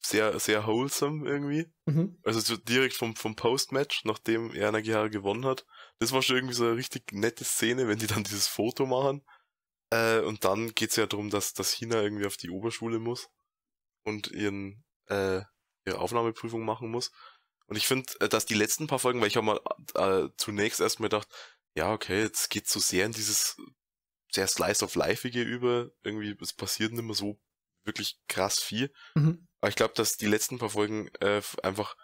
sehr, sehr wholesome irgendwie. Mhm. Also so direkt vom, vom Post-Match, nachdem er Nagihara gewonnen hat. Das war schon irgendwie so eine richtig nette Szene, wenn die dann dieses Foto machen. Äh, und dann geht's ja darum, dass, dass Hina irgendwie auf die Oberschule muss und ihren, äh, ihre Aufnahmeprüfung machen muss. Und ich finde, äh, dass die letzten paar Folgen, weil ich habe mal äh, zunächst erstmal gedacht, ja, okay, jetzt geht's so sehr in dieses sehr Slice of Lifeige über. Irgendwie, es passiert nicht mehr so wirklich krass viel. Mhm. Aber ich glaube, dass die letzten paar Folgen äh, einfach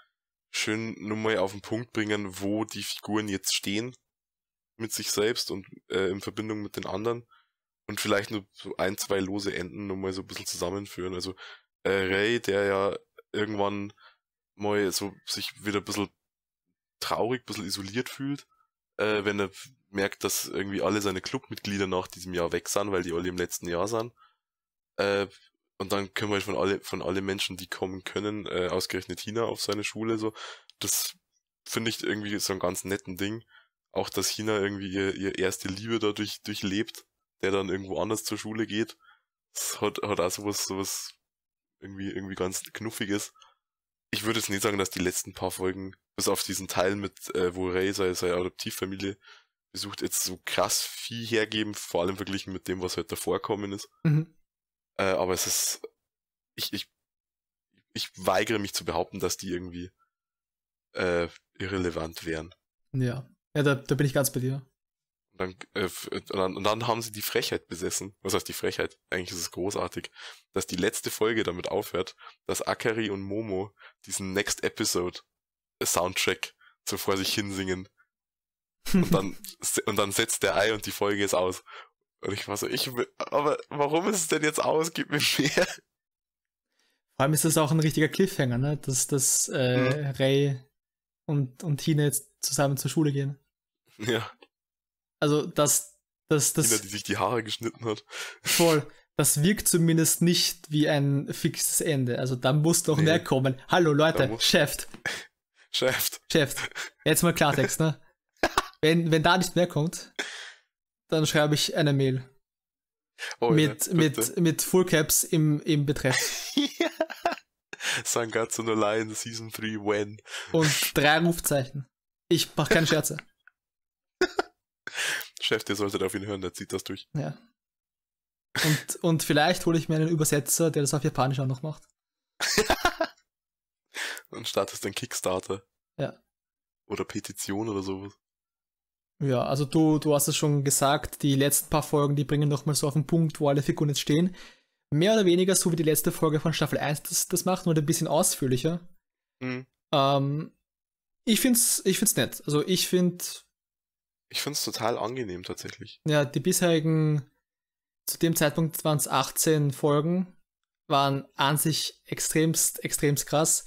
schön nur mal auf den Punkt bringen, wo die Figuren jetzt stehen mit sich selbst und äh, in Verbindung mit den anderen und vielleicht nur so ein, zwei lose Enden nur mal so ein bisschen zusammenführen. Also äh, Ray, der ja irgendwann mal so sich wieder ein bisschen traurig, ein bisschen isoliert fühlt, äh, wenn er merkt, dass irgendwie alle seine Clubmitglieder nach diesem Jahr weg sind, weil die alle im letzten Jahr sind. Äh, und dann können wir von alle, von alle Menschen, die kommen können, äh, ausgerechnet China auf seine Schule, so. Das finde ich irgendwie so ein ganz netten Ding. Auch, dass China irgendwie ihr, ihr erste Liebe dadurch durchlebt, der dann irgendwo anders zur Schule geht. Das hat, hat auch sowas, sowas irgendwie, irgendwie ganz Knuffiges. Ich würde jetzt nicht sagen, dass die letzten paar Folgen, bis auf diesen Teil mit, äh, wo Ray seine, seine Adoptivfamilie besucht, jetzt so krass viel hergeben, vor allem verglichen mit dem, was halt davor kommen ist. Mhm. Äh, aber es ist, ich, ich, ich weigere mich zu behaupten, dass die irgendwie äh, irrelevant wären. Ja, ja, da, da bin ich ganz bei dir. Und dann, äh, und dann, und dann haben sie die Frechheit besessen. Was heißt die Frechheit? Eigentlich ist es großartig, dass die letzte Folge damit aufhört, dass Akari und Momo diesen Next Episode Soundtrack so vor sich hinsingen. <laughs> Und dann, und dann setzt der Ei und die Folge ist aus. Und ich war so, ich will, aber warum ist es denn jetzt aus? Gib mir mehr. Vor allem ist das auch ein richtiger Cliffhanger, ne? Dass, dass äh, mhm. Ray und, und Tina jetzt zusammen zur Schule gehen. Ja. Also, das, das, das. Tina, die sich die Haare geschnitten hat. Voll. <laughs> Das wirkt zumindest nicht wie ein fixes Ende. Also, da muss doch nee. mehr kommen. Hallo, Leute, Chef. Chef. Chef. Jetzt mal Klartext, ne? <laughs> wenn, wenn da nicht mehr kommt, dann schreibe ich eine Mail. Oh, mit, ja, mit, mit Full Caps im, im Betreff. <laughs> ja. Sangatsu no Line Season 3 when. Und drei Rufzeichen. Ich mach keine Scherze. <laughs> Chef, der sollte auf ihn hören, der zieht das durch. Ja. Und, und vielleicht hole ich mir einen Übersetzer, der das auf Japanisch auch noch macht. und <laughs> startest dann Kickstarter. Ja. Oder Petition oder sowas. Ja, also du, du hast es schon gesagt, die letzten paar Folgen, die bringen nochmal so auf den Punkt, wo alle Figuren jetzt stehen. Mehr oder weniger so wie die letzte Folge von Staffel 1 das, das macht, nur ein bisschen ausführlicher. Mhm. Ähm, ich find's, ich find's nett. Also ich find. Ich find's total angenehm tatsächlich. Ja, die bisherigen, zu dem Zeitpunkt waren es 18 Folgen, waren an sich extremst, extremst krass.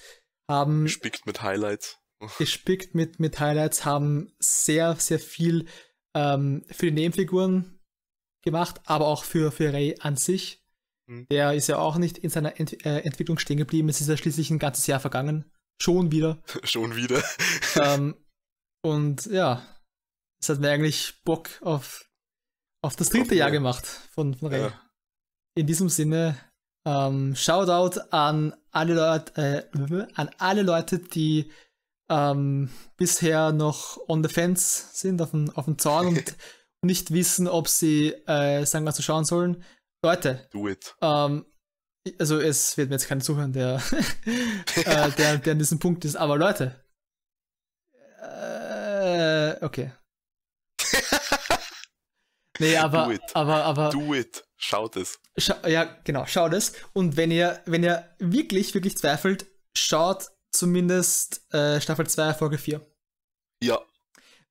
Haben. Gespickt mit Highlights gespickt mit, mit Highlights, haben sehr, sehr viel ähm, für die Nebenfiguren gemacht, aber auch für, für Ray an sich. Mhm. Der ist ja auch nicht in seiner Ent äh, Entwicklung stehen geblieben. Es ist ja schließlich ein ganzes Jahr vergangen. Schon wieder. <laughs> Schon wieder. <laughs> ähm, und ja, es hat mir eigentlich Bock auf, auf das dritte auf Jahr gemacht von, von Ray. Ja. In diesem Sinne, Ähm, Shoutout an alle Leute, äh, an alle Leute, die ähm, bisher noch on the fence sind, auf dem, auf dem Zaun und <laughs> nicht wissen, ob sie, äh, sagen wir, so schauen sollen. Leute, Do it. Ähm, also es wird mir jetzt keiner zuhören, der, <laughs> äh, der, der an diesem Punkt ist, aber Leute, äh, okay. <laughs> nee, aber, Do it. aber, aber. Do it. Schaut es. Scha ja, genau, schaut es. Und wenn ihr, wenn ihr wirklich, wirklich zweifelt, schaut zumindest äh, Staffel 2, Folge 4. Ja.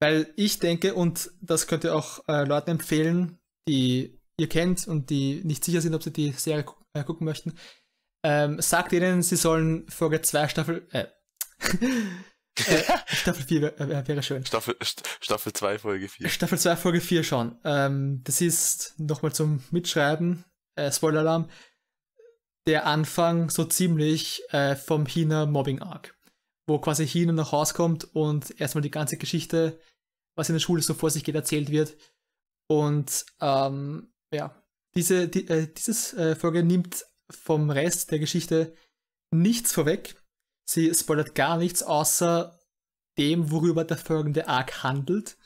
Weil ich denke, und das könnt ihr auch äh, Leuten empfehlen, die ihr kennt und die nicht sicher sind, ob sie die Serie gu äh, gucken möchten, ähm, sagt ihnen, sie sollen Folge 2 Staffel, äh, <laughs> äh, Staffel 4 wär, wäre schön. Staffel, Staffel 2, Folge 4. Staffel 2, Folge 4 schauen. Ähm, das ist, nochmal zum Mitschreiben, äh, Spoiler-Alarm, der Anfang so ziemlich äh, vom Hina Mobbing Arc, wo quasi Hina nach Hause kommt und erstmal die ganze Geschichte, was in der Schule so vor sich geht, erzählt wird. Und ähm, ja, diese, die, äh, dieses äh, Folge nimmt vom Rest der Geschichte nichts vorweg. Sie spoilert gar nichts, außer dem, worüber der folgende Arc handelt.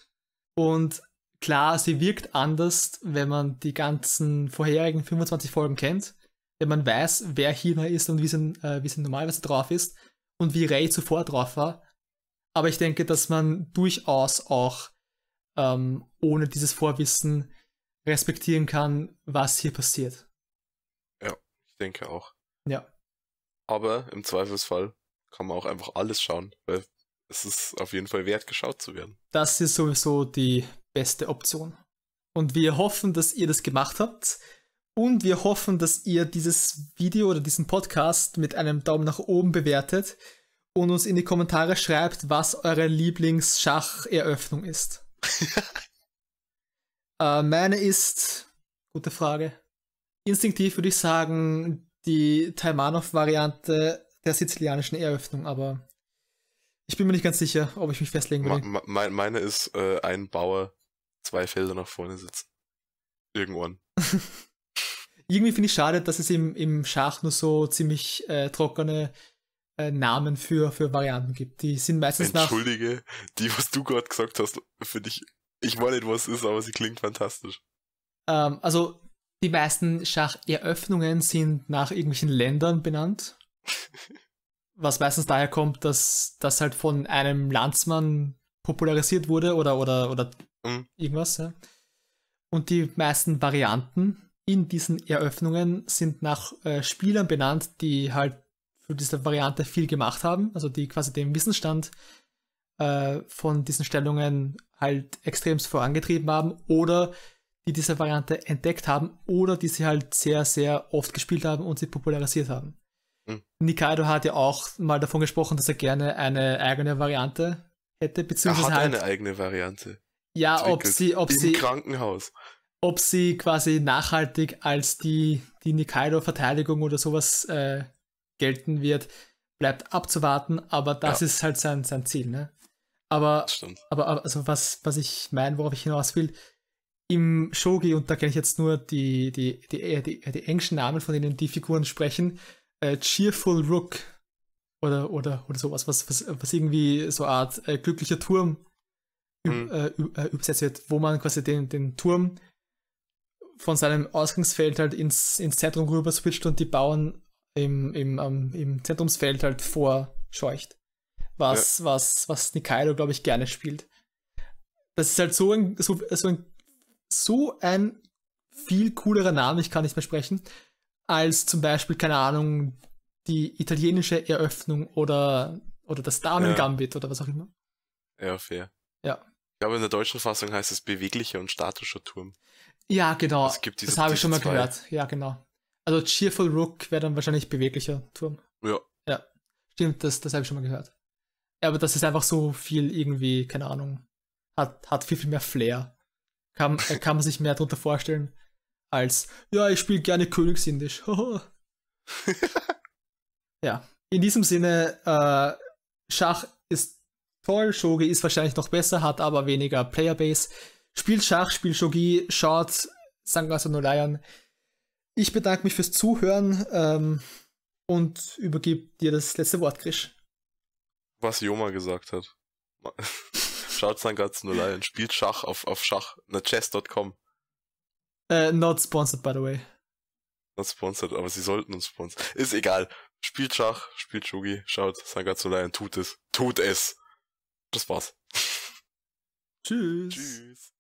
Und klar, sie wirkt anders, wenn man die ganzen vorherigen 25 Folgen kennt wenn man weiß, wer Hina ist und wie sie, äh, wie sie normalerweise drauf ist und wie Ray zuvor drauf war. Aber ich denke, dass man durchaus auch ähm, ohne dieses Vorwissen respektieren kann, was hier passiert. Ja, ich denke auch. Ja. Aber im Zweifelsfall kann man auch einfach alles schauen, weil es ist auf jeden Fall wert, geschaut zu werden. Das ist sowieso die beste Option. Und wir hoffen, dass ihr das gemacht habt. Und wir hoffen, dass ihr dieses Video oder diesen Podcast mit einem Daumen nach oben bewertet und uns in die Kommentare schreibt, was eure Lieblingsschacheröffnung ist. <laughs> äh, meine ist, gute Frage. Instinktiv würde ich sagen, die Taimanov-Variante der sizilianischen Eröffnung, aber ich bin mir nicht ganz sicher, ob ich mich festlegen will. Me meine ist äh, ein Bauer, zwei Felder nach vorne sitzen. Irgendwann. <laughs> irgendwie finde ich schade, dass es im, im Schach nur so ziemlich äh, trockene äh, Namen für, für Varianten gibt. Die sind meistens Entschuldige, nach. die, was du gerade gesagt hast, finde ich, ich weiß nicht, was es ist, aber sie klingt fantastisch. Ähm, also, die meisten Schacheröffnungen sind nach irgendwelchen Ländern benannt. <laughs> was meistens daher kommt, dass das halt von einem Landsmann popularisiert wurde oder, oder, oder mhm. irgendwas. Ja. Und die meisten Varianten in diesen Eröffnungen sind nach äh, Spielern benannt, die halt für diese Variante viel gemacht haben, also die quasi den Wissensstand äh, von diesen Stellungen halt extremst vorangetrieben haben oder die diese Variante entdeckt haben oder die sie halt sehr, sehr oft gespielt haben und sie popularisiert haben. Mhm. Nikaido hat ja auch mal davon gesprochen, dass er gerne eine eigene Variante hätte, beziehungsweise er hat halt, eine eigene Variante. Ja, ob sie, ob Im sie Krankenhaus ob sie quasi nachhaltig als die, die Nikaido-Verteidigung oder sowas äh, gelten wird, bleibt abzuwarten, aber das ja. ist halt sein, sein Ziel, ne? Aber, aber also was, was ich meine, worauf ich hinaus will, im Shogi, und da kenne ich jetzt nur die, die, die, die, die englischen Namen, von denen die Figuren sprechen, äh, Cheerful Rook oder, oder, oder sowas, was, was, was irgendwie so eine Art äh, glücklicher Turm mhm. äh, übersetzt wird, wo man quasi den, den Turm von seinem Ausgangsfeld halt ins, ins Zentrum rüber switcht und die Bauern im, im, um, im Zentrumsfeld halt vorscheucht. Was, ja. was, was Nikaido, glaube ich, gerne spielt. Das ist halt so ein, so, so ein, so ein viel coolerer Name, ich kann nicht mehr sprechen, als zum Beispiel, keine Ahnung, die italienische Eröffnung oder, oder das Damen-Gambit ja. oder was auch immer. Ja, fair. Ja. Ich glaube, in der deutschen Fassung heißt es beweglicher und statischer Turm. Ja, genau. das habe ich schon mal zwei. gehört. Ja, genau. Also Cheerful Rook wäre dann wahrscheinlich beweglicher Turm. Ja. Ja. Stimmt, das, das habe ich schon mal gehört. Ja, aber das ist einfach so viel irgendwie, keine Ahnung, hat, hat viel, viel mehr Flair. Kann, <laughs> äh, kann man sich mehr darunter vorstellen, als, ja, ich spiele gerne Königsindisch. <laughs> ja. In diesem Sinne, äh, Schach ist toll, Shogi ist wahrscheinlich noch besser, hat aber weniger Playerbase. Spielt Schach, spielt Shogi, schaut Sangasa no Lion. ich bedanke mich fürs Zuhören ähm, und übergebe dir das letzte Wort, Krisch. Was Joma gesagt hat. Schaut ganz nur Lion, spielt Schach auf, auf Schach, na chess.com. Uh, not sponsored, by the way. Not sponsored, aber sie sollten uns sponsern. Ist egal. Spielt Schach, spielt Shugi, schaut Sangatsu Lion, tut es. Tut es. Das war's. <laughs> Tschüss. Tschüss.